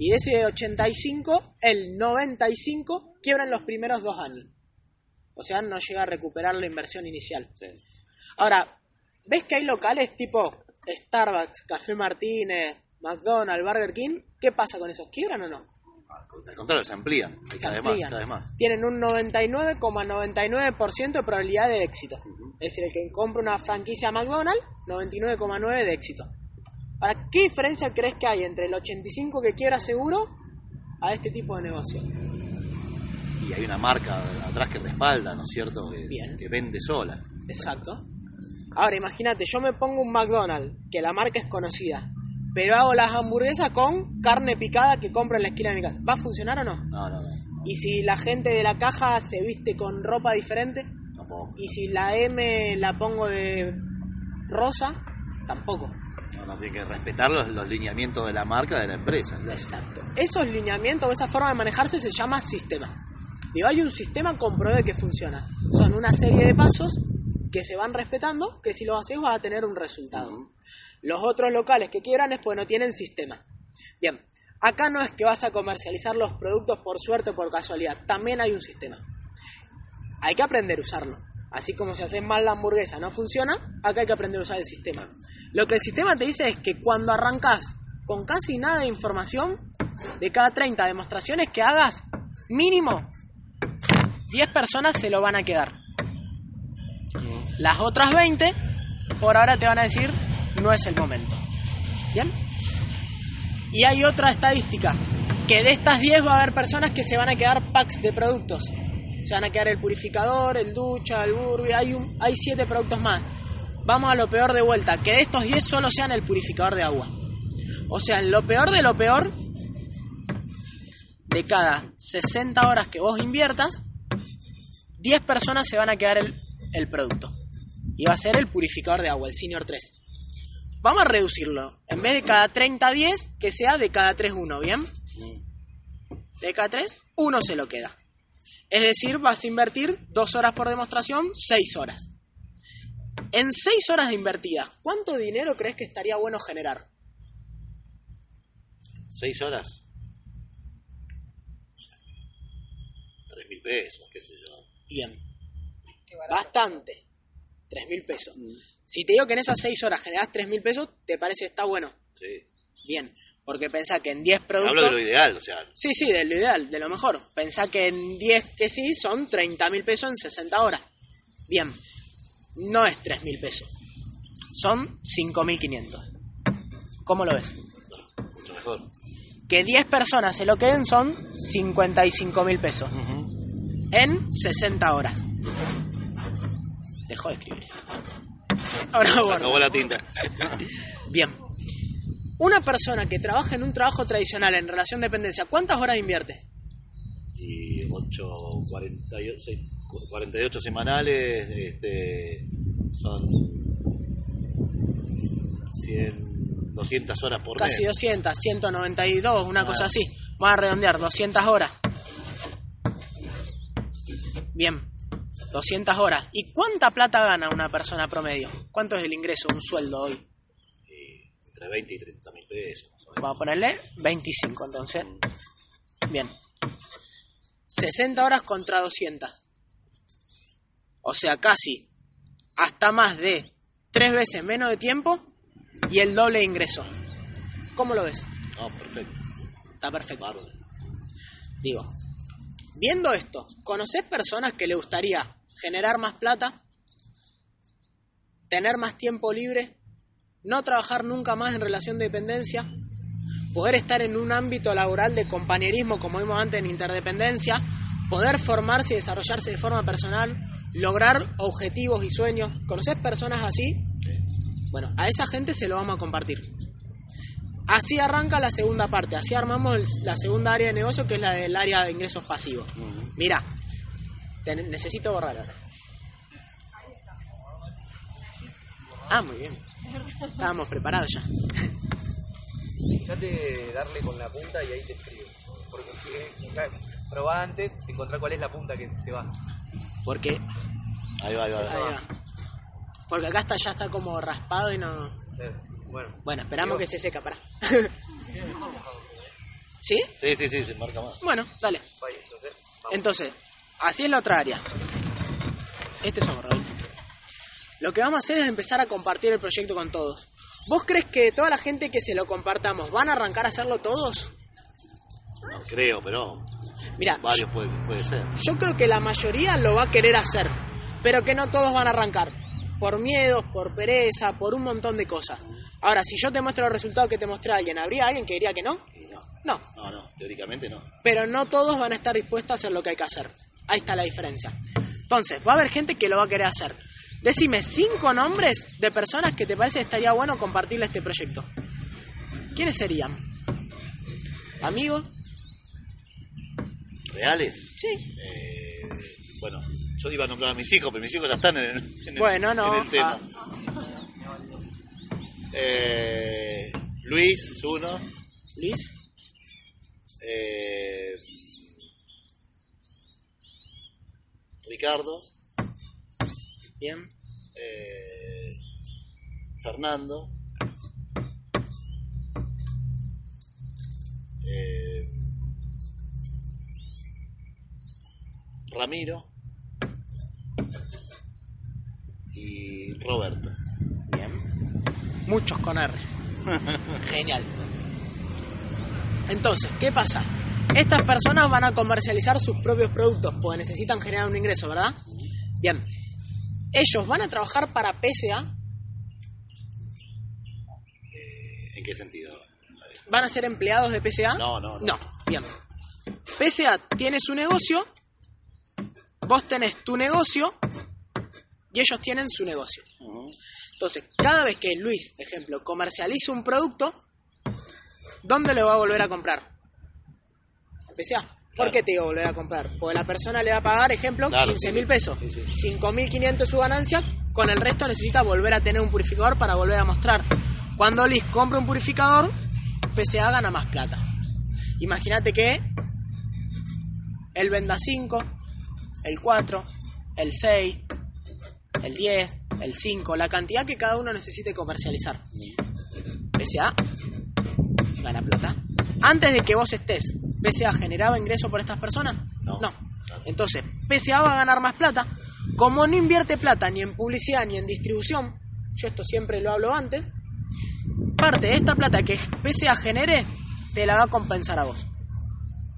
B: Y de ese 85, el 95 quiebran los primeros dos años. O sea, no llega a recuperar la inversión inicial.
F: Sí.
B: Ahora, ¿ves que hay locales tipo Starbucks, Café Martínez, McDonald's, Burger King? ¿Qué pasa con esos? ¿Quiebran o no?
F: Al contrario, se amplían.
B: Se
F: cada vez
B: amplían.
F: más, cada vez más.
B: Tienen un 99,99% de probabilidad de éxito. Es decir, el que compra una franquicia McDonald's, 99,9% de éxito. Ahora, ¿qué diferencia crees que hay entre el 85 que quiebra seguro a este tipo de negocio?
F: Y hay una marca atrás que respalda, ¿no es cierto? Que,
B: Bien.
F: que vende sola.
B: Exacto. Ahora, imagínate, yo me pongo un McDonald's, que la marca es conocida, pero hago las hamburguesas con carne picada que compro en la esquina de mi casa. ¿Va a funcionar o no?
F: No, no, no.
B: Y si la gente de la caja se viste con ropa diferente,
F: Tampoco.
B: y si la M la pongo de rosa, tampoco.
F: No, no, tiene que respetar los, los lineamientos de la marca, de la empresa.
B: Exacto. Esos lineamientos esa forma de manejarse se llama sistema. Digo, hay un sistema comprobado que funciona. Son una serie de pasos que se van respetando, que si los haces vas a tener un resultado. Los otros locales que quiebran es porque no tienen sistema. Bien, acá no es que vas a comercializar los productos por suerte o por casualidad, también hay un sistema. Hay que aprender a usarlo. Así como si haces mal la hamburguesa no funciona, acá hay que aprender a usar el sistema. Lo que el sistema te dice es que cuando arrancas con casi nada de información, de cada 30 demostraciones que hagas, mínimo 10 personas se lo van a quedar. Las otras 20, por ahora te van a decir, no es el momento. ¿Bien? Y hay otra estadística, que de estas 10 va a haber personas que se van a quedar packs de productos. Se van a quedar el purificador, el ducha, el burbi, hay, un, hay 7 productos más. Vamos a lo peor de vuelta, que de estos 10 solo sean el purificador de agua. O sea, en lo peor de lo peor, de cada 60 horas que vos inviertas, 10 personas se van a quedar el, el producto. Y va a ser el purificador de agua, el Senior 3. Vamos a reducirlo. En vez de cada 30, 10, que sea de cada 3, 1, ¿bien? De cada 3, uno se lo queda. Es decir, vas a invertir 2 horas por demostración, 6 horas. En 6 horas de invertida, ¿cuánto dinero crees que estaría bueno generar?
F: ¿Seis horas? 3 mil pesos, qué sé yo.
B: Bien. Bastante. 3 mil pesos. Si te digo que en esas 6 horas generás 3 mil pesos, ¿te parece está bueno?
F: Sí.
B: Bien. Porque pensá que en 10 productos...
F: Hablo de lo ideal, o sea,
B: Sí, sí, de lo ideal, de lo mejor. Pensá que en 10 que sí son 30 mil pesos en 60 horas. Bien. No es 3 mil pesos. Son 5.500. ¿Cómo lo ves?
F: mucho mejor.
B: Que 10 personas se lo queden son 55 mil pesos. En 60 horas. Dejó de escribir. Ahora bueno.
F: la tinta.
B: Bien. Una persona que trabaja en un trabajo tradicional en relación de dependencia, ¿cuántas horas invierte?
F: Y 8, 48, seis- 48 semanales, este, son 100, 200 horas por
B: Casi
F: mes.
B: 200, 192, una
F: Ah.
B: cosa así. Vamos a redondear, 200 horas. Bien, 200 horas. ¿Y cuánta plata gana una persona promedio? ¿Cuánto es el ingreso, un sueldo hoy?
F: Entre 20 y 30 mil pesos. más o menos.
B: Vamos a ponerle 25 entonces. Bien. 60 horas contra 200. O sea, casi hasta más de tres veces menos de tiempo y el doble de ingreso. ¿Cómo lo ves?
F: No, perfecto.
B: Está perfecto.
F: Bárbaro.
B: Digo, viendo esto, ¿conoces personas que le gustaría generar más plata? ¿Tener más tiempo libre? ¿No trabajar nunca más en relación de dependencia? ¿Poder estar en un ámbito laboral de compañerismo como vimos antes en interdependencia? ¿Poder formarse y desarrollarse de forma personal? ¿Lograr objetivos y sueños? ¿Conoces personas así? Bueno, a esa gente se lo vamos a compartir. Así arranca la segunda parte, así armamos el- la segunda área de negocio que es la del área de ingresos pasivos. Mira, te ne- necesito borrar ahora. Ah, muy bien. Estábamos preparados ya.
A: Fíjate darle con la punta y ahí te escribo. Porque si probá antes, encontrar cuál es la punta que te va.
B: Porque,
F: Ahí va, ahí va.
B: ahí va. Porque acá está, ya está como raspado y no...
A: Eh, Bueno,
B: Bueno, esperamos que se seca, para. ¿Sí?
F: Sí, sí, sí, se marca más.
B: Bueno, dale.
A: entonces.
B: Así es la otra área. Este somos Raúl. Lo que vamos a hacer es empezar a compartir el proyecto con todos. ¿Vos crees que toda la gente que se lo compartamos van a arrancar a hacerlo todos?
F: No creo, pero
B: Mira,
F: varios puede, puede ser.
B: yo creo que la mayoría lo va a querer hacer, pero que no todos van a arrancar. Por miedos, por pereza, por un montón de cosas. Ahora, si yo te muestro los resultados que te mostré a alguien, ¿habría alguien que diría que no?
F: No,
B: no,
F: no, teóricamente no.
B: pero no todos van a estar dispuestos a hacer lo que hay que hacer. Ahí está la diferencia. Entonces, va a haber gente que lo va a querer hacer. Decime cinco nombres de personas que te parece que estaría bueno compartirle este proyecto. ¿Quiénes serían? ¿Amigos?
F: ¿Reales?
B: Sí.
F: Eh, bueno, yo iba a nombrar a mis hijos, pero mis hijos ya están en el, en el-
B: Bueno, no,
F: en el tema.
B: ah.
F: Eh, Luis, uno.
B: Luis.
F: Eh, Ricardo.
B: Bien.
F: eh, Fernando. eh, Ramiro. Y Roberto.
B: Bien. Muchos con R. Genial. Entonces, ¿qué pasa? Estas personas van a comercializar sus propios productos porque necesitan generar un ingreso, ¿verdad? Bien. Ellos van a trabajar para PSA,
F: ¿En qué sentido?
B: van a ser empleados de PSA.
F: No, no, no.
B: No, bien. PSA tiene su negocio, vos tenés tu negocio y ellos tienen su negocio. Entonces, cada vez que Luis, ejemplo, comercializa un producto, ¿dónde le va a volver a comprar? A PSA. ¿Por qué te digo volver a comprar? Porque la persona le va a pagar, ejemplo,
F: Claro,
B: 15
F: sí,
B: mil
F: sí.
B: pesos.
F: Sí, sí.
B: 5.500 su ganancia, con el resto necesita volver a tener un purificador para volver a mostrar. Cuando Liz compra un purificador, PSA gana más plata. Imagínate que él venda 5, el 4, el 6, el 10, el 5, la cantidad que cada uno necesite comercializar. PSA gana plata. Antes de que vos estés, ¿PSA generaba ingreso por estas personas?
F: No.
B: No. Entonces, PSA va a ganar más plata. Como no invierte plata ni en publicidad ni en distribución, yo esto siempre lo hablo antes, parte de esta plata que PSA genere, te la va a compensar a vos.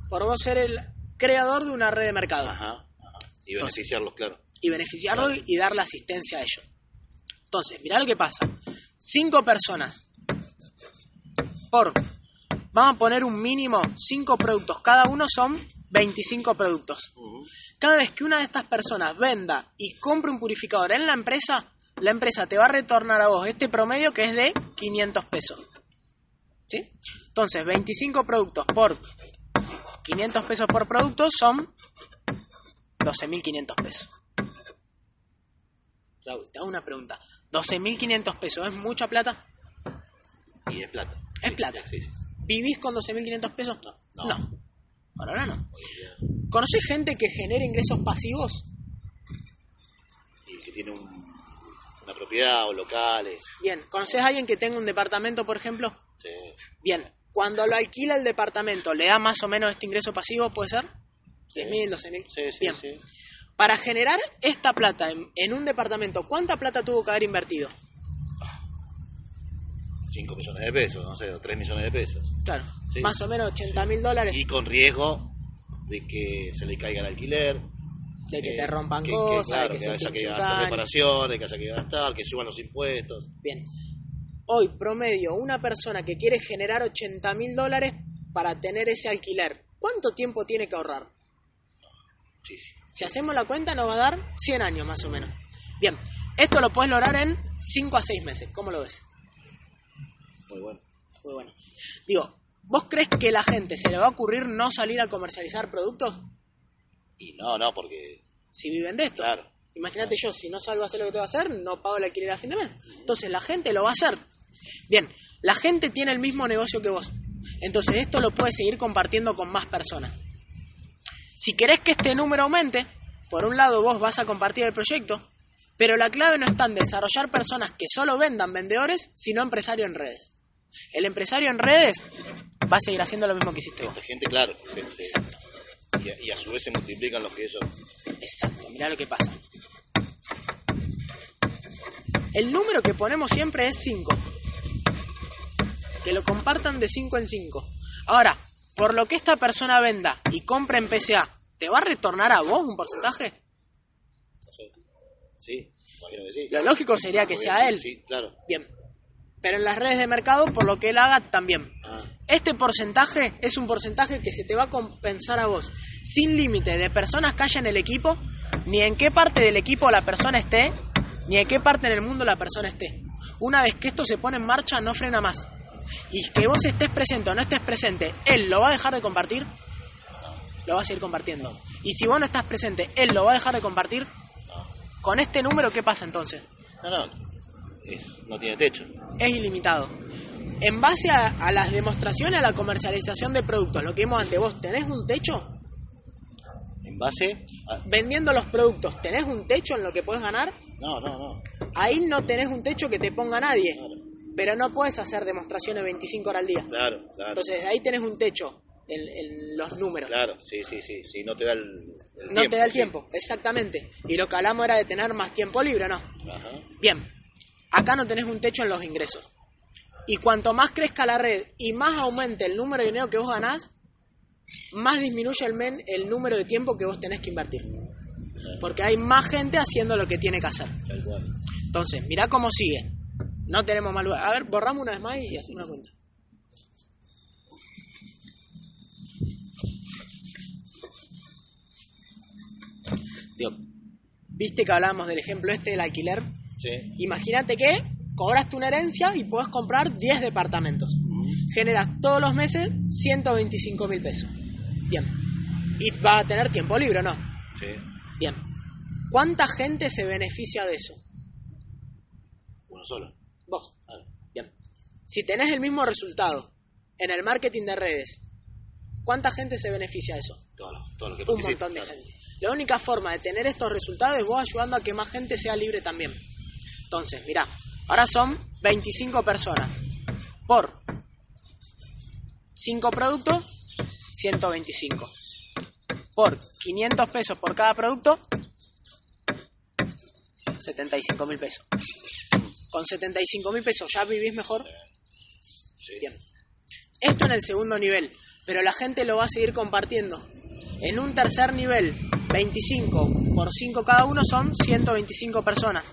B: Por vos ser el creador de una red de mercado.
F: Ajá, ajá. Y beneficiarlos, claro.
B: y beneficiarlo y darle asistencia a ellos. Entonces, mirá lo que pasa. Cinco personas por... Vamos a poner un mínimo, cinco productos. Cada uno son 25 productos. Cada vez que una de estas personas venda y compre un purificador en la empresa, la empresa te va a retornar a vos este promedio que es de 500 pesos. ¿Sí? Entonces, 25 productos por 500 pesos por producto son 12.500 pesos. Raúl, te hago una pregunta. ¿12.500 pesos es mucha plata?
F: Y es plata.
B: Es
F: Sí,
B: plata.
F: Sí, sí.
B: ¿Vivís con 12.500 pesos?
F: No, no.
B: Por ahora no. ¿Conoces gente que genera ingresos pasivos?
F: Y que tiene un- una propiedad o locales.
B: Bien. ¿Conoces a alguien que tenga un departamento, por ejemplo?
F: Sí.
B: Bien. Cuando lo alquila el departamento, ¿le da más o menos este ingreso pasivo? ¿Puede ser? ¿10.000, 12.000?
F: Sí, sí,
B: Bien.
F: sí.
B: Para generar esta plata en, en un departamento, ¿cuánta plata tuvo que haber invertido?
F: 5 millones de pesos, no sé, o 3 millones de pesos.
B: Claro.
F: Sí.
B: Más o menos 80.000 dólares
F: Y con riesgo de que se le caiga el alquiler.
B: de que
F: eh,
B: te rompan
F: que- que,
B: cosas,
F: claro,
B: de que,
F: que haya que hacer reparaciones, que haya que gastar, que suban los impuestos.
B: Bien. Hoy, promedio, una persona que quiere generar 80 mil dólares para tener ese alquiler, ¿cuánto tiempo tiene que ahorrar?
F: Muchísimo.
B: Si hacemos la cuenta, nos va a dar 100 años más o menos. Bien, esto lo puedes lograr en 5 a 6 meses. ¿Cómo lo ves?
F: Muy bueno.
B: Muy bueno. Digo, ¿vos crees que la gente se le va a ocurrir no salir a comercializar productos
F: Y no, no, porque,
B: si viven de esto?
F: claro,
B: Imagínate yo, si no salgo a hacer lo que tengo que hacer, no pago el alquiler a fin de mes. Entonces la gente lo va a hacer. Bien, la gente tiene el mismo negocio que vos. Entonces esto lo puedes seguir compartiendo con más personas. Si querés que este número aumente, por un lado vos vas a compartir el proyecto, pero la clave no está en desarrollar personas que solo vendan vendedores, sino empresario en redes. El empresario en redes va a seguir haciendo lo mismo que hiciste vos.
F: esta gente, claro, se- se- y, a, y a su vez se multiplican los que ellos.
B: Exacto, mirá lo que pasa. El número que ponemos siempre es 5. Que lo compartan de 5 en 5. Ahora, por lo que esta persona venda y compre en PSA, ¿te va a retornar a vos un porcentaje?
F: Sé. Sí, imagino que sí.
B: Lo lógico sería que sea él.
F: Sí, claro.
B: Bien. Pero en las redes de mercado, por lo que él haga, también.
F: Ah,
B: Este porcentaje es un porcentaje que se te va a compensar a vos, sin límite de personas que haya en el equipo, ni en qué parte del equipo la persona esté, ni en qué parte en el mundo la persona esté. Una vez que esto se pone en marcha, no frena más. Y que vos estés presente o no estés presente, él lo va a dejar de compartir, lo va a seguir compartiendo. Y si vos no estás presente, él lo va a dejar de compartir. Con este número, ¿qué pasa entonces?
F: no, no. Es- no tiene techo.
B: es ilimitado. En base a, a las demostraciones, a la comercialización de productos, lo que vimos ante vos, ¿tenés un techo?
F: En base a.
B: Vendiendo los productos, ¿tenés un techo en lo que puedes ganar?
F: No, no, no.
B: Ahí no tenés un techo que te ponga nadie,
F: Claro,
B: pero no puedes hacer demostraciones 25 horas al día.
F: claro. claro.
B: Entonces ahí tenés un techo en, en los números.
F: Claro, sí, sí, sí, sí, no te da el, el
B: no
F: tiempo.
B: te da el
F: sí.
B: tiempo, exactamente. Y lo que hablamos era de tener más tiempo libre, ¿no?
F: Ajá.
B: Bien, acá no tenés un techo en los ingresos. Y cuanto más crezca la red y más aumente el número de dinero que vos ganás, más disminuye el, men, el número de tiempo que vos tenés que invertir. Porque hay más gente haciendo lo que tiene que hacer. Entonces, mirá cómo sigue. No tenemos mal lugar. A ver, borramos una vez más y hacemos una cuenta. Digo, ¿viste que hablábamos del ejemplo este del alquiler?
F: Sí.
B: Imagínate que cobraste una herencia y podés comprar 10 departamentos. Generas todos los meses 125 mil pesos. Bien. Y vas a tener tiempo libre, ¿o ¿no?
F: Sí.
B: Bien. ¿Cuánta gente se beneficia de eso?
F: Uno solo.
B: Vos. Bien. Si tenés el mismo resultado en el marketing de redes, ¿cuánta gente se beneficia de eso?
F: Todo lo, todo lo que
B: Un montón de
F: claro.
B: gente. La única forma de tener estos resultados es vos ayudando a que más gente sea libre también. Entonces, mirá, ahora son 25 personas. Por 5 productos, 125. por 500 pesos por cada producto, 75 mil pesos. Con 75 mil pesos ya vivís mejor. Bien. Esto en el segundo nivel, pero la gente lo va a seguir compartiendo. En un tercer nivel, 25 por 5 cada uno son 125 personas.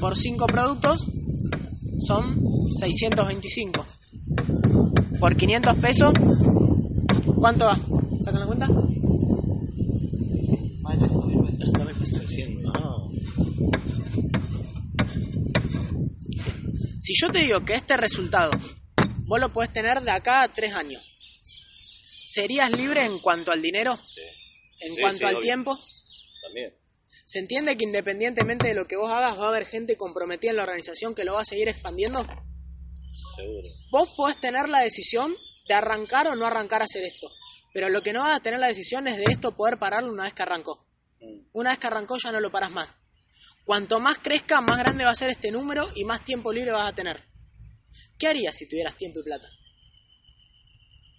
B: Por 5 productos son 625. Por 500 pesos, ¿cuánto va? ¿Sacan la cuenta?
E: Más de 300 mil pesos.
B: 300 mil pesos.
F: Recién, no.
B: Si yo te digo que este resultado vos lo podés tener de acá a 3 años, ¿serías libre en cuanto al dinero?
F: Sí.
B: ¿En
F: Sí,
B: cuanto
F: sí,
B: al
F: obvio.
B: tiempo?
F: También.
B: ¿Se entiende que independientemente de lo que vos hagas va a haber gente comprometida en la organización que lo va a seguir expandiendo?
F: Seguro.
B: Vos podés tener la decisión de arrancar o no arrancar a hacer esto. Pero lo que no vas a tener la decisión es de esto poder pararlo una vez que arrancó.
F: Mm.
B: Una vez que arrancó ya no lo paras más. Cuanto más crezca, más grande va a ser este número y más tiempo libre vas a tener. ¿Qué harías si tuvieras tiempo y plata?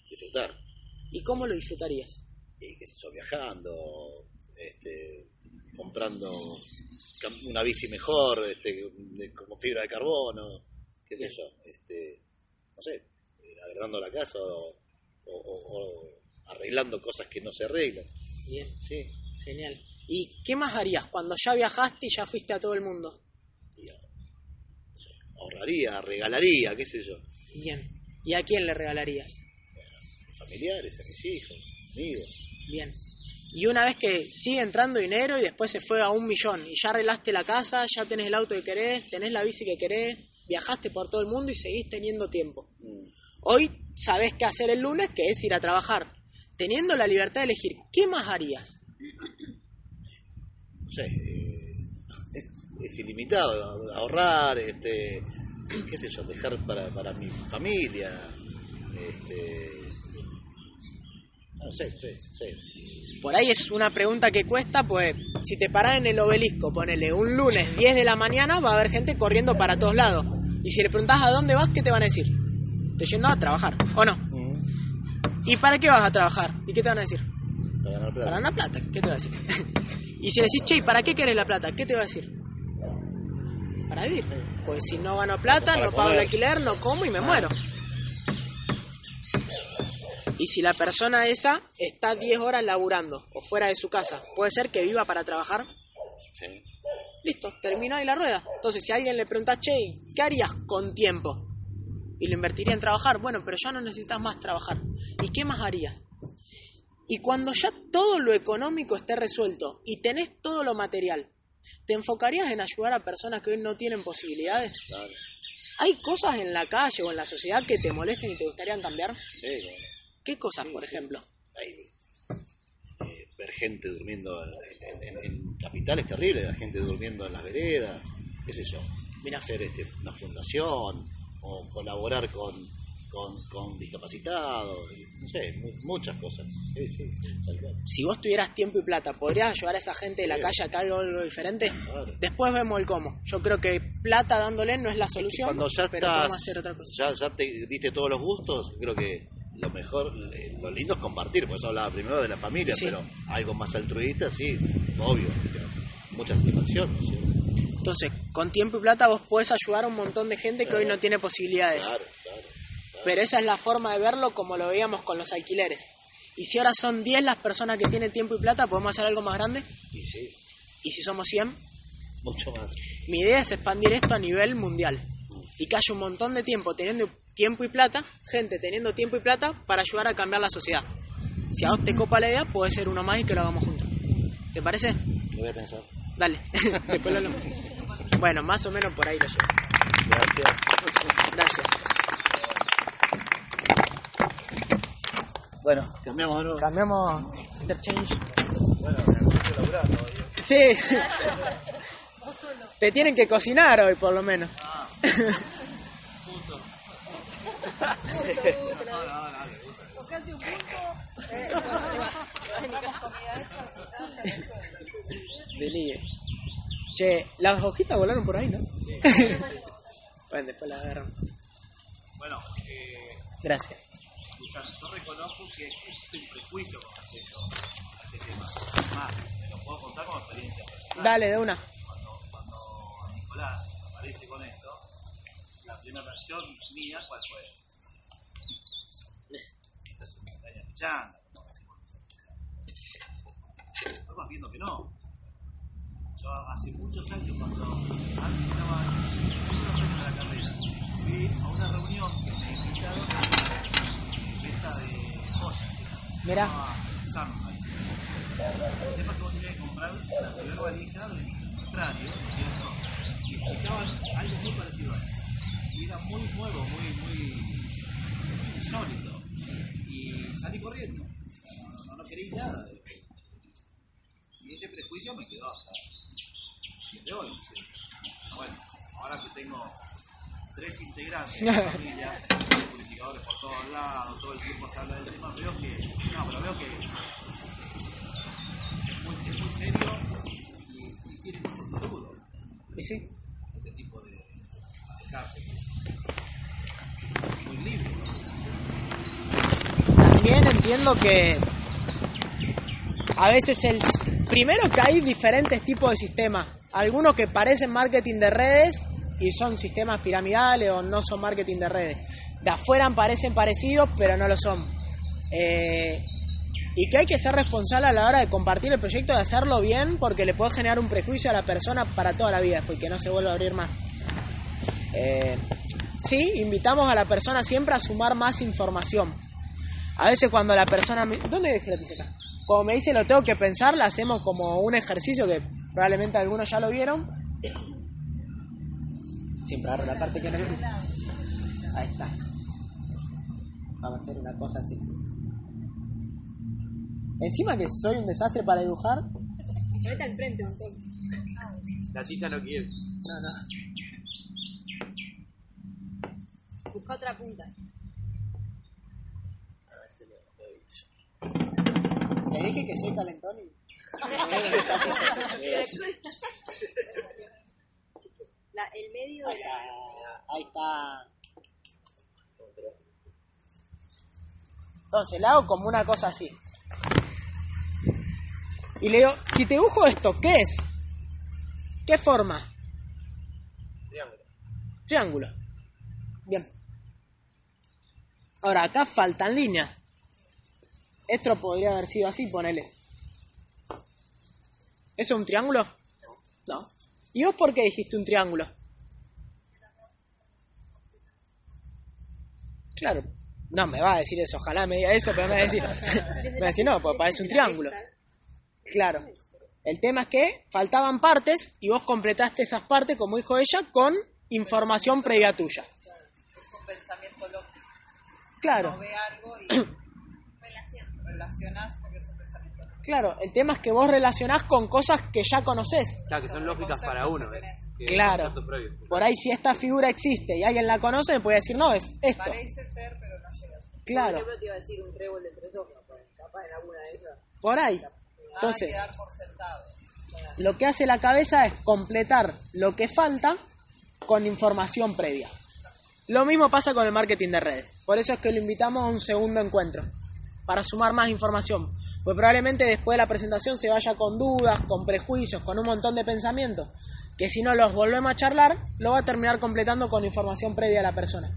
F: Disfrutar.
B: ¿Y cómo lo disfrutarías?
F: y qué sé yo, viajando, este, comprando una bici mejor, este, de- como fibra de carbono, qué sé yo, este, no sé, eh, agregando la casa o, o- arreglando cosas que no se arreglan.
B: Bien,
F: Sí,
B: genial. ¿Y qué más harías cuando ya viajaste y ya fuiste a todo el mundo?
F: y, ah, no sé, ahorraría, regalaría, qué sé yo,
B: Bien. ¿Y a quién le regalarías?
F: a mis familiares, a mis hijos, amigos.
B: Bien. Y una vez que sigue entrando dinero y después se fue a un millón y ya arreglaste la casa, ya tenés el auto que querés, tenés la bici que querés, viajaste por todo el mundo y seguís teniendo tiempo.
F: Mm,
B: Hoy sabés qué hacer el lunes, que es ir a trabajar. Teniendo la libertad de elegir, ¿qué más harías?
F: no sé, eh, es, es ilimitado, ahorrar, este, qué sé yo, dejar para, para mi familia, este, sé, sí, sí,
B: Por ahí es una pregunta que cuesta, pues si te parás en el obelisco, ponele un lunes 10 de la mañana, va a haber gente corriendo para todos lados. Y si le preguntás a dónde vas, ¿qué te van a decir? Estoy yendo a trabajar, ¿o no? ¿Y para qué vas a trabajar? ¿Y qué te van a decir?
F: para ganar plata.
B: Para ganar plata, ¿qué te va a decir? y si le decís, che, ¿y para qué querés la plata? ¿Qué te va a decir? Para vivir. Pues si no gano plata, no pago el alquiler, no como y me muero. Y si la persona esa está 10 horas laburando o fuera de su casa, puede ser que viva para trabajar.
F: Sí.
B: Listo, terminó ahí la rueda. Entonces, si a alguien le pregunta, che, ¿qué harías con tiempo? Y lo invertiría en trabajar. Bueno, pero ya no necesitas más trabajar. ¿Y qué más harías? Y cuando ya todo lo económico esté resuelto y tenés todo lo material, ¿te enfocarías en ayudar a personas que hoy no tienen posibilidades?
F: Claro.
B: ¿Hay cosas en la calle o en la sociedad que te molesten y te gustarían cambiar?
F: Sí, bueno.
B: ¿Qué cosas, por ejemplo?
F: Hay, eh, ver gente durmiendo en, en- en capital es terrible, la gente durmiendo en las veredas, qué sé yo.
B: Mirá.
F: Hacer este, una fundación o colaborar con, con, con discapacitados, y, no sé, mu- muchas cosas. Sí, sí.
B: Si vos tuvieras tiempo y plata, ¿podrías ayudar a esa gente de la calle a que haga algo diferente?
F: Claro.
B: Después vemos el cómo. Yo creo que plata dándole no es la solución,
F: Cuando ya
B: pero
F: estás,
B: hacer otra cosa.
F: ya, ya te diste todos los gustos, creo que lo mejor, eh, lo lindo es compartir, por eso hablaba primero de la familia,
B: Sí.
F: pero algo más altruista, sí, obvio, mucha satisfacción.
B: Entonces, con tiempo y plata vos podés ayudar a un montón de gente que hoy no tiene posibilidades.
F: Claro, claro.
B: Pero esa es la forma de verlo como lo veíamos con los alquileres. Y si ahora son 10 las personas que tienen tiempo y plata, ¿podemos hacer algo más grande?
F: Y sí,
B: Y si somos 100,
F: mucho más.
B: mi idea es expandir esto a nivel mundial. Y que haya un montón de tiempo teniendo tiempo y plata, gente teniendo tiempo y plata para ayudar a cambiar la sociedad. Si a vos te copa la idea, puede ser uno más y que lo hagamos juntos. ¿Te parece?
F: Lo voy a pensar.
B: Dale. Después lo hablamos. Bueno, más o menos por ahí lo llevo.
F: Gracias.
B: Gracias.
F: Bueno, cambiamos de nuevo.
B: Cambiamos interchange.
F: Bueno, me estoy laburando.
B: Sí. Te tienen que cocinar hoy, por lo menos.
C: Tocate un punto,
G: Eh, bueno, te vas. Te vas de mi
C: comida hecha,
B: Deligue. Che, las hojitas volaron por ahí, ¿no? bueno, después las agarran.
D: Bueno, eh,
B: Gracias.
D: escuchamos
F: sea, yo reconozco que existe un prejuicio con respecto a este tema. Más, me lo puedo contar como experiencia personal.
B: Dale, de una.
F: Cuando, cuando Nicolás aparece con esto, la primera reacción mía, ¿cuál fue? Esta es decimos nosotros. Estamos viendo que no. Yo hace muchos años, cuando antes estaba en la carrera, fui a una reunión que me invitaron a venta de joyas. era.
B: Mirá.
F: Se llamaba Sam, parece. El tema que vos tenías que comprar la primera valija del contrario, ¿no es cierto? Y explicaban algo muy parecido a eso. Y era muy nuevo, muy, muy insólito. Y salí corriendo. No, no, quería nada de Y ese prejuicio me quedó hasta el día de hoy. ¿sí? Bueno, ahora que tengo tres integrantes de la familia, purificadores por todos lados, todo el tiempo se habla del tema, veo que, no, pero veo que es muy, es muy serio y, y tiene mucho futuro
B: ¿Y sí?
F: este tipo de, de cárcel. Muy libre,
B: que a veces el primero que hay diferentes tipos de sistemas. Algunos que parecen marketing de redes y son sistemas piramidales o no son marketing de redes. De afuera parecen parecidos, pero no lo son. Eh, y que hay que ser responsable a la hora de compartir el proyecto, de hacerlo bien, porque le puede generar un prejuicio a la persona para toda la vida, porque no se vuelve a abrir más. Eh, sí, invitamos a la persona siempre a sumar más información. A veces cuando la persona me... ¿Dónde dejé la piseta? Cuando me dice lo tengo que pensar, la hacemos como un ejercicio que probablemente algunos ya lo vieron. Siempre agarro la parte que no Ahí está. Vamos a hacer una cosa así. Encima que soy un desastre para dibujar.
G: Ponete al frente un toque.
A: La tita no quiere.
B: No, no.
G: Busca otra punta.
B: Le dije que soy calentón y...
G: La, el medio
B: Ahí
G: de
B: está.
G: la...
B: Ahí está. Entonces, le hago como una cosa así. Y le digo, si te dibujo esto, ¿qué es? ¿Qué forma?
A: Triángulo.
B: Triángulo. Bien. Ahora, acá faltan líneas. Esto podría haber sido así, ponele. ¿Eso es un triángulo? No. ¿Y vos por qué dijiste un triángulo? Claro. No, me va a decir eso, ojalá me diga eso, pero me va a decir... me va a decir, no, pues parece un triángulo. Claro. El tema es que faltaban partes y vos completaste esas partes, como dijo ella, con información previa tuya.
I: Es un pensamiento lógico.
B: Claro.
I: No ve algo y. relacionás porque es un pensamiento lógico.
B: Claro, el tema es que vos relacionás con cosas que ya conoces.
A: Claro, que son lógicas para uno. ¿eh? Que
B: Claro. Por ahí, si esta figura existe y alguien la conoce, me puede decir, no, es esto.
I: Parece ser, pero no llega a ser.
B: Claro,
C: te iba a decir un trébol de tres hojas, pues, capaz en alguna de esas.
B: por ahí. Entonces,
I: por sentado.
B: lo que hace la cabeza es completar lo que falta con información previa. Lo mismo pasa con el marketing de redes. Por eso es que lo invitamos a un segundo encuentro, para sumar más información. Pues probablemente después de la presentación se vaya con dudas, con prejuicios, con un montón de pensamientos, que si no los volvemos a charlar, lo va a terminar completando con información previa a la persona.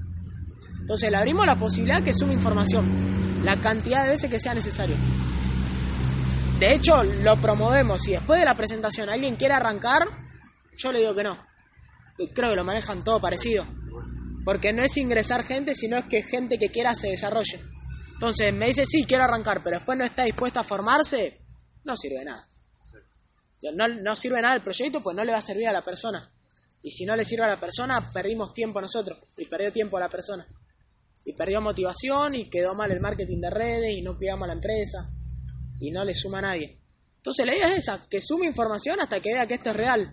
B: Entonces le abrimos la posibilidad que sume información, la cantidad de veces que sea necesario. De hecho, lo promovemos. Si después de la presentación alguien quiere arrancar, yo le digo que no. Creo que lo manejan todo parecido. Porque no es ingresar gente, sino es que gente que quiera se desarrolle. Entonces me dice, sí, quiero arrancar, pero después no está dispuesta a formarse, no sirve nada. No, no sirve nada el proyecto, pues no le va a servir a la persona. Y si no le sirve a la persona, perdimos tiempo nosotros. Y perdió tiempo la persona. Y perdió motivación y quedó mal el marketing de redes y no cuidamos a la empresa. Y no le suma a nadie. Entonces la idea es esa, que sume información hasta que vea que esto es real.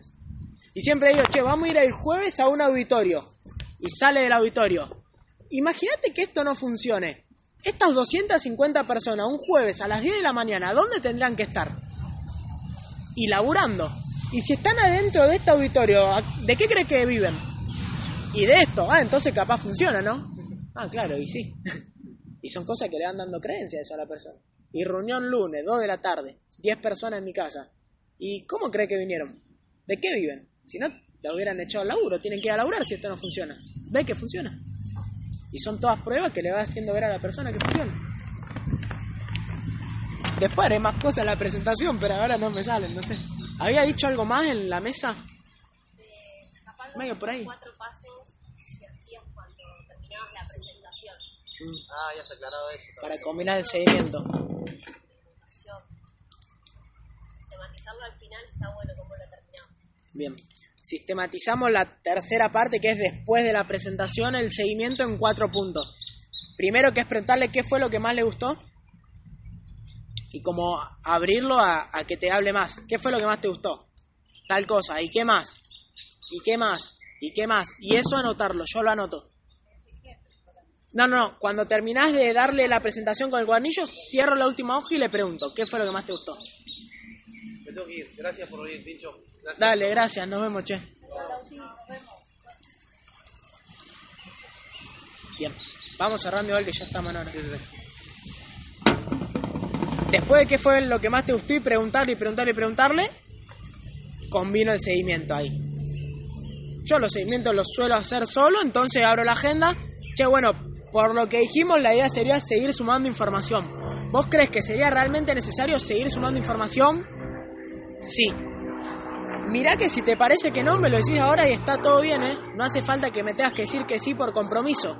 B: Y siempre digo, che, vamos a ir el jueves a un auditorio. Y sale del auditorio. Imagínate que esto no funcione. Estas 250 personas, un jueves a las 10 de la mañana, ¿dónde tendrán que estar? Y laburando. Y si están adentro de este auditorio, ¿de qué cree que viven? Y de esto, ah, entonces capaz funciona, ¿no? Ah, claro, y sí. Y son cosas que le van dando creencia a eso a la persona. Y reunión lunes, 2 de la tarde, 10 personas en mi casa. ¿Y cómo cree que vinieron? ¿De qué viven? Si no, la hubieran echado al laburo. Tienen que ir a laburar si esto no funciona. Ve que funciona. Y son todas pruebas que le va haciendo ver a la persona que funciona. Después haré más cosas en la presentación, pero ahora no me salen, no sé. ¿Había dicho algo más en la mesa?
H: Capaz los
B: Medio por ahí.
H: cuatro pasos que hacías cuando terminabas la presentación.
E: Ah, ya está aclarado eso.
B: Para combinar el seguimiento.
H: Sistematizarlo al final está bueno como lo terminamos.
B: Bien. Sistematizamos la tercera parte, que es después de la presentación, el seguimiento en cuatro puntos. Primero, que es preguntarle qué fue lo que más le gustó. Y como abrirlo a, que te hable más. ¿Qué fue lo que más te gustó? Tal cosa. ¿Y qué más? ¿Y qué más? ¿Y qué más? Y eso anotarlo, yo lo anoto. No, no, no. Cuando terminás de darle la presentación con el guarnillo, cierro la última hoja y le pregunto, ¿qué fue lo que más te gustó?
A: Me tengo que ir. Gracias por venir, Pincho. Gracias.
B: Dale, gracias, nos vemos, che. Bien, vamos cerrando igual que ya estamos en hora. Después de qué fue lo que más te gustó y preguntarle y preguntarle y preguntarle, combino el seguimiento ahí. Yo los seguimientos los suelo hacer solo, entonces abro la agenda. Che, bueno, por lo que dijimos, la idea sería seguir sumando información. ¿Vos crees que sería realmente necesario seguir sumando información? Sí. Mirá que si te parece que no, me lo decís ahora y está todo bien, ¿eh? No hace falta que me tengas que decir que sí por compromiso.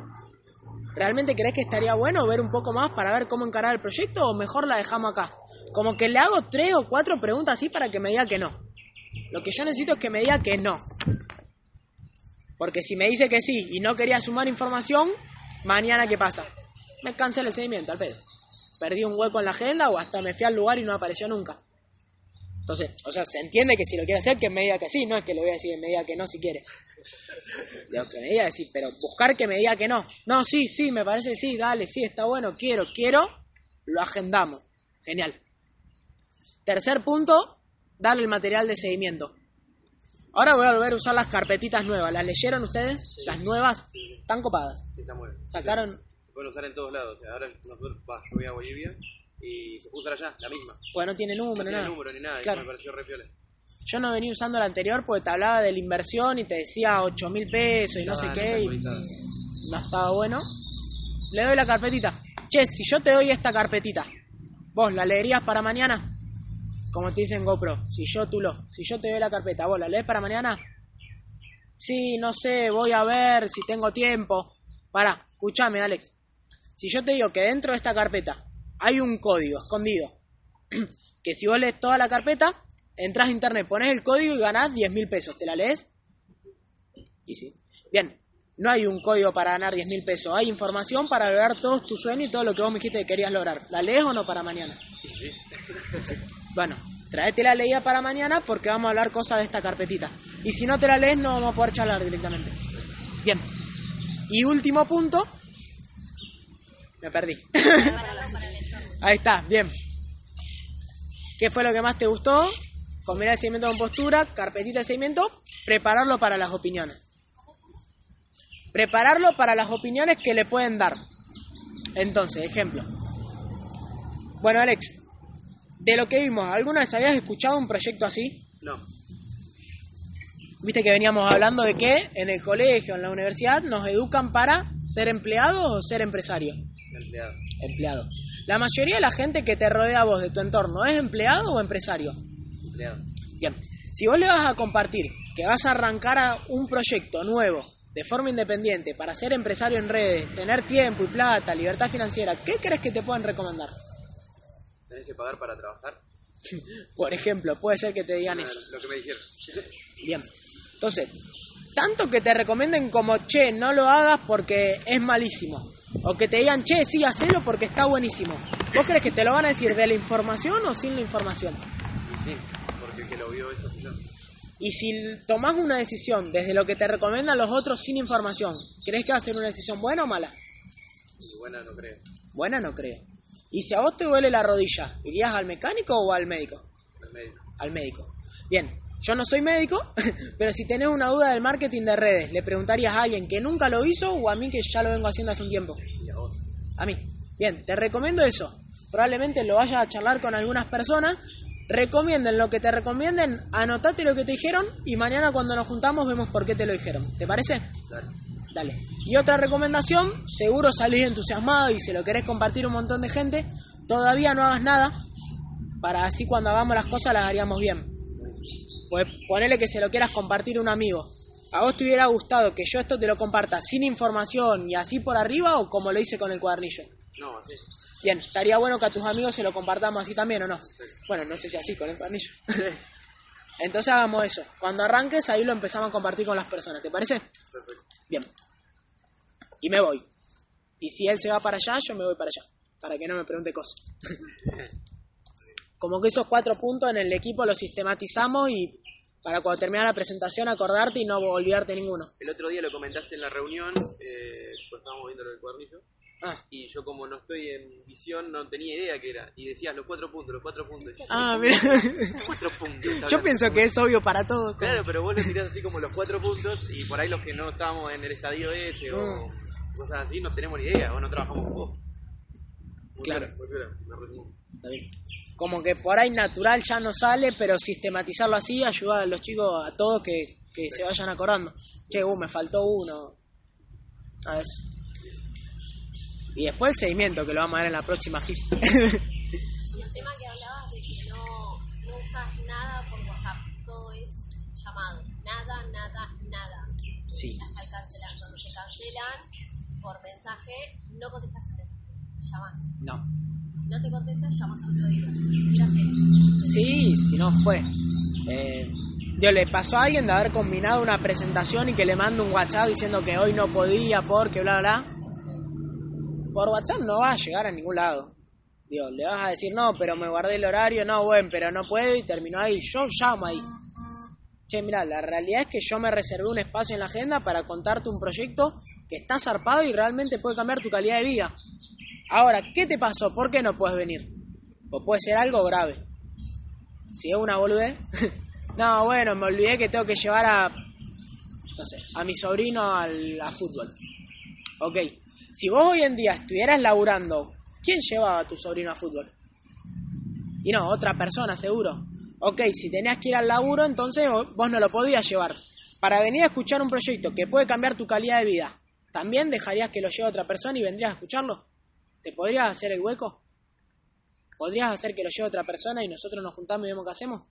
B: ¿Realmente crees que estaría bueno ver un poco más para ver cómo encarar el proyecto o mejor la dejamos acá? Como que le hago tres o cuatro preguntas así para que me diga que no. Lo que yo necesito es que me diga que no. Porque si me dice que sí y no quería sumar información, mañana ¿qué pasa? Me cancela el seguimiento, al pedo. Perdí un hueco en la agenda o hasta me fui al lugar y no apareció nunca. Entonces, o sea, se entiende que si lo quiere hacer, que me diga que sí, no es que le voy a decir que me diga que no si quiere. Digo, que me diga sí, pero buscar que me diga que no. No, sí, sí, me parece sí, dale, sí, está bueno, quiero, quiero, lo agendamos. Genial. Tercer punto, darle el material de seguimiento. Ahora voy a volver a usar las carpetitas nuevas. ¿Las leyeron ustedes? Las nuevas, están copadas.
A: Sí, está muy bien.
B: Sacaron,
A: Se pueden usar en todos lados. O sea, ahora nosotros, va, yo voy a Bolivia y se usar allá, la misma.
B: pues no tiene
A: No
B: número,
A: tiene
B: nada.
A: número ni nada. y
B: Claro.
A: me pareció re piola.
B: Yo no venía usando la anterior porque te hablaba de la inversión y te decía 8 mil pesos y no sé qué. Y no estaba bueno. Le doy la carpetita. Che, si yo te doy esta carpetita, ¿vos la leerías para mañana? Como te dicen GoPro, si yo tú lo, si yo te doy la carpeta, ¿vos la lees para mañana? Sí, no sé, voy a ver si tengo tiempo. Pará, escúchame, Alex. Si yo te digo que dentro de esta carpeta hay un código escondido, que si vos lees toda la carpeta, entras a internet, pones el código y ganás 10 mil pesos. ¿Te la lees? Y sí. Bien, no hay un código para ganar 10 mil pesos. Hay información para lograr todos tus sueños y todo lo que vos me dijiste que querías lograr. ¿La lees o no para mañana? Sí. Bueno, tráete la leída para mañana porque vamos a hablar cosas de esta carpetita. Y si no te la lees, no vamos a poder charlar directamente. Bien. Y último punto. Me perdí. Ahí está, bien. ¿Qué fue lo que más te gustó? Combinar el seguimiento con postura, carpetita de seguimiento, prepararlo para las opiniones. Prepararlo para las opiniones que le pueden dar. Entonces, ejemplo. Bueno, Alex, de lo que vimos, ¿alguna vez habías escuchado un proyecto así?
A: No.
B: Viste que veníamos hablando de que en el colegio, en la universidad, nos educan para ser empleados o ser empresarios.
A: Empleado.
B: Empleado. La mayoría de la gente que te rodea a vos de tu entorno, ¿es empleado o empresario?
A: Empleado.
B: Bien, si vos le vas a compartir que vas a arrancar a un proyecto nuevo de forma independiente para ser empresario en redes, tener tiempo y plata, libertad financiera, ¿qué crees que te pueden recomendar?
A: ¿Tenés que pagar para trabajar?
B: Por ejemplo, puede ser que te digan eso.
A: Lo que me dijeron.
B: Bien, entonces, tanto que te recomienden como, che, no lo hagas porque es malísimo. O que te digan, che, sí, hacelo porque está buenísimo. ¿Vos crees que te lo van a decir de la información o sin la información?
A: Y sí, porque el que lo vio eso.
B: Y si tomás una decisión desde lo que te recomiendan los otros sin información, ¿crees que va a ser una decisión buena o mala?
A: Y buena no creo.
B: Buena no creo. Y si a vos te duele la rodilla, ¿irías al mecánico o al médico?
A: El médico.
B: Al médico. Bien, yo no soy médico, pero si tenés una duda del marketing de redes, ¿le preguntarías a alguien que nunca lo hizo o a mí que ya lo vengo haciendo hace un tiempo?
A: A vos.
B: A mí. Bien, te recomiendo eso. Probablemente lo vayas a charlar con algunas personas. Recomienden lo que te recomienden, anotate lo que te dijeron y mañana cuando nos juntamos vemos por qué te lo dijeron. ¿Te parece?
A: Dale.
B: Dale. Y otra recomendación, seguro salís entusiasmado y se lo querés compartir un montón de gente, todavía no hagas nada, para así cuando hagamos las cosas las haríamos bien. Pues ponele que se lo quieras compartir a un amigo. ¿A vos te hubiera gustado que yo esto te lo comparta sin información y así por arriba o como lo hice con el cuadernillo?
A: No, así.
B: Bien, estaría bueno que a tus amigos se lo compartamos así también o no. Bueno, no sé si así con el cuadernillo. Entonces hagamos eso. Cuando arranques ahí lo empezamos a compartir con las personas, ¿te parece?
A: Perfecto.
B: Bien. Y me voy. Y si él se va para allá, yo me voy para allá. Para que no me pregunte cosas. Como que esos cuatro puntos en el equipo los sistematizamos y para cuando termine la presentación acordarte y no olvidarte ninguno.
A: El otro día lo comentaste en la reunión, eh, pues estábamos viendo lo del cuadernillo,
B: Ah,
A: y yo como no estoy en visión no tenía idea qué era. Y decías los cuatro puntos, los cuatro puntos.
B: Ah mira.
A: cuatro puntos.
B: Yo pienso que es obvio para todos.
A: Claro, pero vos lo tirás así como los cuatro puntos y por ahí los que no estamos en el estadio ese o
B: Mm.
A: cosas así no tenemos ni idea o no trabajamos con vos. Muy
B: Claro.
A: piola, muy resumo.
B: Está bien. Como que por ahí natural ya no sale, pero sistematizarlo así ayuda a los chicos, a todos que, que se vayan acordando. Che, uh, me faltó uno. A ver. Y después el seguimiento, que lo vamos a ver en la próxima GIF.
H: Y el tema que hablabas de que no, no usas nada por WhatsApp, todo es llamado. Nada, nada, nada.
B: sí.
H: Al cancelar, cuando se cancelan por mensaje, no contestas el mensaje, llamas.
B: No.
H: Si no te contestas, llamas al otro día.
B: Sí, si no fue. Eh, Dios, le pasó a alguien de haber combinado una presentación y que le manda un WhatsApp diciendo que hoy no podía porque bla, bla, bla. Por WhatsApp no va a llegar a ningún lado. Dios, le vas a decir, no, pero me guardé el horario, no, bueno, pero no puedo y terminó ahí. Yo llamo ahí. Che, mira, la realidad es que yo me reservé un espacio en la agenda para contarte un proyecto que está zarpado y realmente puede cambiar tu calidad de vida. Ahora, ¿qué te pasó? ¿Por qué no puedes venir? O puede ser algo grave. Si es una boludez. no, bueno, me olvidé que tengo que llevar a. No sé, a mi sobrino al, a fútbol. Ok. Si vos hoy en día estuvieras laburando, ¿quién llevaba a tu sobrino a fútbol? Y no, otra persona, seguro. Ok, si tenías que ir al laburo, entonces vos no lo podías llevar. Para venir a escuchar un proyecto que puede cambiar tu calidad de vida, ¿también dejarías que lo lleve otra persona y vendrías a escucharlo? ¿Te podrías hacer el hueco? ¿Podrías hacer que lo lleve otra persona y nosotros nos juntamos y vemos qué hacemos?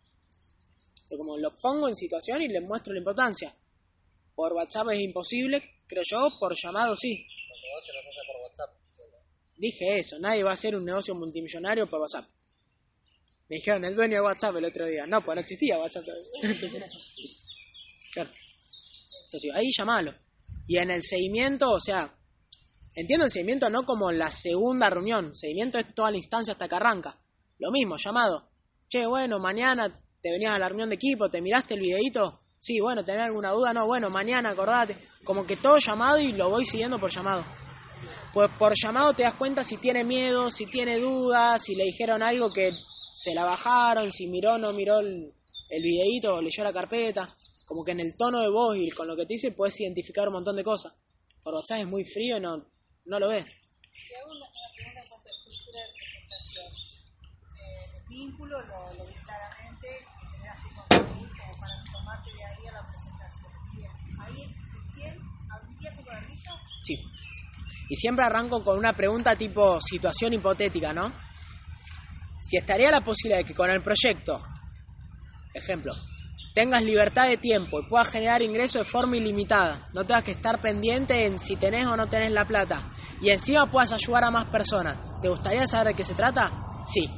B: Yo como lo pongo en situación y les muestro la importancia. Por WhatsApp es imposible, creo yo, por llamado sí.
E: Los negocios los hace por WhatsApp.
B: Dije eso, nadie va a hacer un negocio multimillonario por WhatsApp. Me dijeron el dueño de WhatsApp el otro día. No, pues no existía WhatsApp claro. Entonces, ahí llamalo. Y en el seguimiento, o sea, entiendo el seguimiento no como la segunda reunión. Seguimiento es toda la instancia hasta que arranca. Lo mismo, llamado. Che, bueno, mañana te venías a la reunión de equipo, te miraste el videito. Sí, bueno, ¿tenés alguna duda? No, bueno, mañana acordate. Como que todo llamado y lo voy siguiendo por llamado. Pues por llamado te das cuenta si tiene miedo, si tiene dudas, si le dijeron algo que se la bajaron, si miró o no miró el, el videíto o leyó la carpeta. Como que en el tono de voz y con lo que te dice puedes identificar un montón de cosas. Por WhatsApp es muy frío y no, no lo ves.
C: Te hago una, una pregunta en cuanto a estructura de presentación. Eh, el vínculo lo, lo vi claramente, que contenido como para tomarte de ahí a la presentación. Bien, ahí recién abrirías el cuadernillo.
B: Sí. Y siempre arranco con una pregunta tipo situación hipotética, ¿no? Si estaría la posibilidad de que con el proyecto, ejemplo, tengas libertad de tiempo y puedas generar ingresos de forma ilimitada, no tengas que estar pendiente en si tenés o no tenés la plata, y encima puedas ayudar a más personas, ¿te gustaría saber de qué se trata? Sí.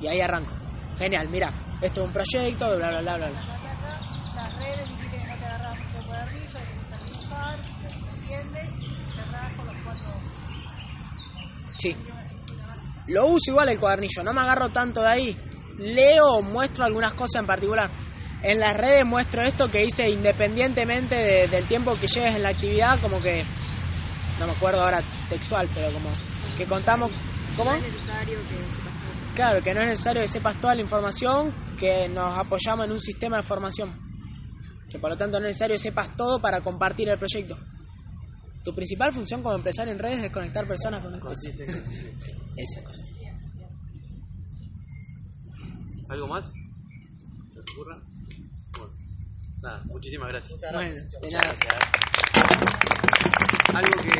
B: Y ahí arranco. Genial, mira, esto es un proyecto, bla, bla, bla, bla, bla. Sí. Lo uso igual el cuadernillo, no me agarro tanto de ahí. Leo o muestro algunas cosas en particular. En las redes muestro esto que hice independientemente de- del tiempo que lleves en la actividad, como que, no me acuerdo ahora textual, pero como que contamos, ¿cómo?
G: No es necesario que sepas todo.
B: Claro, que no es necesario que sepas toda la información, que nos apoyamos en un sistema de formación. Que por lo tanto no es necesario que sepas todo para compartir el proyecto. Tu principal función como empresario en redes es conectar personas con
A: en-
B: Esa cosa.
A: ¿Algo más? ¿Se te ocurra? Nada, muchísimas gracias.
B: Bueno, de nada.
A: Algo que,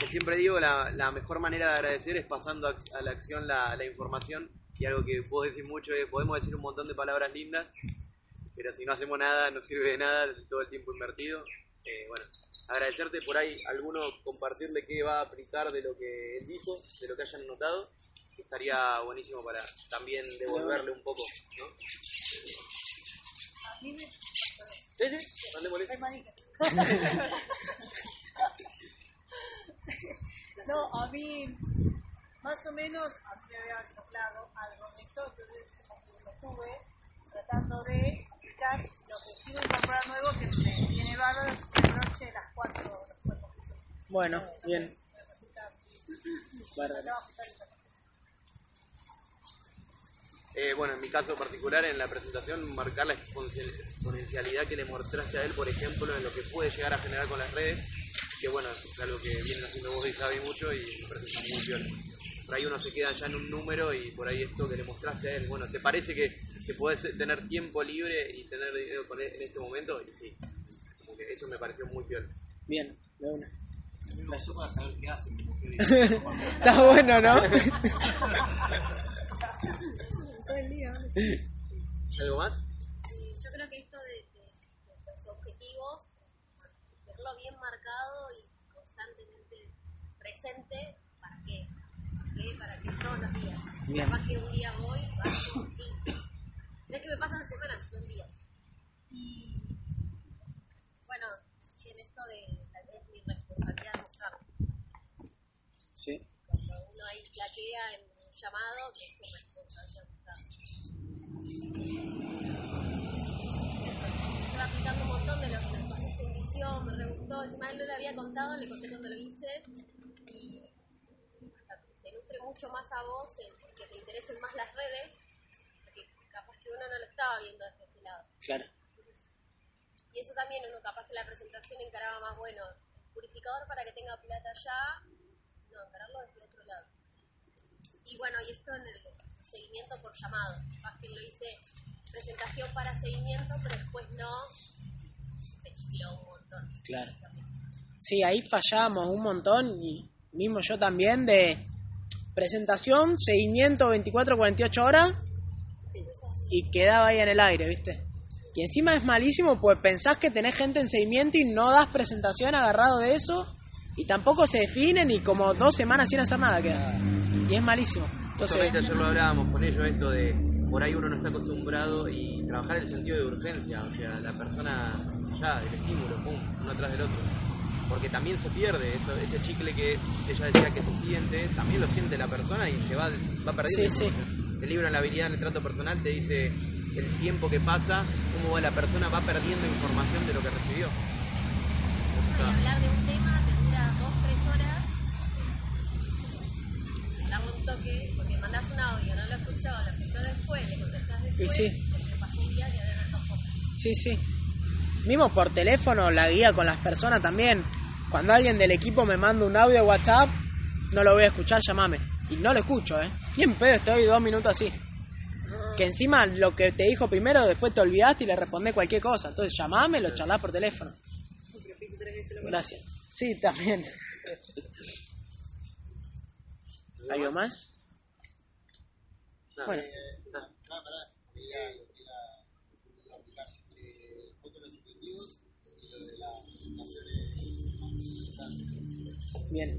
A: que siempre digo, la, la mejor manera de agradecer es pasando a, la acción la, la información. Y algo que puedo decir mucho es, podemos decir un montón de palabras lindas, pero si no hacemos nada, no sirve de nada todo el tiempo invertido. Eh, bueno, agradecerte por ahí, alguno compartirle qué va a aplicar de lo que él dijo, de lo que hayan notado, que estaría buenísimo para también devolverle un poco, ¿no?
C: A mí me...
A: Sí, sí, mandémosle.
C: Ay, marica. No, a mí, más o menos, a mí me había soplado algo de esto, entonces como que lo estuve tratando de explicar lo que sí voy a comprar nuevo, que me viene bárbaro, es el broche de las cuatro, los cuatro pisos.
B: Bueno, bien. Bárbaro.
C: me va a gustar esa cosa.
A: Eh, bueno, en mi caso particular, en la presentación, marcar la exponencial- exponencialidad que le mostraste a él, por ejemplo, en lo que puede llegar a generar con las redes, que bueno, es algo que vienen haciendo vos y Javi mucho y me parece muy piola. Por ahí uno se queda ya en un número y por ahí esto que le mostraste a él, bueno, ¿te parece que, que podés tener tiempo libre y tener dinero con él en este momento? Y sí, como que eso me pareció muy piola.
B: Bien, de una.
E: Gracias. para saber qué hacen.
B: Está bueno, ¿no?
G: Todo el día.
A: ¿Algo más?
H: Eh, yo creo que esto de, de- de los objetivos, tenerlo bien marcado y constantemente presente, ¿para qué? ¿Para qué? ¿Para qué? Todos los días.
B: Bien.
H: Capaz que un día voy, bajo, sí. No es que me pasan semanas, son días. Y bueno, en esto de tal vez mi responsabilidad mostrarlo.
B: Sí.
H: Cuando uno ahí platea en un llamado, que es tu responsabilidad Estuve aplicando un montón de lo que me pasaste en visión, me re gustó. Encima él no lo había contado, le conté cuando lo hice. Y hasta te nutre mucho más a vos en que te interesen más las redes, porque capaz que uno no lo estaba viendo desde ese lado.
B: Claro.
H: Entonces, y eso también uno capaz en la presentación encaraba más, bueno, purificador para que tenga plata ya, no, encararlo desde otro lado. Y bueno, y esto en el seguimiento por llamado. Que lo hice presentación para seguimiento, pero después no, se chifló un montón.
B: Claro. Sí, ahí fallamos un montón y mismo yo también de presentación, seguimiento 24-48 horas y quedaba ahí en el aire, ¿viste? Y encima es malísimo, pues pensás que tenés gente en seguimiento y no das presentación agarrado de eso y tampoco se definen y como dos semanas sin hacer nada queda. Y es malísimo. Entonces,
A: Justamente ayer lo hablábamos con ellos, esto de por ahí uno no está acostumbrado y trabajar el sentido de urgencia, o sea, la persona ya, el estímulo, pum, uno atrás del otro. Porque también se pierde eso, ese chicle que ella decía que se siente, también lo siente la persona y se va, va perdiendo.
B: Sí.
A: El libro en la habilidad en el trato personal te dice el tiempo que pasa, cómo la persona va perdiendo información de lo que recibió.
H: Y hablar de un tema te dura dos, tres horas. Darle un toque, un audio, no lo escuchó, lo escuchó después, le contestás después.
B: sí.
H: Le pasó un día y ahora las dos cosas.
B: Sí, sí. Mismo por teléfono, la guía con las personas también. Cuando alguien del equipo me manda un audio de WhatsApp, no lo voy a escuchar, llamame. Y no lo escucho, ¿eh? Bien pedo, estoy dos minutos así. Que encima lo que te dijo primero, después te olvidaste y le respondés cualquier cosa. Entonces llamame, lo charlás por teléfono. Gracias. Sí, también. ¿Algo más?
A: Nada.
B: Bueno.
A: Nada.
D: Ah, pará, quería, quería, quería aplicar eh, los objetivos y lo de las presentaciones.
B: Bien.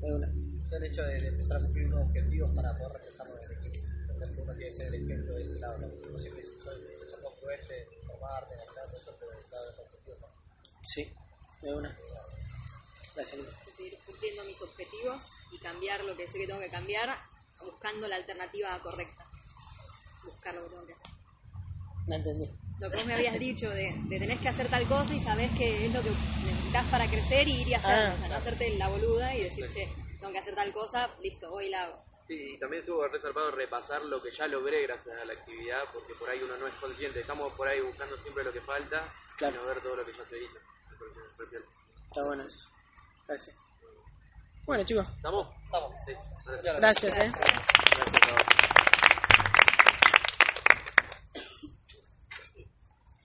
B: De una.
E: El hecho de, de empezar a cumplir unos objetivos para poder reflejarlo en el equipo. Por ejemplo, uno quiere ser el ejemplo de ese lado. ¿no? No sé si soy, si sos congruente, formarte, analizar todo eso, pero cada vez objetivos. ¿no?
B: Sí, de una. Gracias, Lina.
G: seguir cumpliendo mis objetivos y cambiar lo que sé que tengo que cambiar, buscando la alternativa correcta. Buscar lo que tengo que hacer.
B: No entendí.
G: Lo que vos me habías dicho de, de tenés que hacer tal cosa y sabés que es lo que necesitas para crecer y ir y hacerlo.
B: Ah,
G: o sea, no hacerte la boluda y decir, che, tengo que hacer tal cosa, listo, voy y la hago.
A: Sí, y también estuvo resaltado repasar lo que ya logré gracias a la actividad, porque por ahí uno no es consciente, estamos por ahí buscando siempre lo que falta
B: Claro.
A: y no ver todo lo que ya se hizo.
B: Está bueno eso. Gracias. Bueno, chicos,
A: ¿Estamos?
E: Estamos.
A: Sí.
B: gracias, eh.
A: Gracias a vos.